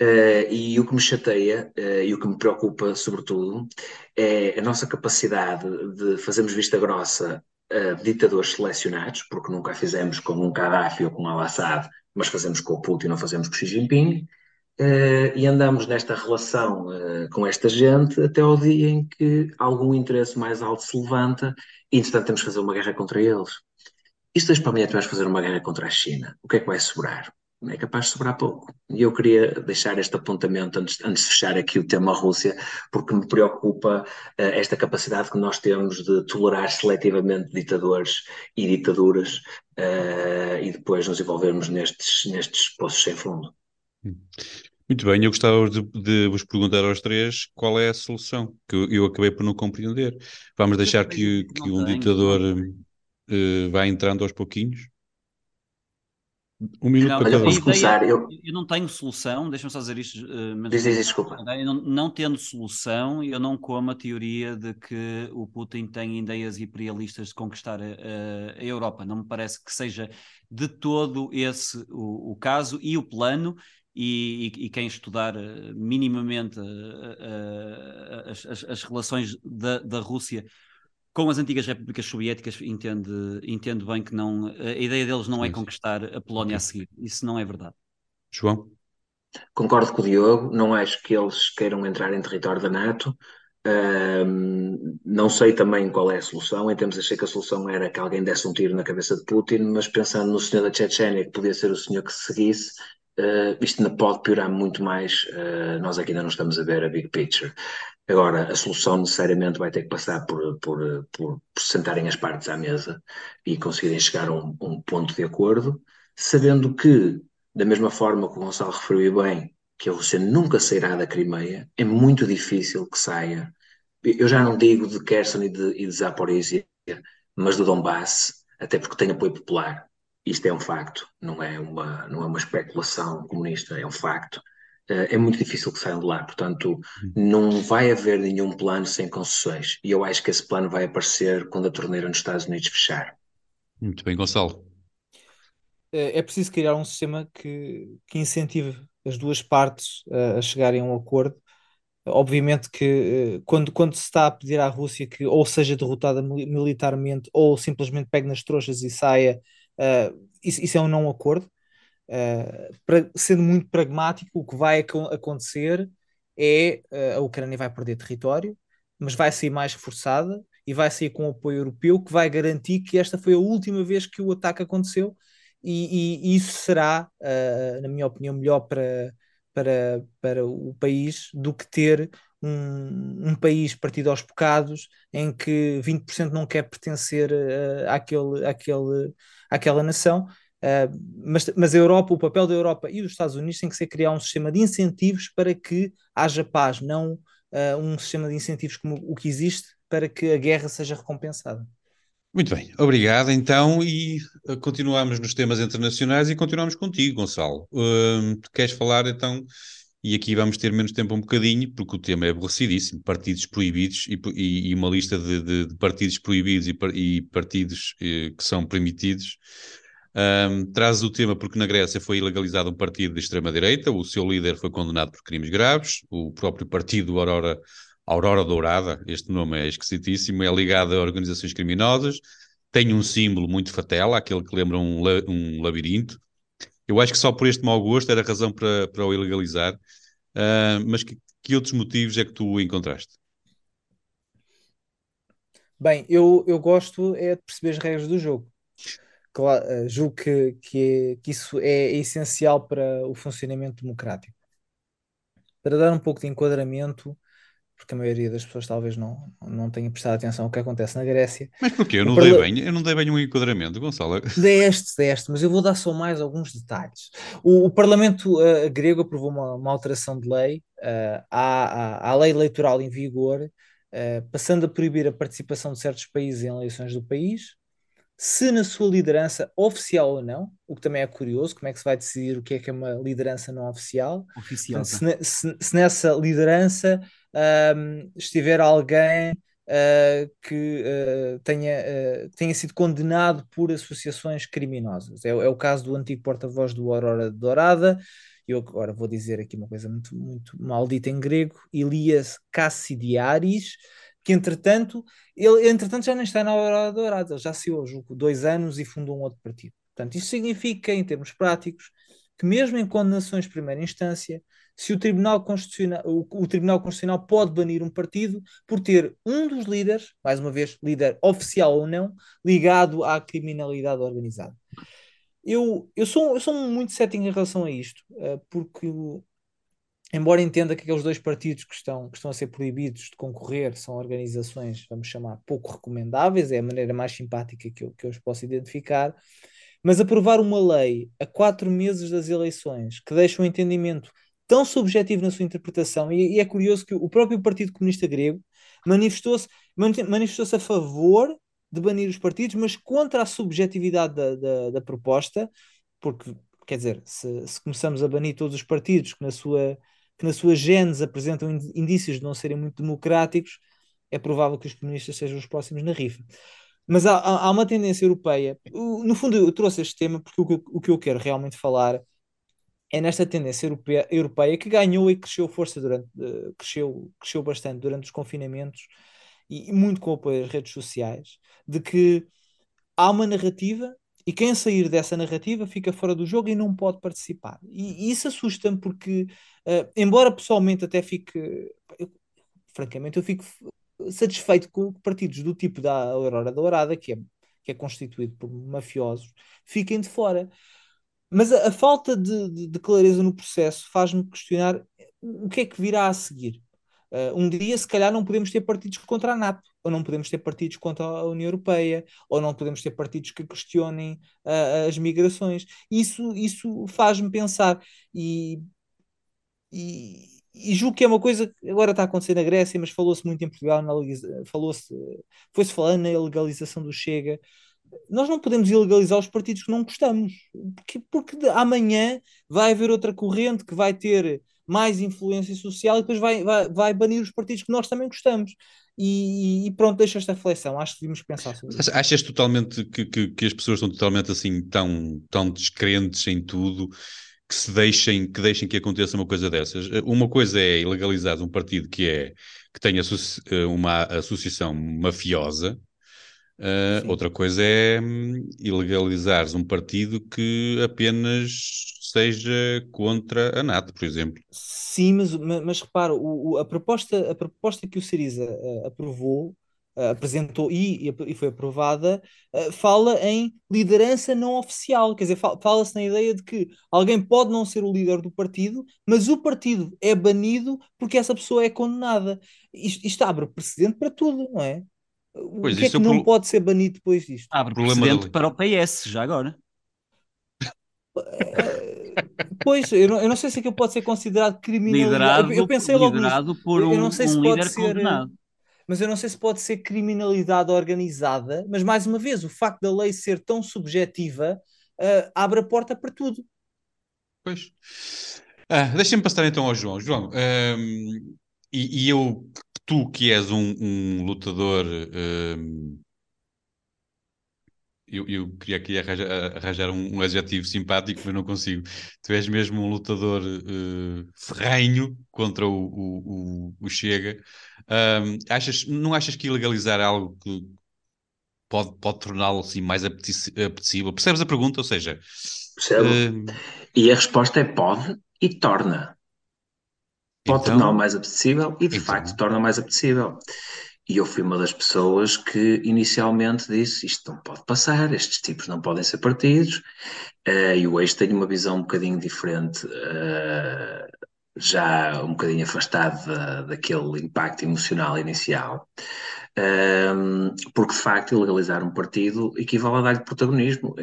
Uh, e o que me chateia uh, e o que me preocupa, sobretudo, é a nossa capacidade de fazermos vista grossa a ditadores selecionados, porque nunca fizemos com um Gaddafi ou com um Al-Assad, mas fazemos com o Putin, não fazemos com o Xi Jinping, uh, e andamos nesta relação com esta gente até ao dia em que algum interesse mais alto se levanta e, entretanto, temos que fazer uma guerra contra eles. Isto hoje para amanhã tu vais fazer uma guerra contra a China. O que é que vai sobrar? É capaz de sobrar pouco. E eu queria deixar este apontamento antes, antes de fechar aqui o tema Rússia, porque me preocupa uh, esta capacidade que nós temos de tolerar seletivamente ditadores e ditaduras uh, e depois nos envolvermos nestes, nestes poços sem fundo. Muito bem, eu gostava de, de, vos perguntar aos três qual é a solução, que eu, eu acabei por não compreender. Vamos deixar que, que um ditador uh, vá entrando aos pouquinhos? Um minuto não, para cada um. Começar, eu... eu não tenho solução, deixa-me só dizer isto. Uh, diz, diz, desculpa. Não, não, tendo solução, eu não como a teoria de que o Putin tem ideias imperialistas de conquistar a, a, a Europa. Não me parece que seja de todo esse o, o caso e o plano. E, e, e, quem estudar uh, minimamente uh, as, as, as, relações da, da Rússia com as antigas repúblicas soviéticas entende, entende bem que não, a ideia deles não é conquistar a Polónia a seguir. Isso não é verdade. João? Concordo com o Diogo, não acho que eles queiram entrar em território da NATO. Um, não sei também qual é a solução. Em termos, achei que a solução era que alguém desse um tiro na cabeça de Putin, mas pensando no senhor da Chechênia, que podia ser o senhor que se seguisse, uh, isto ainda pode piorar muito mais. Uh, nós aqui ainda não estamos a ver a big picture. Agora, a solução necessariamente vai ter que passar por, por, por, por sentarem as partes à mesa e conseguirem chegar a um, um, ponto de acordo, sabendo que, da mesma forma que o Gonçalo referiu bem, que a Rússia nunca sairá da Crimeia, é muito difícil que saia. Eu já não digo de Kherson e de, de Zaporizhia, mas do Donbass, até porque tem apoio popular. Isto é um facto, não é uma, não é uma especulação comunista, é um facto. Eh, é muito difícil que saiam de lá. Portanto, não vai haver nenhum plano sem concessões. E eu acho que esse plano vai aparecer quando a torneira nos Estados Unidos fechar. Muito bem, Gonçalo. É, é preciso criar um sistema que, que incentive as duas partes a, a chegarem a um acordo. Obviamente que eh, quando, quando se está a pedir à Rússia que ou seja derrotada militarmente ou simplesmente pegue nas trouxas e saia, uh, isso, isso, é um não acordo. Uh, pra, sendo muito pragmático, o que vai ac acontecer é uh, a Ucrânia vai perder território, mas vai sair mais reforçada e vai sair com apoio europeu que vai garantir que esta foi a última vez que o ataque aconteceu e, e isso será, uh, na minha opinião, melhor para, para, para o país do que ter um, um país partido aos bocados em que 20% não quer pertencer àquele, àquele, àquela nação Uh, mas, mas a Europa, o papel da Europa e dos Estados Unidos tem que ser criar um sistema de incentivos para que haja paz, não uh, um sistema de incentivos como o que existe para que a guerra seja recompensada. Muito bem, obrigado então e continuamos nos temas internacionais e continuamos contigo, Gonçalo. Uh, queres falar então, e aqui vamos ter menos tempo um bocadinho, porque o tema é aborrecidíssimo, partidos proibidos e, e, e uma lista de, de, de, partidos proibidos e, e partidos eh, que são permitidos. Um, traz o tema porque na Grécia foi ilegalizado um partido de extrema-direita, o seu líder foi condenado por crimes graves, o próprio partido Aurora, Aurora Dourada, este nome é esquisitíssimo, é ligado a organizações criminosas, tem um símbolo muito fatela, aquele que lembra um, um labirinto, Eu acho que só por este mau gosto era razão para, para o ilegalizar. Uh, mas que, que outros motivos é que tu encontraste? Bem, eu, eu gosto é de perceber as regras do jogo. Claro, uh, julgo que, que, é, que isso é essencial para o funcionamento democrático. Para dar um pouco de enquadramento, porque a maioria das pessoas talvez não, não tenha prestado atenção ao que acontece na Grécia. Mas porquê? Eu não, dei bem, eu não dei bem um enquadramento, Gonçalo. Deste, deste, mas eu vou dar só mais alguns detalhes. O, o Parlamento uh, grego aprovou uma, uma, alteração de lei uh, à, à, à, lei eleitoral em vigor, uh, passando a proibir a participação de certos países em eleições do país, se na sua liderança oficial ou não, o que também é curioso, como é que se vai decidir o que é que é uma liderança não oficial. Oficial. se, se, se, nessa liderança um, estiver alguém uh, que uh, tenha, uh, tenha sido condenado por associações criminosas. É, é o caso do antigo porta-voz do Aurora Dourada. Eu agora vou dizer aqui uma coisa muito, muito maldita em grego, Elias Cassidiaris, que entretanto, ele entretanto já nem está na Aurora Dourada, ele já saiu, julgo, dois anos e fundou um outro partido. Portanto, isto significa, em termos práticos, que mesmo em condenações de primeira instância, se o Tribunal Constitucional, o, o, Tribunal Constitucional pode banir um partido por ter um dos líderes, mais uma vez, líder oficial ou não, ligado à criminalidade organizada. Eu, eu, sou, eu sou muito cético em relação a isto, uh, porque, embora entenda que aqueles dois partidos que estão, que estão a ser proibidos de concorrer são organizações, vamos chamar, pouco recomendáveis, é a maneira mais simpática que eu, que eu os posso identificar, mas aprovar uma lei a quatro meses das eleições que deixa um entendimento tão subjetivo na sua interpretação, e, e é curioso que o próprio Partido Comunista Grego manifestou-se manifestou a favor de banir os partidos, mas contra a subjetividade da, da, da proposta, porque, quer dizer, se, se, começamos a banir todos os partidos que na sua, que na sua genes apresentam indícios de não serem muito democráticos, é provável que os comunistas sejam os próximos na rifa. Mas há, há uma tendência europeia. No fundo, eu trouxe este tema porque o que eu quero realmente falar é nesta tendência europeia, europeia que ganhou e cresceu força durante, uh, cresceu, cresceu bastante durante os confinamentos e, e, muito com o apoio das redes sociais, de que há uma narrativa e quem sair dessa narrativa fica fora do jogo e não pode participar. E, e isso assusta-me porque, uh, embora pessoalmente até fique, eu, francamente, eu fico satisfeito com partidos do tipo da Aurora Dourada, que é, que é constituído por mafiosos, fiquem de fora. Mas a, a falta de, de, de, clareza no processo faz-me questionar o que é que virá a seguir. Uh, um dia, se calhar, não podemos ter partidos contra a NATO, ou não podemos ter partidos contra a União Europeia, ou não podemos ter partidos que questionem uh, as migrações. Isso, isso faz-me pensar. E, e, e, julgo que é uma coisa que agora está a acontecer na Grécia, mas falou-se muito em Portugal, falou-se, foi-se falando na legalização do Chega nós não podemos ilegalizar os partidos que não gostamos, porque, porque amanhã vai haver outra corrente que vai ter mais influência social e depois vai, vai, vai banir os partidos que nós também gostamos. E, e pronto, deixa esta reflexão. Acho que devíamos pensar sobre isso. Achas totalmente que, que, que, as pessoas estão totalmente assim tão, tão descrentes em tudo que se deixem que, deixem que aconteça uma coisa dessas? Uma coisa é ilegalizar um partido que é que tenha uma associação mafiosa Uh, outra coisa é hum, ilegalizares um partido que apenas seja contra a NATO, por exemplo. Sim, mas, mas, mas repara, o, o, a, proposta, a proposta que o Siriza uh, aprovou, uh, apresentou e, e, foi aprovada, fala em liderança não oficial, quer dizer, fala-se na ideia de que alguém pode não ser o líder do partido, mas o partido é banido porque essa pessoa é condenada. Isto, isto abre precedente para tudo, não é? Pois o que é que não pro... pode ser banido depois disto? Abre precedente para o PS, já agora. Eh, pois, eu não, eu não sei se aquilo pode ser considerado criminalidade. Liderado, eu, pensei logo liderado por um, eu não sei um se líder pode ser, condenado. Mas eu não sei se pode ser criminalidade organizada. Mas mais uma vez, o facto da lei ser tão subjetiva uh, abre a porta para tudo. Pois. Ah, Deixa-me passar então ao João. João, um, e, e, eu tu que és um, um lutador. Um, eu, eu, queria aqui arranjar, arranjar um, um, adjetivo simpático, mas não consigo. Tu és mesmo um lutador uh, ferrenho contra o, o, o, o Chega. Um, achas, não achas que ilegalizar algo que, pode, pode torná-lo assim mais apetecível? Percebes a pergunta? Ou seja, Percebo. Uh... E a resposta é pode e torna. Pode então... torná-lo mais apetecível e de então... facto torna mais apetecível. E eu fui uma das pessoas que inicialmente disse: isto não pode passar, estes tipos não podem ser partidos. Uh, e hoje tenho uma visão um bocadinho diferente, uh, já um bocadinho afastado da, daquele impacto emocional inicial. Porque de facto ilegalizar um partido equivale a dar-lhe protagonismo.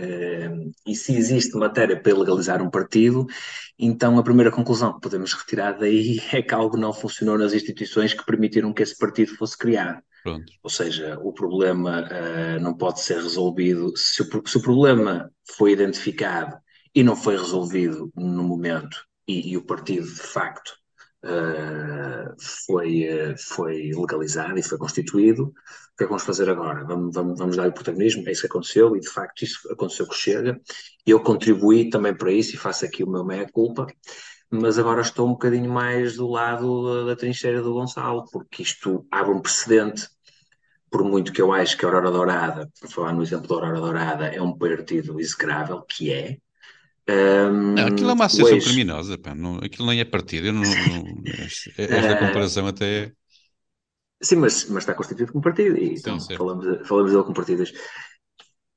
E se existe matéria para legalizar um partido, então a primeira conclusão que podemos retirar daí é que algo não funcionou nas instituições que permitiram que esse partido fosse criado. Pronto. Ou seja, o problema uh, não pode ser resolvido. Se o, se o, problema foi identificado e não foi resolvido no momento, e, e o partido de facto uh, foi, uh, foi legalizado e foi constituído. O que é que vamos fazer agora? Vamos, vamos, vamos dar o protagonismo, é isso que aconteceu, e de facto isso aconteceu que chega. Eu contribuí também para isso e faço aqui o meu meia-culpa, mas agora estou um bocadinho mais do lado da, da trincheira do Gonçalo, porque isto abre um precedente por muito que eu acho que a Aurora Dourada, por falar no exemplo da Aurora Dourada, é um partido execrável, que é, um, não, aquilo é uma associação criminosa, pá, não, aquilo nem é partido. Não, não, esta comparação até é. Sim, mas, mas está constituído como partido e então, falamos, falamos dele como partidos.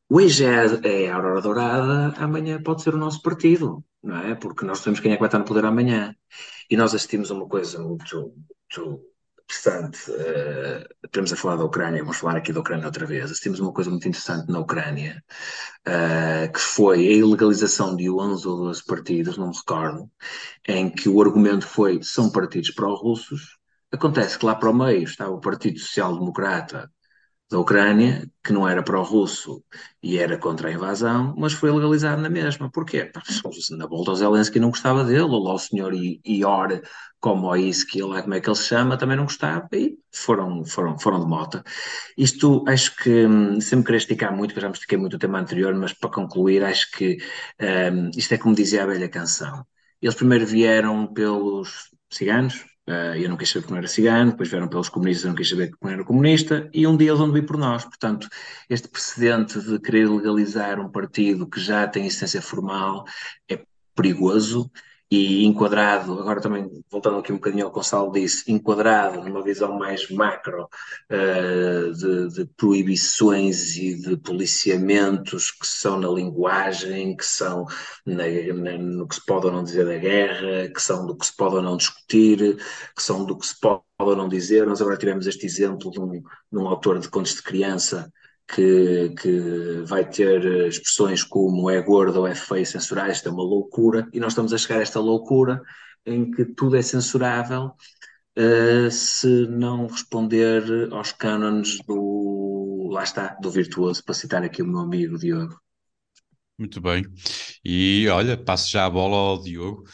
Hoje é, é a Aurora Dourada, amanhã pode ser o nosso partido, não é? Porque nós sabemos quem é que vai estar no poder amanhã. E nós assistimos a uma coisa muito, muito interessante. Uh, estamos a falar da Ucrânia, vamos falar aqui da Ucrânia outra vez. Assistimos uma coisa muito interessante na Ucrânia, uh, que foi a ilegalização de 11 ou 12 partidos, não me recordo, em que o argumento foi são partidos pró-russos. Acontece que lá para o meio estava o Partido Social Democrata da Ucrânia, que não era pró-russo e era contra a invasão, mas foi legalizado na mesma. Porquê? Na volta o Zelensky não gostava dele, ou lá o senhor Ior Komoiski, lá como é que ele se chama, também não gostava, e foram, foram, foram de moto. Isto, acho que, hum, sempre queria esticar muito, que já me estiquei muito o tema anterior, mas para concluir, acho que um, isto é como dizia a velha canção. Eles primeiro vieram pelos ciganos, Uh, eu não quis saber que não era cigano, depois vieram pelos comunistas, eu não quis saber que não era comunista, e um dia eles vão vir por nós. Portanto, este precedente de querer legalizar um partido que já tem existência formal é perigoso e enquadrado, agora também voltando aqui um bocadinho ao que o Gonçalo disse, enquadrado numa visão mais macro uh, de, de, proibições e de policiamentos que são na linguagem, que são na, na, no que se pode ou não dizer da guerra, que são do que se pode ou não discutir, que são do que se pode ou não dizer. Nós agora tivemos este exemplo de um, de um autor de contos de criança que, que vai ter expressões como é gordo ou é feio censurar, isto é uma loucura, e nós estamos a chegar a esta loucura em que tudo é censurável uh, se não responder aos cânones do, lá está, do virtuoso, para citar aqui o meu amigo Diogo. Muito bem. E olha, passo já a bola ao Diogo,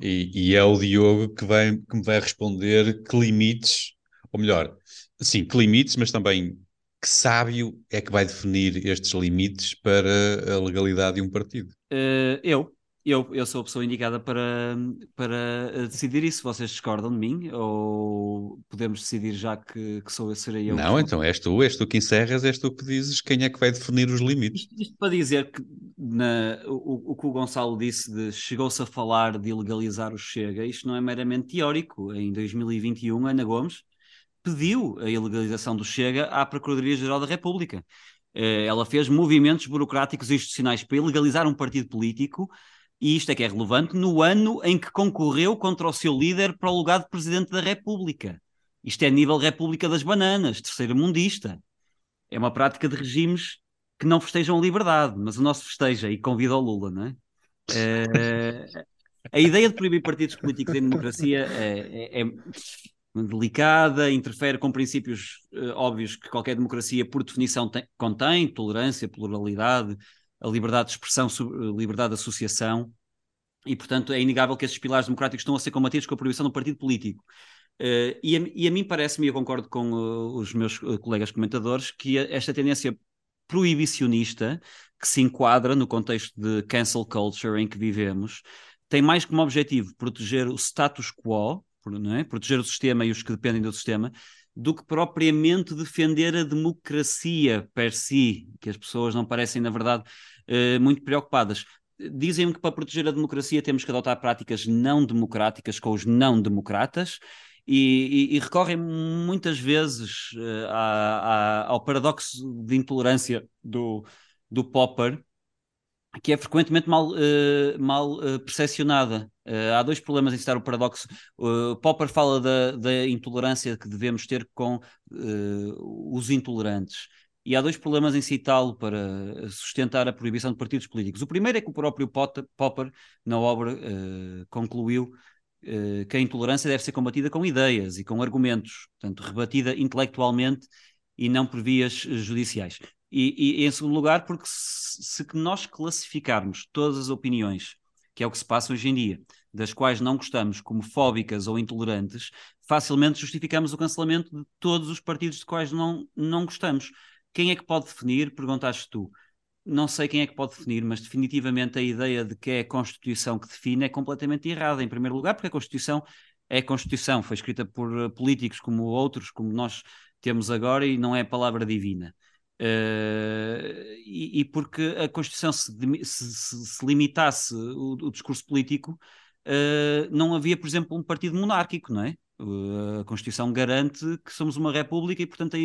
e, e é o Diogo que, vai, que me vai responder que limites, ou melhor, sim, que limites, mas também que sábio é que vai definir estes limites para a legalidade de um partido? Uh, eu. Eu, eu sou a pessoa indicada para, para decidir isso. Vocês discordam de mim? Ou podemos decidir já que, que sou eu, serei eu? Não, então és tu, és tu que encerras, és tu que dizes quem é que vai definir os limites. Isto, isto para dizer que na, o, o que o Gonçalo disse de chegou-se a falar de ilegalizar o Chega, isto não é meramente teórico. Em 2021, Ana Gomes pediu a ilegalização do Chega à Procuradoria-Geral da República. Eh, ela fez movimentos burocráticos e institucionais para ilegalizar um partido político, e isto é que é relevante, no ano em que concorreu contra o seu líder para o lugar de Presidente da República. Isto é nível República das Bananas, terceira mundista. É uma prática de regimes que não festejam a liberdade, mas o nosso festeja e convida o Lula, não é? é... A ideia de proibir partidos políticos em democracia é, é, é delicada, interfere com princípios uh, óbvios que qualquer democracia, por definição, tem, contém: tolerância, pluralidade, a liberdade de expressão, a liberdade de associação, e, portanto, é inegável que esses pilares democráticos estão a ser combatidos com a proibição do partido político. Uh, e, a, e, a, mim parece-me, eu concordo com uh, os meus colegas comentadores, que esta tendência proibicionista, que se enquadra no contexto de cancel culture em que vivemos, tem mais como objetivo proteger o status quo, é? proteger o sistema e os que dependem do sistema, do que propriamente defender a democracia per si, que as pessoas não parecem, na verdade, uh, muito preocupadas. Dizem-me que para proteger a democracia temos que adotar práticas não democráticas com os não democratas. E, e, e recorrem muitas vezes a, a, ao paradoxo de intolerância do, do Popper, que é frequentemente mal, uh, mal uh, percepcionada. Uh, há dois problemas em citar o paradoxo. Popper fala da, da, intolerância que devemos ter com os intolerantes. E há dois problemas em citá-lo para sustentar a proibição de partidos políticos. O primeiro é que o próprio Potter, Popper, na obra, concluiu que a intolerância deve ser combatida com ideias e com argumentos, portanto, rebatida intelectualmente e não por vias judiciais. E, e, em segundo lugar, porque se, se nós classificarmos todas as opiniões, que é o que se passa hoje em dia, das quais não gostamos, como fóbicas ou intolerantes, facilmente justificamos o cancelamento de todos os partidos de quais não, não gostamos. Quem é que pode definir? Perguntaste tu. Não sei quem é que pode definir, mas definitivamente a ideia de que é a Constituição que define é completamente errada. Em primeiro lugar, porque a Constituição é a Constituição, foi escrita por políticos como outros, como nós temos agora, e não é palavra divina. Uh, e, e, porque a Constituição se, se, se limitasse o, o, discurso político, uh, não havia, por exemplo, um partido monárquico, não é? A Constituição garante que somos uma república e, portanto,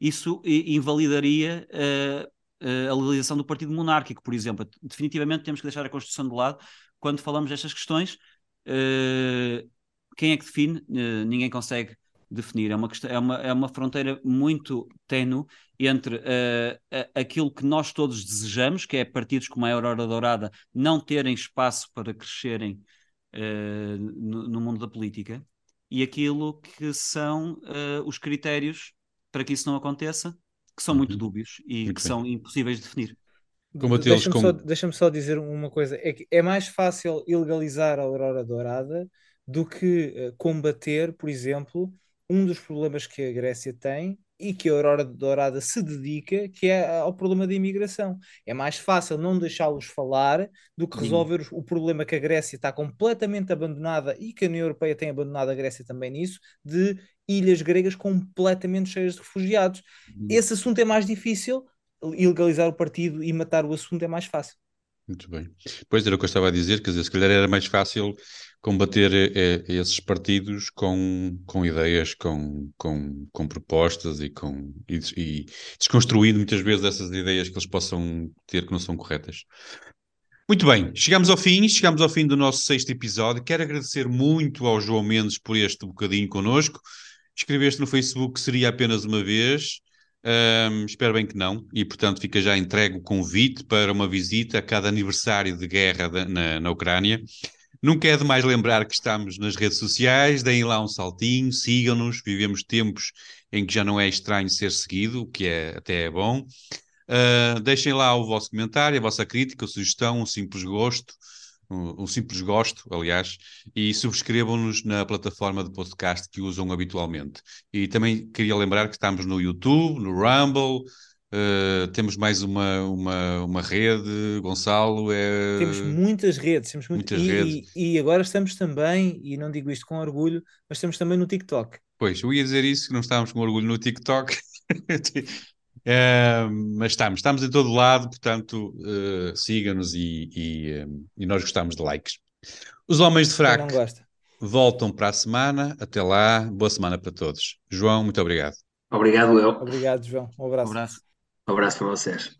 isso invalidaria a legalização do partido monárquico, por exemplo. Definitivamente temos que deixar a Constituição de lado quando falamos destas questões. quem é que define? ninguém consegue definir. É uma, é uma, é uma fronteira muito tenue entre uh, aquilo que nós todos desejamos, que é partidos como a Aurora Dourada não terem espaço para crescerem uh, no, no, mundo da política, e aquilo que são uh, os critérios para que isso não aconteça, que são uhum. muito dúbios e muito que bem. são impossíveis de definir. Deixa-me com... só, deixa só dizer uma coisa: é que é mais fácil ilegalizar a Aurora Dourada do que combater, por exemplo, um dos problemas que a Grécia tem e que a Aurora Dourada se dedica, que é ao problema da imigração. É mais fácil não deixá-los falar do que resolver Sim. o problema que a Grécia está completamente abandonada e que a União Europeia tem abandonado a Grécia também nisso, de ilhas gregas completamente cheias de refugiados. Sim. Esse assunto é mais difícil, ilegalizar o partido e matar o assunto é mais fácil. Muito bem. Pois era o que eu estava a dizer, quer dizer, se calhar era mais fácil combater eh, esses partidos com, com ideias, com, com, com propostas e, com, e, e desconstruindo muitas vezes essas ideias que eles possam ter que não são corretas. Muito bem, chegamos ao fim, chegamos ao fim do nosso sexto episódio. Quero agradecer muito ao João Mendes por este bocadinho connosco. Escreveste no Facebook que seria apenas uma vez. Espero bem que não, e portanto fica já entregue o convite para uma visita a cada aniversário de guerra da, na, na Ucrânia. Nunca é demais lembrar que estamos nas redes sociais, deem lá um saltinho, sigam-nos, vivemos tempos em que já não é estranho ser seguido, o que é, até é bom. Uh, deixem lá o vosso comentário, a vossa crítica, a sugestão, um simples gosto, um, um simples gosto, aliás, e subscrevam-nos na plataforma de podcast que usam habitualmente. E também queria lembrar que estamos no YouTube, no Rumble, Uh, temos mais uma, uma, uma rede, Gonçalo. É... Temos muitas redes, temos muito... muitas e, redes. E agora estamos também, e não digo isto com orgulho, mas estamos também no TikTok. Pois, eu ia dizer isso, que não estávamos com orgulho no TikTok. uh, mas estamos, estamos em todo lado, portanto, uh, siga-nos e, e, e, nós gostamos de likes. Os Homens de Fraco voltam para a semana. Até lá, boa semana para todos. João, muito obrigado. Obrigado, eu. Obrigado, João. Um abraço. Um abraço. Um abraço para vocês.